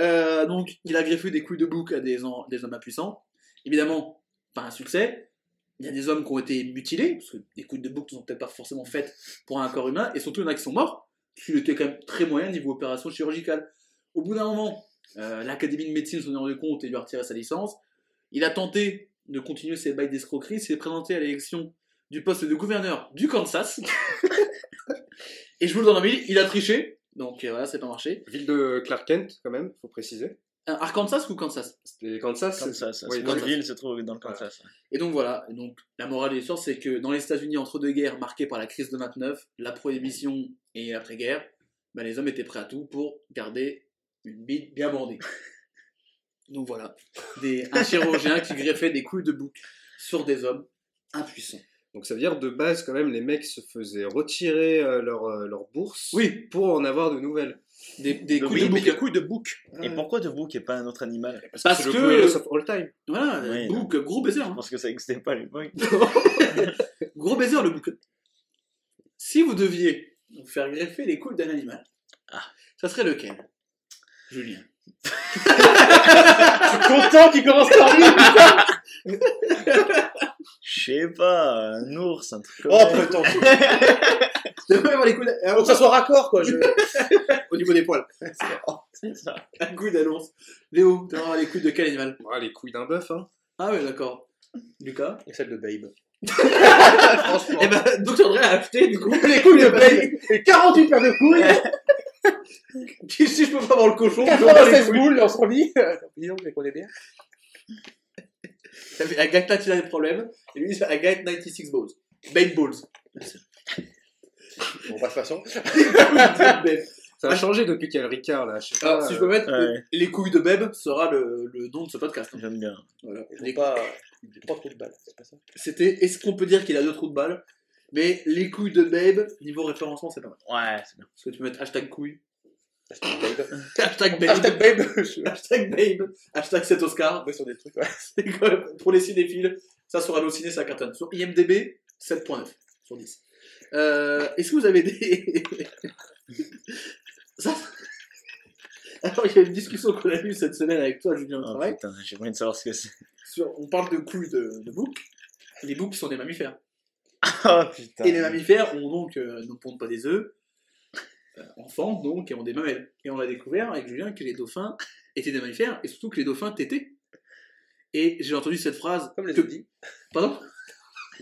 Euh, donc, il a greffé des couilles de bouc à des, en- des hommes impuissants. Évidemment, pas un succès. Il y a des hommes qui ont été mutilés, parce que des couilles de bouc ne sont peut-être pas forcément faites pour un corps humain, et surtout il y en a qui sont morts, parce qu'il était quand même très moyen niveau opération chirurgicale. Au bout d'un moment, euh, l'Académie de médecine s'en est rendu compte et lui a retiré sa licence. Il a tenté de continuer ses bails d'escroquerie, s'est présenté à l'élection du poste de gouverneur du Kansas. et je vous le donne en mille, il a triché, donc euh, voilà, c'est pas marché. Ville de Clark Kent, quand même, faut préciser. Un Arkansas ou Kansas? C'était Kansas. Kansas, ça. Oui, Kansas. une ville se trouve dans le Kansas. Et donc voilà, donc la morale de l'histoire, c'est que dans les États-Unis entre deux guerres marquées par la crise de 29, la prohibition et l'après-guerre, ben, les hommes étaient prêts à tout pour garder une bite bien bandée. Donc voilà, des, un chirurgien qui greffait des couilles de bouc sur des hommes impuissants. Donc ça veut dire de base quand même les mecs se faisaient retirer euh, leur, euh, leur bourse Oui, pour en avoir de nouvelles. des, des De couilles oui, de bouc. des couilles de bouc. Et pourquoi de bouc et pas un autre animal? Parce que- of all time. Voilà, Oui, bouc, gros baiser. Je hein. pense que ça n'existait pas à l'époque. Gros baiser le bouc. Si vous deviez vous faire greffer les couilles d'un animal, Ah. ça serait lequel? Julien. Content qu'il commence par lui Je sais pas, un ours, un truc comme Oh ça. putain Tu devrais avoir les couilles d'un- Faut que ça soit raccord quoi. Je... au niveau des poils. C'est ça. Un couille d'annonce. Léo, tu avoir les couilles de quel animal Ah, les couilles d'un bœuf, hein. Ah ouais, d'accord. Lucas Et celle de Babe. Eh ben, donc tu aurais acheté du coup Les couilles de Babe Et 48 paires de couilles si si je peux pas avoir le cochon, je peux avoir les 96 couilles. boules, relie Disons que je les connais bien. Qui a des problèmes, et lui c'est Agathe 96 balls. Babe balls. Bon, bah, de façon. Ça a changé depuis qu'il y a le Ricard, là. Je sais pas. Alors, si je peux mettre, Ouais. les couilles de Beb sera le, le nom de ce podcast. hein. J'aime bien. Voilà. Ils Les- ont pas. Trous de balle, c'est pas ça? C'était, est-ce qu'on peut dire qu'il a deux trous de balle? Mais les couilles de Babe, niveau référencement, c'est pas mal. Ouais, c'est bien. Parce que tu peux mettre hashtag couilles, Hashtag Babe. hashtag Babe, Hashtag Babe hashtag Babe, hashtag 7 Oscar. vais sur des trucs, ouais. C'est quand même- pour les cinéphiles, ça sur Allociné, ça cartonne. Sur IMDB, 7.9 sur 10. Euh, Est-ce que vous avez des. ça... Alors, il y a une discussion qu'on a eue cette semaine avec toi, Julien, Oh travail. putain, j'ai envie de savoir ce que c'est. Sur- on parle de couilles de, de boucs. Les boucs sont des mammifères. Oh putain. Et les mammifères ont donc, euh, ne pondent pas des œufs, euh, enfants donc, et ont des mamelles. Et on a découvert avec Julien que les dauphins étaient des mammifères, et surtout que les dauphins tétaient. Et j'ai entendu cette phrase. Comme les que- Audi. Pardon?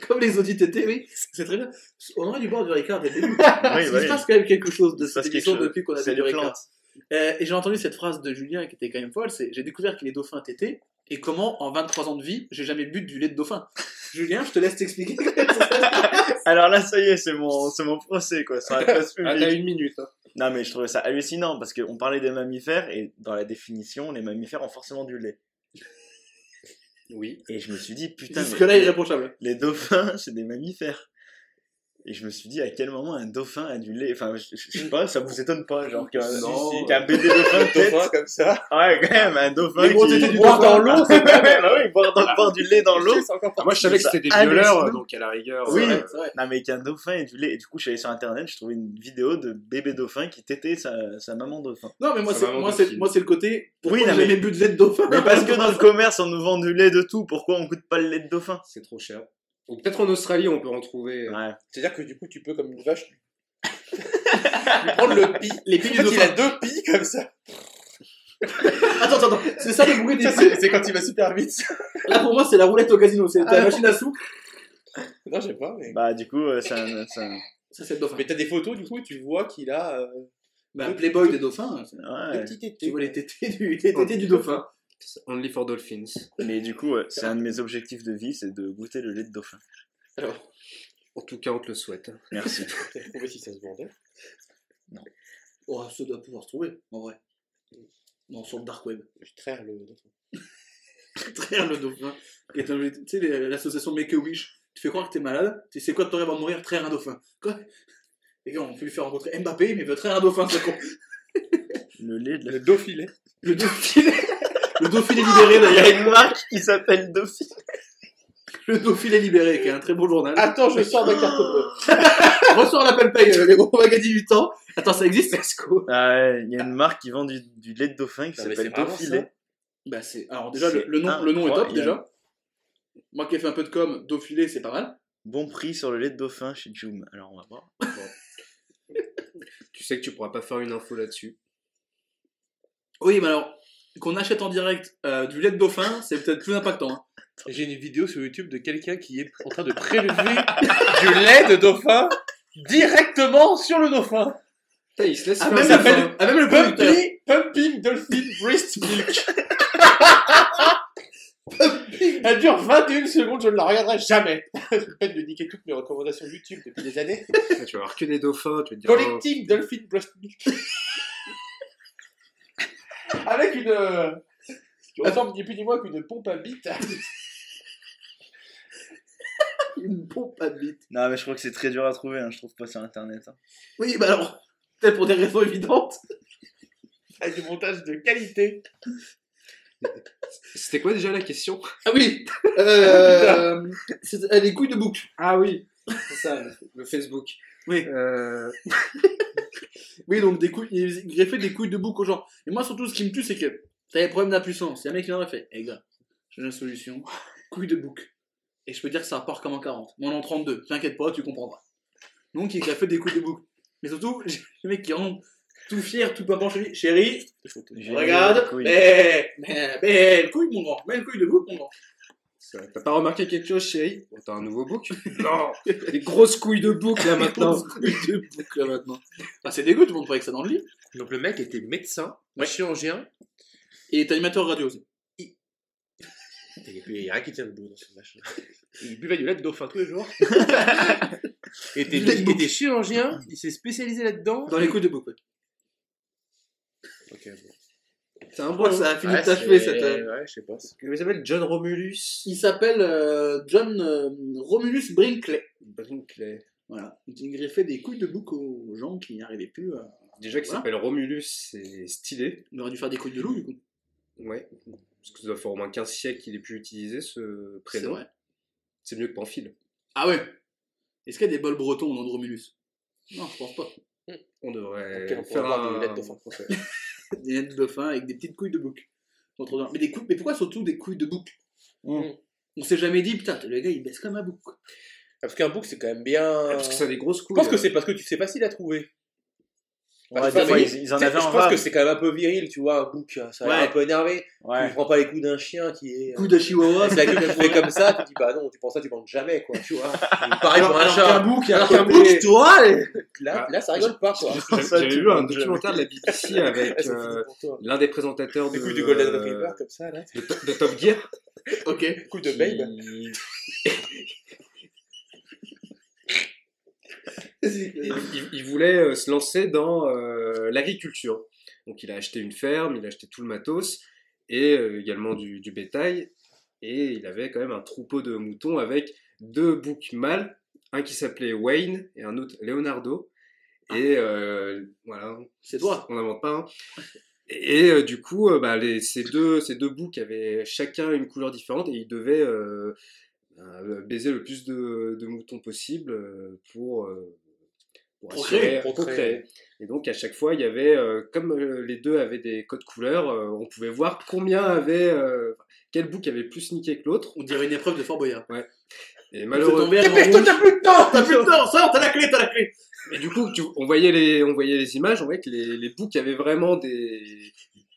Comme les audits TT, oui, c'est très bien. On aurait dû boire du Ricard dès le début. Oui, Il se passe quand même quelque chose de cette émission depuis qu'on a fait du Ricard. Euh, et j'ai entendu cette phrase de Julien qui était quand même folle, c'est j'ai découvert que les dauphins tétaient et comment en 23 ans de vie, j'ai jamais bu du lait de dauphin. Julien, je te laisse t'expliquer. Alors là, ça y est, c'est mon, c'est mon procès, quoi. Sur la place Ah, publique. t'as une minute. hein. Non, mais je trouvais ça hallucinant parce qu'on parlait des mammifères et dans la définition, les mammifères ont forcément du lait. Oui. Et je me suis dit, putain, Jusque mais là, irréprochable. les dauphins, c'est des mammifères. Et je me suis dit, à quel moment un dauphin a du lait Enfin, je, je sais pas, ça vous étonne pas, genre qu'un Non. si, si, qu'un bébé dauphin tète comme ça. Ouais, quand même, un dauphin gros qui... du boire dauphin. dans l'eau, c'est quand même, ah oui, boire, dans- boire du lait dans l'eau. C'est encore Ah, moi, je savais que c'était des hallucinant. violeurs, donc à la rigueur. Oui. euh, C'est vrai. Non, mais qu'un dauphin ait du lait. Et du coup, je suis allé sur internet, je trouvais une vidéo de bébé dauphin qui têtait sa, sa maman dauphin. Non, mais moi, c'est, moi, c'est, film. moi, c'est le côté. Pourquoi Oui, non, mais- bu de lait de dauphin? Mais parce que dans le commerce, on nous vend du lait de tout, pourquoi on goûte pas le lait de dauphin? C'est trop cher. Peut-être en Australie, on peut en trouver. euh, Ouais. C'est-à-dire que du coup, tu peux, comme une vache, lui prendre le pis. Les En pieds du fait, il a deux pis comme ça. Attends, attends, attends. C'est ça le bruit des pieds. C'est quand il va super vite. Là, pour moi, c'est la roulette au casino. C'est Ah. la machine à sous. Non, je sais pas. Mais, Bah, du coup, euh, c'est un. Ça, c'est le dauphin. mais t'as des photos, du coup, tu vois qu'il a euh, Bah, Playboy des dauphins. Ouais. petits tétés. Tu vois les tétés du, les tétés du dauphin. Only for Dolphins. Mais du coup, c'est un de mes objectifs de vie, c'est de goûter le lait de dauphin. Alors, En tout cas, on te le souhaite. Merci. T'as trouvé si ça se vendait. oh, ça doit pouvoir se trouver, en vrai. Non, sur le dark web. Je traire le dauphin. Traire le dauphin. Et Tu sais, l'association Make-A-Wish, tu fais croire que t'es malade, tu sais quoi de ton rêve de mourir Traire un dauphin. Quoi? Les gars, on peut lui faire rencontrer Mbappé, mais il veut traire un dauphin, c'est con. Le lait de la. Le dauphilet. Le dauphiné. Le dauphiné libéré Il y d'ailleurs. a une marque qui s'appelle Dauphin. Le dauphiné libéré, qui est un très beau journal. Attends, je sors ma carte bleue. Reçois l'appel paye, euh, les gros magas 18 ans. Attends, ça existe, Esco Ah ouais, il y a une marque qui vend du, du lait de dauphin qui Non, mais s'appelle Dauphilet. Bah, c'est. Alors, déjà, le, C'est le nom, le nom est top, incroyable. déjà. Moi qui ai fait un peu de com, Dauphiné, c'est pas mal. Bon prix sur le lait de dauphin chez Joom. Alors on va voir. Tu sais que tu pourras pas faire une info là-dessus. Oui, mais alors, qu'on achète en direct euh, du lait de dauphin, c'est peut-être plus impactant. hein. J'ai une vidéo sur YouTube de quelqu'un qui est en train de prélever du lait de dauphin directement sur le dauphin. Putain, il se laisse Ah, faire même, ça le, fait- ah, même le producteur. Pumping, pumping Dolphin Breast Milk. Elle dure 21 secondes, je ne la regarderai jamais. Je vais pas de niquer toutes mes recommandations YouTube depuis des années. Tu vas avoir que des dauphins, tu vas te dire. oh, Collecting Dolphin Breast Milk. Avec une. euh, qui ressemble ni plus ni moins qu'une pompe à bite. Une pompe à bite. Non mais je crois que c'est très dur à trouver, hein, je trouve pas sur internet. hein. Oui, bah alors, peut-être pour des raisons évidentes. Avec du montage de qualité. C'était quoi déjà la question? Ah oui euh, c'est euh, Les couilles de bouc. Ah oui, c'est ça, le- le Facebook. Oui. Euh, Oui, donc des couilles, il greffait des couilles de bouc aux gens. Et moi, surtout, ce qui me tue, c'est que t'as des problèmes d'impuissance. Il y a un mec qui et fait Eh gars, j'ai une solution. Couilles de bouc. Et je peux dire que ça part comme en 40. Moi, en 32. T'inquiète pas, tu comprendras. Donc, il a fait des couilles de bouc. Mais surtout, j'ai le mec qui rentre tout fier, tout pimpant chez lui. Chérie, regarde. Oui. Mais, mais, belle couille, mon grand. Belle couille de bouc, mon grand. T'as pas remarqué quelque chose, chérie? Oh, T'as un nouveau bouc Non Des grosses couilles de bouc là maintenant. Grosse couille de bouc, là, maintenant. Ah, c'est dégueu, tout le monde que ça dans le lit. Donc le mec était médecin, Ouais. chirurgien. Et est animateur radio aussi. Il n'y a rien qui tient debout dans ce machin. Il buvait du lait de dauphin tous les jours. il était, il était chirurgien, il s'est spécialisé là-dedans. Dans les couilles de bouc, ouais. Ok, bon. C'est un bois, ça a fini Ouais, de t'achever cette. euh, Ouais, je sais pas. Il s'appelle John Romulus Il s'appelle euh, John euh, Romulus Brinkley. Brinkley. Voilà. Il greffait des couilles de bouc aux gens qui n'y arrivaient plus. à- Déjà qu'il Voilà. s'appelle Romulus, c'est stylé. Il aurait dû faire des couilles de loup, du coup. Ouais. Parce que ça doit faire au moins 15 siècles qu'il est plus utilisé ce C'est prénom. vrai. C'est mieux que Pamphile. Ah ouais Est-ce qu'il y a des bols bretons au nom de Romulus? Non, je pense pas. On devrait on faire un... du lait de dauphin français. Des nettes de dauphin avec des petites couilles de bouc. Mais, des couilles... Mais pourquoi surtout des couilles de bouc Mm. On s'est jamais dit, putain, le gars il baisse comme un bouc. quoi. Parce qu'un bouc, c'est quand même bien. Ah, Parce que ça a des grosses Je couilles. pense que c'est parce que tu sais pas s'il a trouvé. Ouais, Bah, des ça, fois, mais- ils, ils en Tu sais, avaient Je un pense que c'est quand même un peu viril, tu vois, un bouc. Ça a l'air Ouais. un peu énervé. Tu Ouais. prends pas les coups d'un chien qui est. Coup de chihuahua. Avec la queue qui fait comme ça, tu dis bah non, tu penses ça, tu manques jamais quoi, tu vois. Pareil pour un Alors qu'un chat. bouc, il y a Alors un qu'un bouc, toi, Ah. là, là ça rigole pas quoi. J'avais Ça, tu vu un documentaire de la BBC avec Ah, c'est euh, l'un des présentateurs de, du Golden euh, Retriever comme ça là. de Top Gear. Ok. Coup de babe. Il, voulait euh, se lancer dans euh, l'agriculture. Donc il a acheté une ferme, il a acheté tout le matos et euh, également du, du bétail. Et il avait quand même un troupeau de moutons avec deux boucs mâles, un qui s'appelait Wayne et un autre Leonardo. Et euh, voilà, C'est toi. on n'invente pas. hein. Et euh, du coup, bah, les, ces, deux, ces deux boucs avaient chacun une couleur différente et ils devaient baiser le plus de, de moutons possible euh, pour, pour assurer- pour procréer. Et donc à chaque fois, il y avait, euh, comme euh, les deux avaient des codes couleurs, euh, on pouvait voir combien avait, euh, quel bouc avait plus niqué que l'autre. On dirait une épreuve de Fort Boyard. Et Malheureusement. malheureusement, t'as plus de temps, t'as plus de temps, ça, t'as la clé, t'as la clé. Et du coup, tu- on, voyait les, on voyait les images, on voyait que les, les boucs avaient vraiment des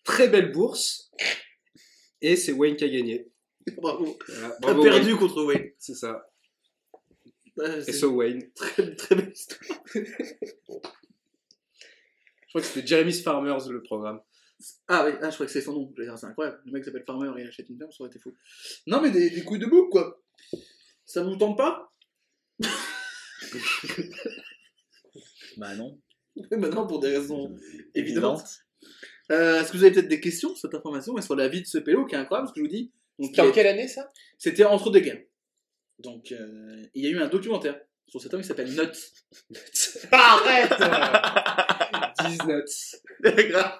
très belles bourses. Et c'est Wayne qui a gagné. Bravo. Voilà, bravo, perdu Wayne. contre Wayne. C'est ça. Et C'est so Wayne. très, très belle histoire. Je crois que c'était Jeremy's Farmers le programme. Ah oui, ah, je crois que c'est son nom. C'est incroyable. Le mec s'appelle Farmer et il achète une ferme, ça aurait été fou. Non, mais des, des couilles de bouc, quoi. Ça vous tente pas? Bah non. Maintenant, pour des raisons évidentes. Évidente. Euh, Est-ce que vous avez peut-être des questions sur cette information? Et sur la vie de ce pélo qui est incroyable, ce que je vous dis C'était en quelle année ça? C'était entre deux guerres. Donc, euh, il y a eu un documentaire sur cet homme qui s'appelle Nuts. Arrête 10 nuts. Grave.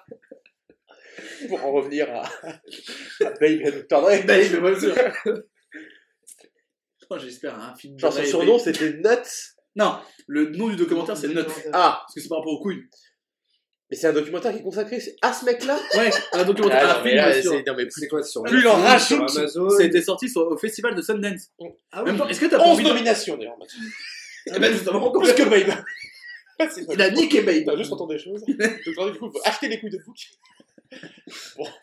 Pour en revenir à, à Babe je vois sûr. Oh, J'espère un film. Genre son surnom c'était Nuts. Non, le nom du documentaire c'est Nuts. Ah, Parce que c'est par rapport aux couilles. Mais c'est un documentaire qui est consacré à ce mec-là? Ouais, un documentaire, Ah, un non, mais film non, mais C'est quoi sur Plus il en rajoute, sur Amazon C'était sorti sur- au festival de Sundance. Ah En même oui. temps, est-ce que t'as pas 11 envie de... nominations d'ailleurs. Mathieu. Eh ben, justement, Plus que Babe. Il a niqué Babe. T'as juste entendu des choses. Donc, du coup, faut acheter les couilles de bouc.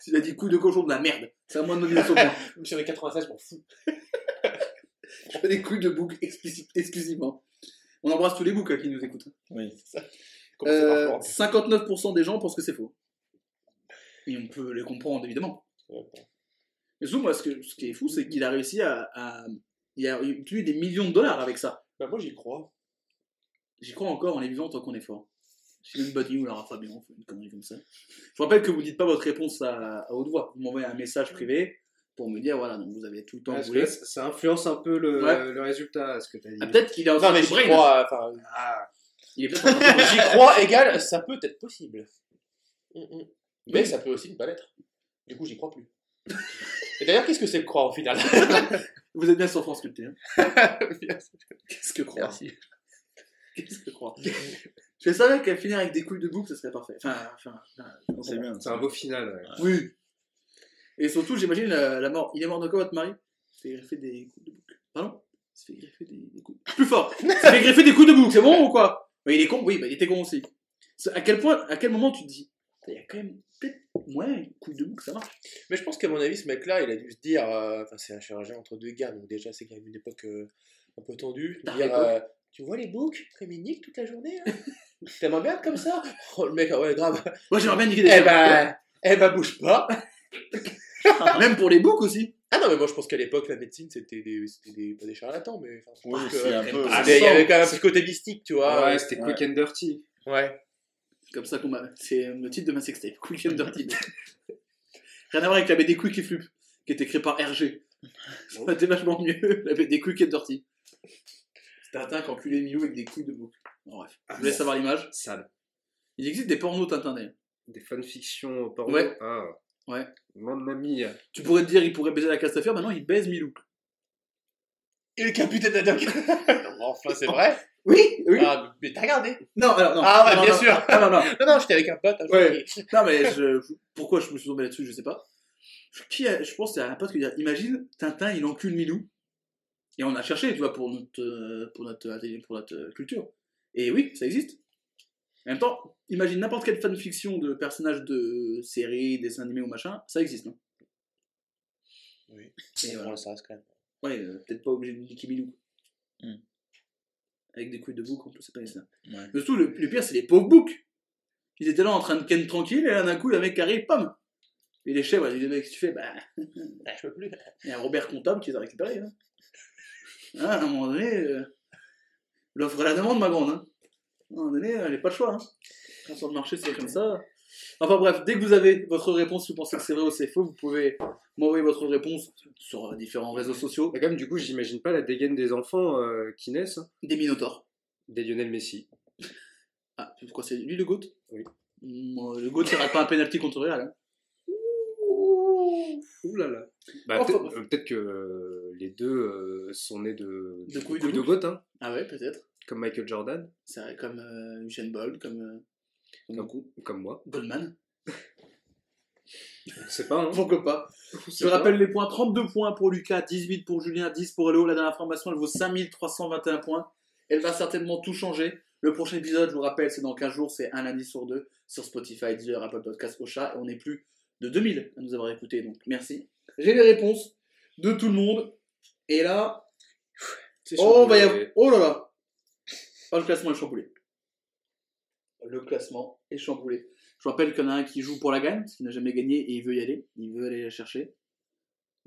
Il a dit couille de cochon de la merde. C'est à moi de nomination pour moi. Même si on est 96, je m'en fous. Je fais des couilles de bouc explicite- exclusivement. On embrasse tous les boucs hein, qui nous écoutent. Oui. Commencez par Euh, fort. 59% des gens pensent que c'est faux. Et on peut les comprendre, évidemment. Mais surtout, moi, ce, que- ce qui est fou, c'est qu'il a réussi à, à- Il a obtenu des millions de dollars avec ça. Bah, moi, j'y crois. J'y crois encore, on est vivant tant qu'on est fort. Suis une bonne Fabien, on fait une connerie comme ça. Je vous rappelle que vous dites pas votre réponse à, à haute voix. Vous m'envoyez un message privé pour me dire, voilà, donc vous avez tout le temps voulez. ça influence un peu le, Ouais. le résultat, ce que tu as dit? Ah, peut-être qu'il est en train mais de j'y brain. crois. Enfin, Ah, Il est peut-être j'y crois égale, ça peut être possible. Mm, mm. Mais ça peut aussi ne pas l'être. Du coup, j'y crois plus. Et d'ailleurs, qu'est-ce que c'est que croire au final? Vous êtes bien sur France Culture. Qu'est-ce que croire? Merci. Qu'est-ce que croire? Je savais qu'elle finir avec des couilles de bouc, ça serait parfait. Enfin, enfin, enfin, C'est bien. c'est un beau final. ouais. Oui. Et surtout, j'imagine la, la mort. Il est mort de quoi, votre mari? Il s'est fait greffer des coups de bouc. Pardon? Il s'est fait greffer des, des coups. Plus fort Il s'est fait greffer des coups de bouc, c'est bon ou quoi? Mais il est con Oui, bah, il était con aussi. À quel point, à quel moment tu te dis Il y a quand même peut-être. Ouais, un coup de bouc, ça marche. Mais je pense qu'à mon avis, ce mec-là, il a dû se dire. euh, Enfin, c'est un chirurgien entre deux guerres, donc déjà, c'est quand même une époque euh, un peu tendue. dire, euh, tu vois les boucs comme ils niquent toute la journée hein T'aimerais bien être comme ça? Oh, le mec, ah ouais, grave. Moi, j'aimerais bien niquer des Eh ben, eh ben, bouge pas. Même pour les boucs aussi. Ah non, mais moi, je pense qu'à l'époque, la médecine, c'était des, pas des charlatans, mais. enfin, Oui, que- un peu. Ah, mais il y avait quand même un petit côté mystique, tu vois. ouais, c'était ouais. quick and dirty. Ouais. C'est comme ça qu'on m'a. C'est le titre de ma sextape. Quick and Dirty. Rien à voir avec la BD Quick et Flup, qui était créée par RG. Ça aurait été vachement mieux, la BD Quick and Dirty. C'était Tintin qui enculait Milou avec des couilles de bouc. Bon, bref, je vous laisse savoir l'image. Sale. Il existe des pornos Tintin. Des fanfictions porno. Ouais. Ah. Ouais. Mamma mia. Tu pourrais te dire, il pourrait baiser la Castafiore, maintenant il baise Milou. Et le capitaine d'Adoc. enfin, c'est vrai. Oui, oui. Ah, mais t'as regardé Non, alors non. Ah ouais, Non, bien non, sûr. Non, non, non. Non, non, j'étais avec un pote. Ouais. et- Non, mais je, je- pourquoi je me suis tombé là-dessus, je sais pas. Qui a- je pense que c'est un pote qui dit Imagine, Tintin, il encule Milou. Et on a cherché, tu vois, pour notre, euh, pour notre, pour notre euh, culture. Et oui, ça existe. En même temps, imagine n'importe quelle fanfiction de personnages de séries, dessins animés ou machin, ça existe. hein. Oui. Et voilà. Ça reste quand même. Ouais, euh, peut-être pas obligé de Milou. Hmm. Avec des couilles de bouc, en plus, c'est pas ça. Ouais. Mais surtout, le, le pire, c'est les pauvres boucs. Ils étaient là en train de ken tranquille, et là d'un coup, il y a un mec arrive, pam Et les chèvres, ils disent, mec, qu'est-ce que tu fais Bah, Ah, je peux plus. il y a un Robert Comptable qui les a récupérés. Hein. Ah, à un moment donné, euh, l'offre et la demande, ma grande. Hein. À un moment donné, elle n'a pas le choix. Hein. Quand sur le marché, c'est comme ça. Enfin bref, dès que vous avez votre réponse, si vous pensez que c'est vrai ou c'est faux, vous pouvez m'envoyer votre réponse sur différents réseaux sociaux. Mais quand même, du coup, j'imagine pas la dégaine des enfants euh, qui naissent. Des Minotaures. des Lionel Messi. Ah, pourquoi c'est lui le GOAT? Oui. Le GOAT, il rate pas un penalty contre Real. Hein. Ouh là là. Bah, Enfin, peut-être euh, peut-être que euh, les deux euh, sont nés de, De couilles de couilles de bouc. goth, hein, Ah ouais, peut-être. Comme Michael Jordan, C'est vrai, comme euh, Usain Bolt, comme, euh, comme Comme- beaucoup. comme moi. Goldman. Je sais pas, hein. Pourquoi pas Je pas. rappelle les points 32 points pour Lucas, 18 pour Julien, 10 pour Léo. La dernière formation, elle vaut 5321 points. Elle va certainement tout changer. Le prochain épisode, je vous rappelle, c'est dans 15 jours, c'est un lundi sur deux sur Spotify, Deezer, Apple Podcast, Ocha. Et on est plus de 2000 à nous avoir écoutés, donc merci. J'ai les réponses de tout le monde. Et là, C'est oh, va y chamboulé. avoir... oh là là Oh, le classement est chamboulé. Le classement est chamboulé. Je vous rappelle qu'il y en a un qui joue pour la gagne, parce qu'il n'a jamais gagné et il veut y aller. Il veut aller la chercher.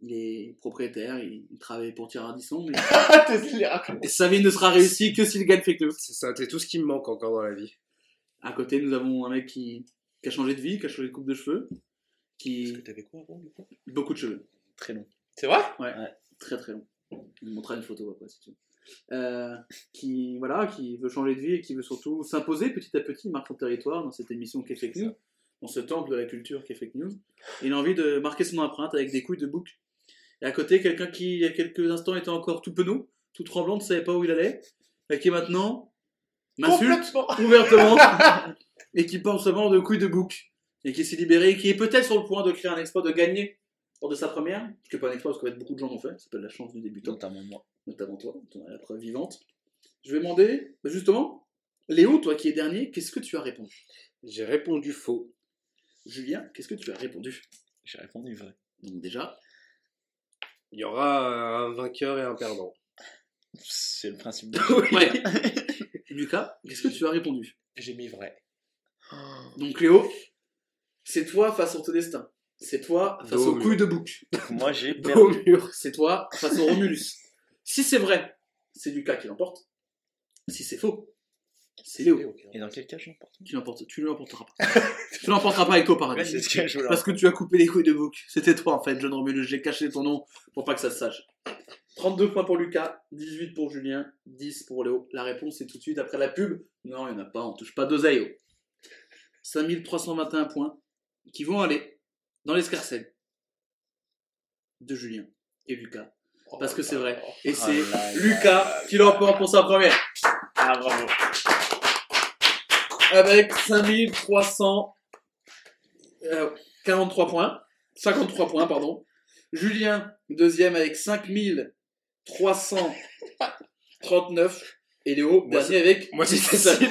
Il est propriétaire, il, il travaille pour Thierry Ardisson, mais et sa vie ne sera réussie que s'il gagne Fake News. C'est ça, c'est tout ce qui me manque encore dans la vie. À côté, nous avons un mec qui, qui a changé de vie, qui a changé de coupe de cheveux, Parce qui que t'avais quoi avant, du coup? Beaucoup de cheveux. Très long. C'est vrai? Très très long. Je vous montrerai une photo après si tu veux. Euh, qui voilà, qui veut changer de vie et qui veut surtout s'imposer petit à petit, marque son territoire dans cette émission qui est fake news, dans ce temple de la culture qui est fake news. Il a envie de marquer son empreinte avec des couilles de bouc. Et à côté, quelqu'un qui il y a quelques instants était encore tout penaud, tout tremblant, ne savait pas où il allait, et qui maintenant m'insulte Complètement. ouvertement et qui pense seulement de couilles de bouc et qui s'est libéré et qui est peut-être sur le point de créer un exploit de gagner lors de sa première, ce qui n'est pas un exploit parce fait beaucoup de gens l'ont fait, ça s'appelle la chance du débutant Notamment moi. Notamment toi, tu en as la preuve vivante. Je vais demander, bah, justement, Léo, toi qui es dernier, qu'est-ce que tu as répondu? J'ai répondu faux. Julien, qu'est-ce que tu as répondu? J'ai répondu vrai. Donc déjà, Il y aura un vainqueur et un perdant. C'est le principe de ouais. Lucas, qu'est-ce que tu as répondu? J'ai mis vrai. Donc Léo, c'est toi face au ton destin. C'est toi face au aux couilles de bouc. Moi j'ai Au perdu. mur. C'est toi face au Romulus. Si c'est vrai, c'est Lucas qui l'emporte. Si c'est faux, c'est Léo Et dans quel cas je l'emporte. Tu ne l'emporteras pas. tu l'emporteras pas avec toi, Ouais, paradis. c'est ce que je voulais Parce que tu as coupé les couilles de bouc. C'était toi en fait, John Romulus. J'ai caché ton nom pour pas que ça se sache. 32 points pour Lucas, 18 pour Julien, 10 pour Léo. La réponse est tout de suite après la pub. Non, il n'y en a pas, on touche pas d'oseille. oh. 5321 points qui vont aller dans l'escarcelle de Julien et Lucas. Parce que c'est vrai. Et Oh c'est là là Lucas qui l'emporte pour sa première. Ah bravo. avec 5343 points. 53 points, pardon. Julien, deuxième avec 5339. Et Léo, Moi, dernier avec, Moi, c'est facile.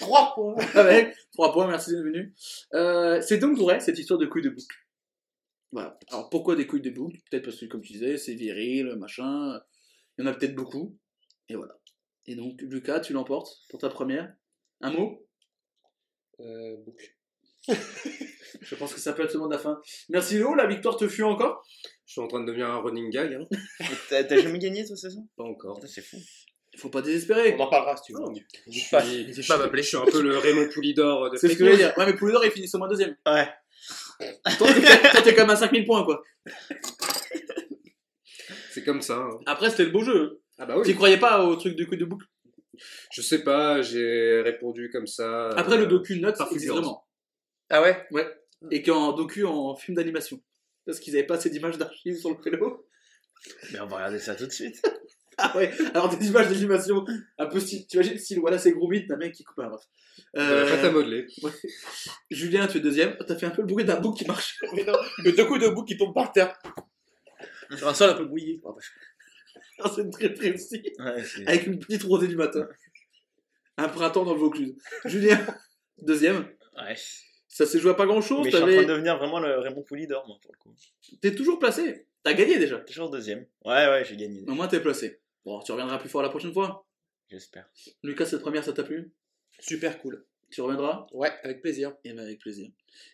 3 points avec 3 points. Merci d'être venu. Euh, c'est donc vrai, cette histoire de couilles de bouc. Voilà. Alors, pourquoi des couilles de bouc? Peut-être parce que, comme tu disais, c'est viril, machin. Il y en a peut-être beaucoup. Et voilà. Et donc, Lucas, tu l'emportes pour ta première? Un mot? Euh, bouc. Je pense que ça peut être le mot de la fin. Merci Léo, la victoire te fut encore? Je suis en train de devenir un running gag. Hein. T'as jamais gagné toi, c'est ça? Pas encore. C'est fou. Il faut pas désespérer. On en parlera si tu veux. Non. Je pas, suis- je pas à suis- m'appeler. Je suis un peu le Raymond Poulidor de C'est ce que je veux dire. Ouais, mais Poulidor, il finit au moins deuxième. Ouais. Toi, t'es quand même à 5000 points, quoi. C'est comme ça. hein. Après, c'était le beau jeu. Ah bah Tu oui. croyais pas au truc du coup de boucle? Je sais pas, j'ai répondu comme ça. Après, euh, le docu note, par existe fulgurance. vraiment. Ah ouais? Et qu'en docu, en film d'animation. Parce qu'ils avaient pas assez d'images d'archives sur le vélo. Mais on va regarder ça tout de suite. Ah ouais, alors des images d'animation un peu style. Tu imagines style, voilà, c'est Gromit, t'as un mec qui coupe un bref. De la pâte à Euh, modeler. Julien, tu es deuxième. T'as fait un peu le bruit d'un bouc qui marche. Mais non, le deux coups de bouc qui tombent par terre. Sur un sol un peu mouillé. Ah, c'est très précis. Ouais, c'est- Avec une petite rosée du matin. Un printemps dans le Vaucluse. Julien, deuxième. Ouais. Ça s'est joué à pas grand chose. Mais je suis en train de devenir vraiment le Raymond Poulidor, moi, pour le coup. T'es toujours placé. T'as gagné déjà. Toujours deuxième. Ouais, ouais, j'ai gagné. Au moins t'es placé. Bon, tu reviendras plus fort la prochaine fois. J'espère. Lucas, cette première, ça t'a plu? Super cool. Tu reviendras? Ouais, avec plaisir. Eh ben avec plaisir.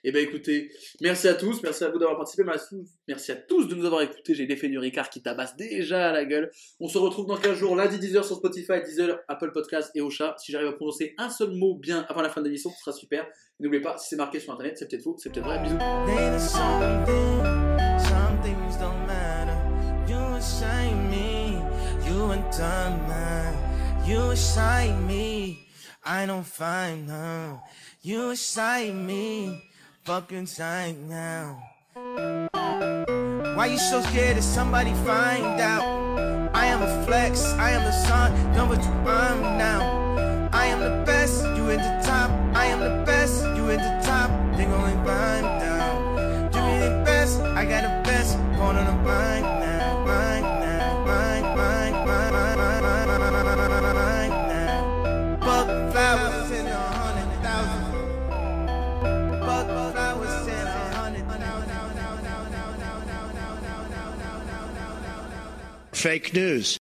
Eh ben écoutez, merci à tous, merci à vous d'avoir participé, merci, merci à tous de nous avoir écoutés. J'ai l'effet du Ricard qui tabasse déjà à la gueule. On se retrouve dans 15 jours, lundi 10h sur Spotify, 10h Apple Podcast et Ocha. Si j'arrive à prononcer un seul mot bien avant la fin de l'émission, ce sera super. Et N'oubliez pas, si c'est marqué sur internet, c'est peut-être faux, c'est peut-être vrai. Bisous. You. You excite me, I don't find her. You excite me, fucking tight now. Why you so scared that somebody find out? I am a flex, I am the sun, number two, I'm now. Fake news.